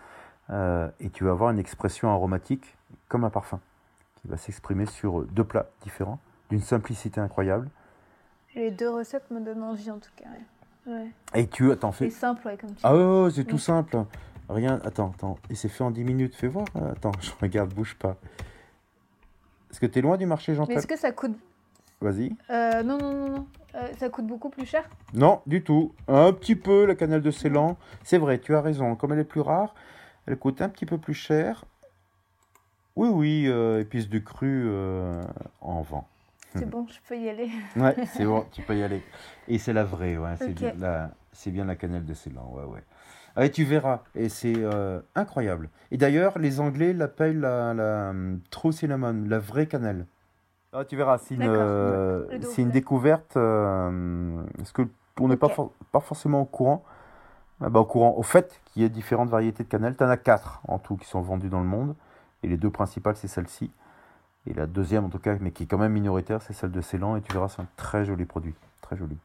[SPEAKER 1] Euh, et tu vas avoir une expression aromatique comme un parfum qui va s'exprimer sur deux plats différents, d'une simplicité incroyable.
[SPEAKER 2] Les deux recettes me donnent envie en tout cas. ouais.
[SPEAKER 1] Et tu t'en
[SPEAKER 2] C'est
[SPEAKER 1] fais.
[SPEAKER 2] simple, ouais, comme tu
[SPEAKER 1] Ah ouais, ouais, c'est tout simple. Rien. Attends, attends. Et c'est fait en 10 minutes. Fais voir. Euh, Attends, <laughs> je regarde, bouge pas. Est-ce que tu es loin du marché, Jean
[SPEAKER 2] Mais est-ce que ça coûte.
[SPEAKER 1] Vas-y.
[SPEAKER 2] Euh, non, non, non, non. Euh, ça coûte beaucoup plus cher
[SPEAKER 1] Non, du tout. Un petit peu, la cannelle de Ceylan. C'est vrai, tu as raison. Comme elle est plus rare, elle coûte un petit peu plus cher. Oui, oui, euh, épices de cru euh, en vent.
[SPEAKER 2] C'est bon, je peux y aller. <laughs>
[SPEAKER 1] Ouais, c'est bon, tu peux y aller. Et c'est la vraie, ouais. C'est bien, la, c'est bien la cannelle de Ceylan, ouais, ouais. Ah, et tu verras, et c'est euh, incroyable. Et d'ailleurs, les Anglais l'appellent la, la hum, true cinnamon, la vraie cannelle. Ah, tu verras, c'est une, euh, c'est une découverte, euh, parce que on n'est pas, for- pas forcément au courant? Ah bah, au courant, au fait qu'il y ait différentes variétés de cannelle. Tu en as quatre en tout qui sont vendues dans le monde. Et les deux principales, c'est celle-ci. Et la deuxième, en tout cas, mais qui est quand même minoritaire, c'est celle de Ceylan. Et tu verras, c'est un très joli produit. Très joli.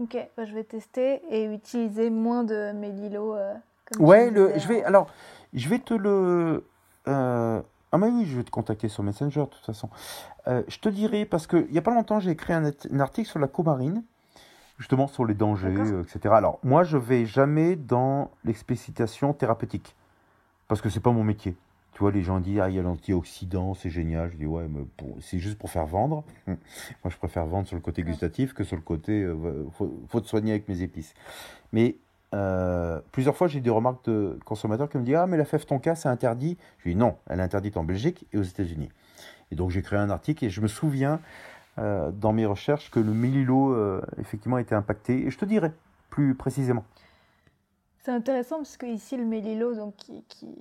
[SPEAKER 2] Ok, bah, je vais tester et utiliser moins de Mélilo. Euh, comme
[SPEAKER 1] Ouais, le, je vais, alors, je vais te le. euh, ah, mais oui, je vais te contacter sur Messenger, de toute façon. Euh, je te dirai, parce qu'il n'y a pas longtemps, j'ai écrit un, un article sur la coumarine, justement sur les dangers, euh, etc. Alors, moi, je vais jamais dans l'explicitation thérapeutique, parce que c'est pas mon métier. Tu vois, les gens disent, ah, il y a l'antioxydant, c'est génial. Je dis, ouais, mais c'est juste pour faire vendre. <laughs> Moi, je préfère vendre sur le côté gustatif que sur le côté, euh, faut, faut te soigner avec mes épices. Mais euh, plusieurs fois, j'ai eu des remarques de consommateurs qui me disent Ah, mais la fève tonka, c'est interdit. Je dis Non, elle est interdite en Belgique et aux États-Unis. Et donc, j'ai créé un article et je me souviens euh, dans mes recherches que le mélilo, euh, effectivement, était impacté. Et je te dirai plus précisément.
[SPEAKER 2] C'est intéressant parce que ici le Mélilo, donc qui, qui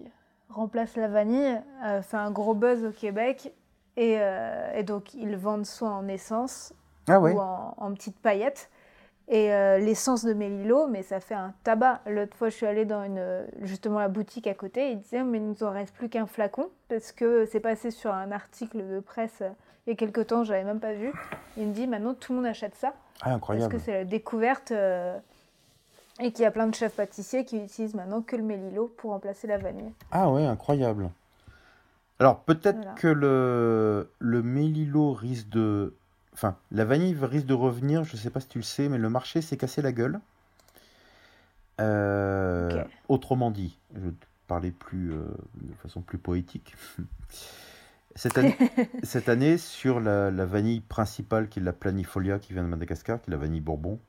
[SPEAKER 2] remplace la vanille, euh, fait un gros buzz au Québec et, et donc ils vendent soit en essence
[SPEAKER 1] Ah ouais
[SPEAKER 2] ou en, en petites paillettes. Et euh, l'essence de Mélilo, mais ça fait un tabac. L'autre fois, je suis allée dans une, justement la boutique à côté, ils disaient mais il nous en reste plus qu'un flacon parce que c'est passé sur un article de presse euh, il y a quelques temps, j'avais même pas vu. Il me dit maintenant tout le monde achète ça.
[SPEAKER 1] Ah,
[SPEAKER 2] Parce
[SPEAKER 1] incroyable.
[SPEAKER 2] que c'est la découverte euh, et qu'il y a plein de chefs pâtissiers qui utilisent maintenant que le mélilo pour remplacer la vanille.
[SPEAKER 1] Ah ouais, incroyable. Alors, peut-être
[SPEAKER 2] Voilà.
[SPEAKER 1] que le, le mélilo risque de. Enfin, la vanille risque de revenir, je ne sais pas si tu le sais, mais le marché s'est cassé la gueule. Euh. Autrement dit, je vais te parler plus, euh, de façon plus poétique. <laughs> Cette année, <laughs> cette année, sur la, la vanille principale, qui est la planifolia, qui vient de Madagascar, qui est la vanille bourbon,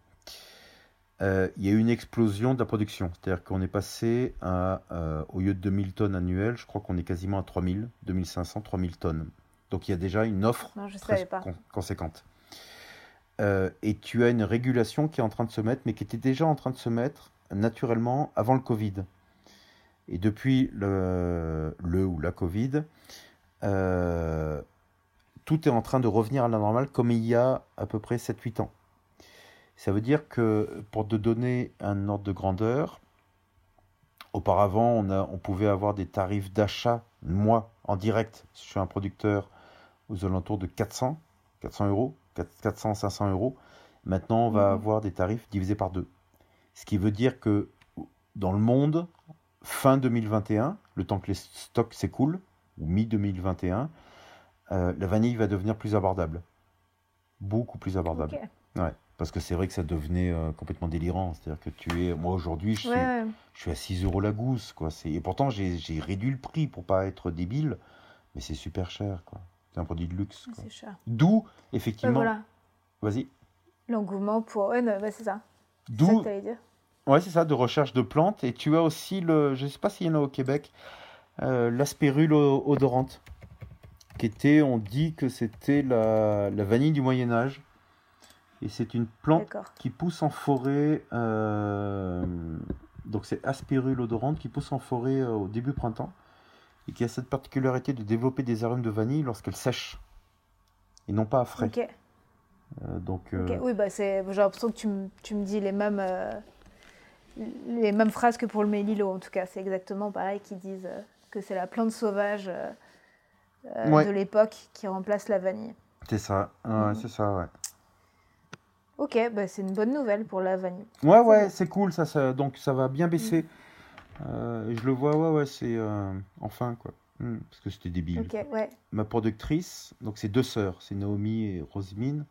[SPEAKER 1] euh, il y a eu une explosion de la production. C'est-à-dire qu'on est passé à, au lieu de 2000 tonnes annuelles, je crois qu'on est quasiment à 3000, 2500, 3000 tonnes. Donc il y a déjà une offre
[SPEAKER 2] Non,
[SPEAKER 1] très con- conséquente. Euh, et tu as une régulation qui est en train de se mettre, mais qui était déjà en train de se mettre naturellement avant le Covid. Et depuis le, le ou la Covid, euh, tout est en train de revenir à la normale comme il y a à peu près 7-8 ans. Ça veut dire que, pour te donner un ordre de grandeur, auparavant, on, a, on pouvait avoir des tarifs d'achat, moi, en direct, si je suis un producteur, aux alentours de 400, 400 euros, 400, 500 euros. Maintenant, on va
[SPEAKER 2] Mhm.
[SPEAKER 1] avoir des tarifs divisés par deux. Ce qui veut dire que dans le monde, fin 2021, le temps que les stocks s'écoulent, ou mi-2021, euh, la vanille va devenir plus abordable. Beaucoup plus abordable. Ouais. Parce que c'est vrai que ça devenait euh, complètement délirant. C'est-à-dire que tu es. Moi, aujourd'hui, je,
[SPEAKER 2] Ouais,
[SPEAKER 1] je suis à 6 euros la gousse. Quoi. Et pourtant, j'ai j'ai réduit le prix pour pas être débile. Mais c'est super cher. quoi. C'est un produit de luxe.
[SPEAKER 2] c'est cher.
[SPEAKER 1] D'où, effectivement.
[SPEAKER 2] voilà,
[SPEAKER 1] Vas-y.
[SPEAKER 2] l'engouement pour. Ouais, bah, c'est ça. C'est ça
[SPEAKER 1] D'où
[SPEAKER 2] que dire.
[SPEAKER 1] Ouais, c'est ça, de recherche de plantes. Et tu as aussi le, je sais pas s'il y en a au Québec, euh, l'aspérule odorante, qui était, on dit que c'était la, la vanille du Moyen Âge. Et c'est une plante qui pousse en forêt. euh, donc c'est aspérule odorante qui pousse en forêt euh, au début printemps et qui a cette particularité de développer des arômes de vanille lorsqu'elle sèche et non pas à frais.
[SPEAKER 2] Ok.
[SPEAKER 1] Euh, donc euh,
[SPEAKER 2] Oui, bah, j'ai l'impression que tu, me- tu me dis les mêmes, euh, les mêmes phrases que pour le mélilo, en tout cas. C'est exactement pareil qu'ils disent que c'est la plante sauvage
[SPEAKER 1] Ouais.
[SPEAKER 2] de l'époque qui remplace la vanille.
[SPEAKER 1] c'est ça, ouais,
[SPEAKER 2] Mhm.
[SPEAKER 1] c'est ça, ouais.
[SPEAKER 2] Ok, bah, c'est une bonne nouvelle pour la vanille.
[SPEAKER 1] Ouais, ouais, c'est cool, ça, ça, donc ça va bien baisser. Euh, je le vois, ouais, ouais, c'est euh, enfin quoi. Hmm, parce que c'était débile.
[SPEAKER 2] Ouais.
[SPEAKER 1] Ma productrice, donc c'est deux sœurs, c'est Naomi et Rosemine.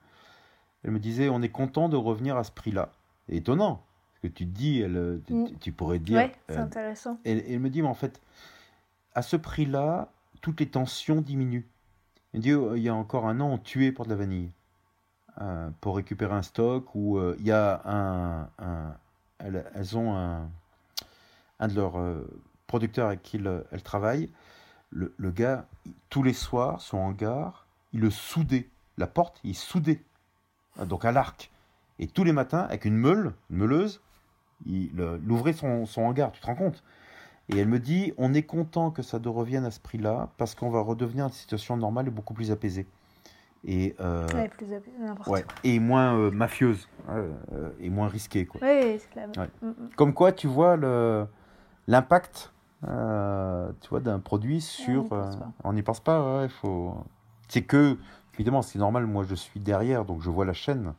[SPEAKER 1] Elle me disait, on est content de revenir à ce prix-là. Étonnant, parce que tu te dis, elle, euh, tu,
[SPEAKER 2] Mm.
[SPEAKER 1] tu- pourrais dire.
[SPEAKER 2] Ouais, c'est
[SPEAKER 1] euh,
[SPEAKER 2] intéressant.
[SPEAKER 1] elle, elle me dit, mais en fait, à ce prix-là, toutes les tensions diminuent. Elle me dit, oh, il y a encore un an, on tuait pour de la vanille. Pour récupérer un stock, ou il y a un. un- elles, elles ont un, un de leurs euh, producteurs avec qui elles, elles travaillent. Le, le gars, tous les soirs, son hangar, il le soudait. La porte, il soudait. Euh, Donc à l'arc. Et tous les matins, avec une meule, une meuleuse, il euh, il ouvrait son, son hangar, tu te rends compte? Et elle me dit, on est content que ça de revienne à ce prix-là, parce qu'on va redevenir une situation normale et beaucoup plus apaisée. et, euh,
[SPEAKER 2] Ouais, plus
[SPEAKER 1] ouais, et moins euh, mafieuse euh, euh, et moins risquée. Quoi.
[SPEAKER 2] Oui, c'est la
[SPEAKER 1] Ouais.
[SPEAKER 2] Mm, mm.
[SPEAKER 1] Comme quoi, tu vois le- l'impact euh, tu vois, d'un produit sur.
[SPEAKER 2] n'y pense
[SPEAKER 1] euh,
[SPEAKER 2] pas.
[SPEAKER 1] on n'y pense pas, ouais, faut. C'est que, évidemment, c'est normal, moi je suis derrière, donc je vois la chaîne,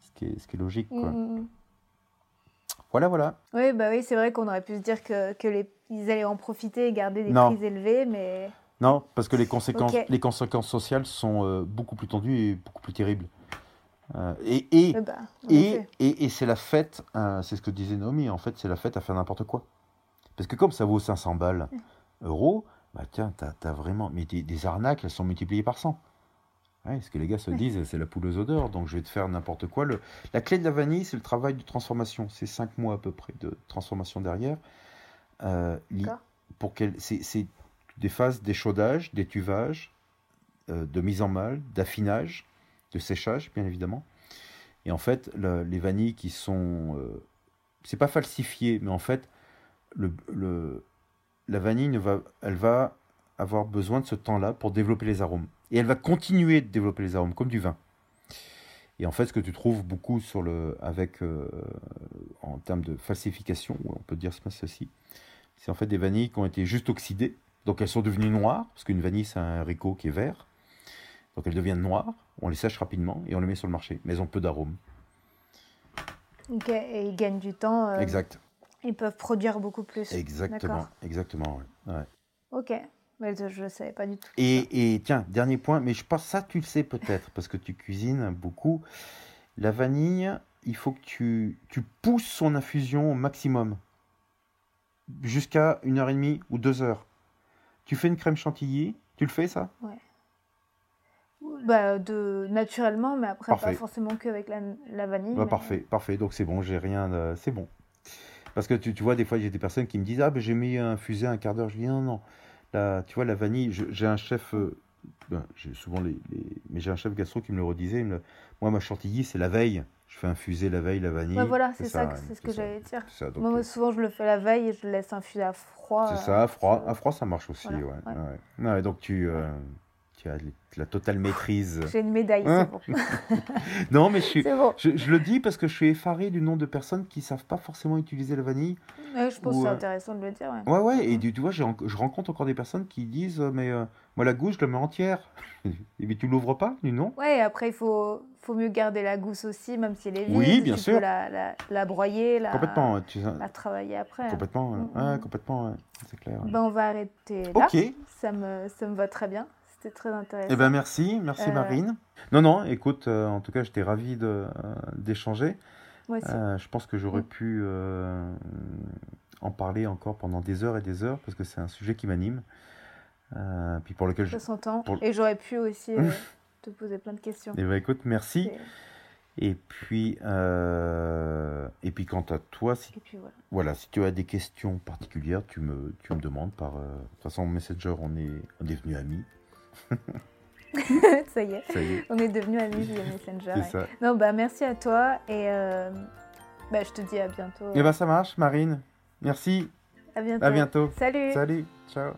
[SPEAKER 1] ce qui est, ce qui est logique. Quoi.
[SPEAKER 2] Mm, mm.
[SPEAKER 1] Voilà, voilà.
[SPEAKER 2] Oui, bah oui, c'est vrai qu'on aurait pu se dire que, que les, ils allaient en profiter et garder des
[SPEAKER 1] Non.
[SPEAKER 2] prix élevés, mais
[SPEAKER 1] Non, parce que les conséquences, les conséquences sociales sont euh, beaucoup plus tendues et beaucoup plus terribles. Euh, et et,
[SPEAKER 2] euh, bah, en
[SPEAKER 1] et, et, et c'est la fête, euh, c'est ce que disait Naomi, en fait, c'est la fête à faire n'importe quoi. Parce que comme ça vaut 500 balles, euros, bah tiens, t'as as vraiment. Mais des, des arnaques, elles sont multipliées par 100. Ouais, ce que les gars se disent, c'est la poule aux odeurs, donc je vais te faire n'importe quoi. Le, la clé de la vanille, c'est le travail de transformation. C'est 5 mois à peu près de transformation derrière. Euh, pour qu'elle, c'est, c'est des phases d'échaudage, d'étuvage, euh, de mise en mal, d'affinage, de séchage, bien évidemment. Et en fait, le- les vanilles qui sont, euh, c'est pas falsifié, mais en fait, le, le- la vanille ne va, elle va avoir besoin de ce temps-là pour développer les arômes. Et elle va continuer de développer les arômes, comme du vin. Et en fait, ce que tu trouves beaucoup sur le, avec, euh, en termes de falsification, on peut dire ceci, c'est en fait des vanilles qui ont été juste oxydées. Donc elles sont devenues noires, parce qu'une vanille, c'est un haricot qui est vert. Donc elles deviennent noires, on les sèche rapidement et on les met sur le marché. Mais elles ont peu d'arômes.
[SPEAKER 2] Ok, et ils gagnent du temps. euh,
[SPEAKER 1] exact.
[SPEAKER 2] Ils peuvent produire beaucoup plus.
[SPEAKER 1] Exactement. Exactement, ouais. Ouais.
[SPEAKER 2] Ok, mais je ne savais pas du tout.
[SPEAKER 1] Et, et tiens, dernier point, mais je pense ça tu le sais peut-être, parce que tu cuisines beaucoup. La vanille, il faut que tu, tu pousses son infusion au maximum. Jusqu'à une heure et demie ou deux heures. Tu fais une crème chantilly, tu le fais ça?
[SPEAKER 2] Bah, de, naturellement, mais après,
[SPEAKER 1] Parfait.
[SPEAKER 2] pas forcément qu'avec la, la vanille.
[SPEAKER 1] Bah,
[SPEAKER 2] mais-
[SPEAKER 1] Parfait, parfait. Donc c'est bon, j'ai rien. de- C'est bon. Parce que tu, tu vois, des fois, j'ai des personnes qui me disent Ah, ben, j'ai mis un fusée un quart d'heure. Je dis Non, non. La, tu vois, la vanille, j'ai un chef. euh, ben, j'ai souvent les, les- Mais j'ai un chef gastro qui me le redisait. il me le- Moi, ma chantilly, c'est la veille. Je fais infuser la veille la vanille.
[SPEAKER 2] Ouais, voilà, c'est ça, c'est ce que j'allais dire.
[SPEAKER 1] C'est ça, donc,
[SPEAKER 2] Moi, moi,
[SPEAKER 1] euh,
[SPEAKER 2] souvent, je le fais la veille et je le laisse infuser à froid.
[SPEAKER 1] c'est
[SPEAKER 2] euh,
[SPEAKER 1] ça, à froid. À froid, ça marche aussi.
[SPEAKER 2] Voilà,
[SPEAKER 1] ouais,
[SPEAKER 2] ouais.
[SPEAKER 1] ouais. Ouais, donc tu, euh, la totale maîtrise.
[SPEAKER 2] J'ai une médaille,
[SPEAKER 1] Hein
[SPEAKER 2] c'est bon. <laughs>
[SPEAKER 1] non, mais je suis. <laughs>
[SPEAKER 2] C'est bon.
[SPEAKER 1] Je, je le dis parce que je suis effaré du nombre de personnes qui savent pas forcément utiliser la vanille.
[SPEAKER 2] Ouais, je pense
[SPEAKER 1] Ou,
[SPEAKER 2] que c'est
[SPEAKER 1] euh,
[SPEAKER 2] intéressant de le dire. Ouais.
[SPEAKER 1] Ouais, ouais, et tu, tu vois, je rencontre encore des personnes qui disent euh, Mais euh, moi, la gousse, je la mets entière. <laughs> et mais tu l'ouvres pas dis non.
[SPEAKER 2] Ouais, après, il faut, faut mieux garder la gousse aussi, même si elle est vide.
[SPEAKER 1] Oui, bien
[SPEAKER 2] tu
[SPEAKER 1] sûr.
[SPEAKER 2] Peux la, la, la broyer, la,
[SPEAKER 1] Complètement, tu sais,
[SPEAKER 2] la travailler après.
[SPEAKER 1] complètement, ouais.
[SPEAKER 2] Mm,
[SPEAKER 1] Ouais,
[SPEAKER 2] mm.
[SPEAKER 1] complètement, c'est clair.
[SPEAKER 2] Ben, on va arrêter là.
[SPEAKER 1] ok,
[SPEAKER 2] Ça, me, ça me va très bien. C'était très intéressant.
[SPEAKER 1] ben merci, merci
[SPEAKER 2] Euh,
[SPEAKER 1] Marine. Non, non, écoute, euh, en tout cas, j'étais ravi euh, d'échanger.
[SPEAKER 2] Moi aussi.
[SPEAKER 1] Je pense que j'aurais
[SPEAKER 2] Mm.
[SPEAKER 1] pu en parler encore pendant des heures et des heures parce que c'est un sujet qui m'anime. Puis pour lequel je.
[SPEAKER 2] S'entend.
[SPEAKER 1] pour-
[SPEAKER 2] Et j'aurais pu aussi <laughs> te poser plein de questions.
[SPEAKER 1] Eh ben écoute, merci.
[SPEAKER 2] Et,
[SPEAKER 1] Et puis, euh, et puis quant à toi, si
[SPEAKER 2] et puis voilà.
[SPEAKER 1] Voilà, si tu as des questions particulières, tu me, tu me demandes par. euh, de toute façon, Messenger, on est, on est devenus amis. <laughs>
[SPEAKER 2] ça y est.
[SPEAKER 1] Ça y est,
[SPEAKER 2] On est devenus amis via Messenger.
[SPEAKER 1] c'est
[SPEAKER 2] ouais.
[SPEAKER 1] ça.
[SPEAKER 2] Non, bah merci à toi et euh, bah, je te dis à bientôt.
[SPEAKER 1] Et ben ça marche, Marine. Merci.
[SPEAKER 2] à bientôt.
[SPEAKER 1] À bientôt.
[SPEAKER 2] Salut.
[SPEAKER 1] Salut. Ciao.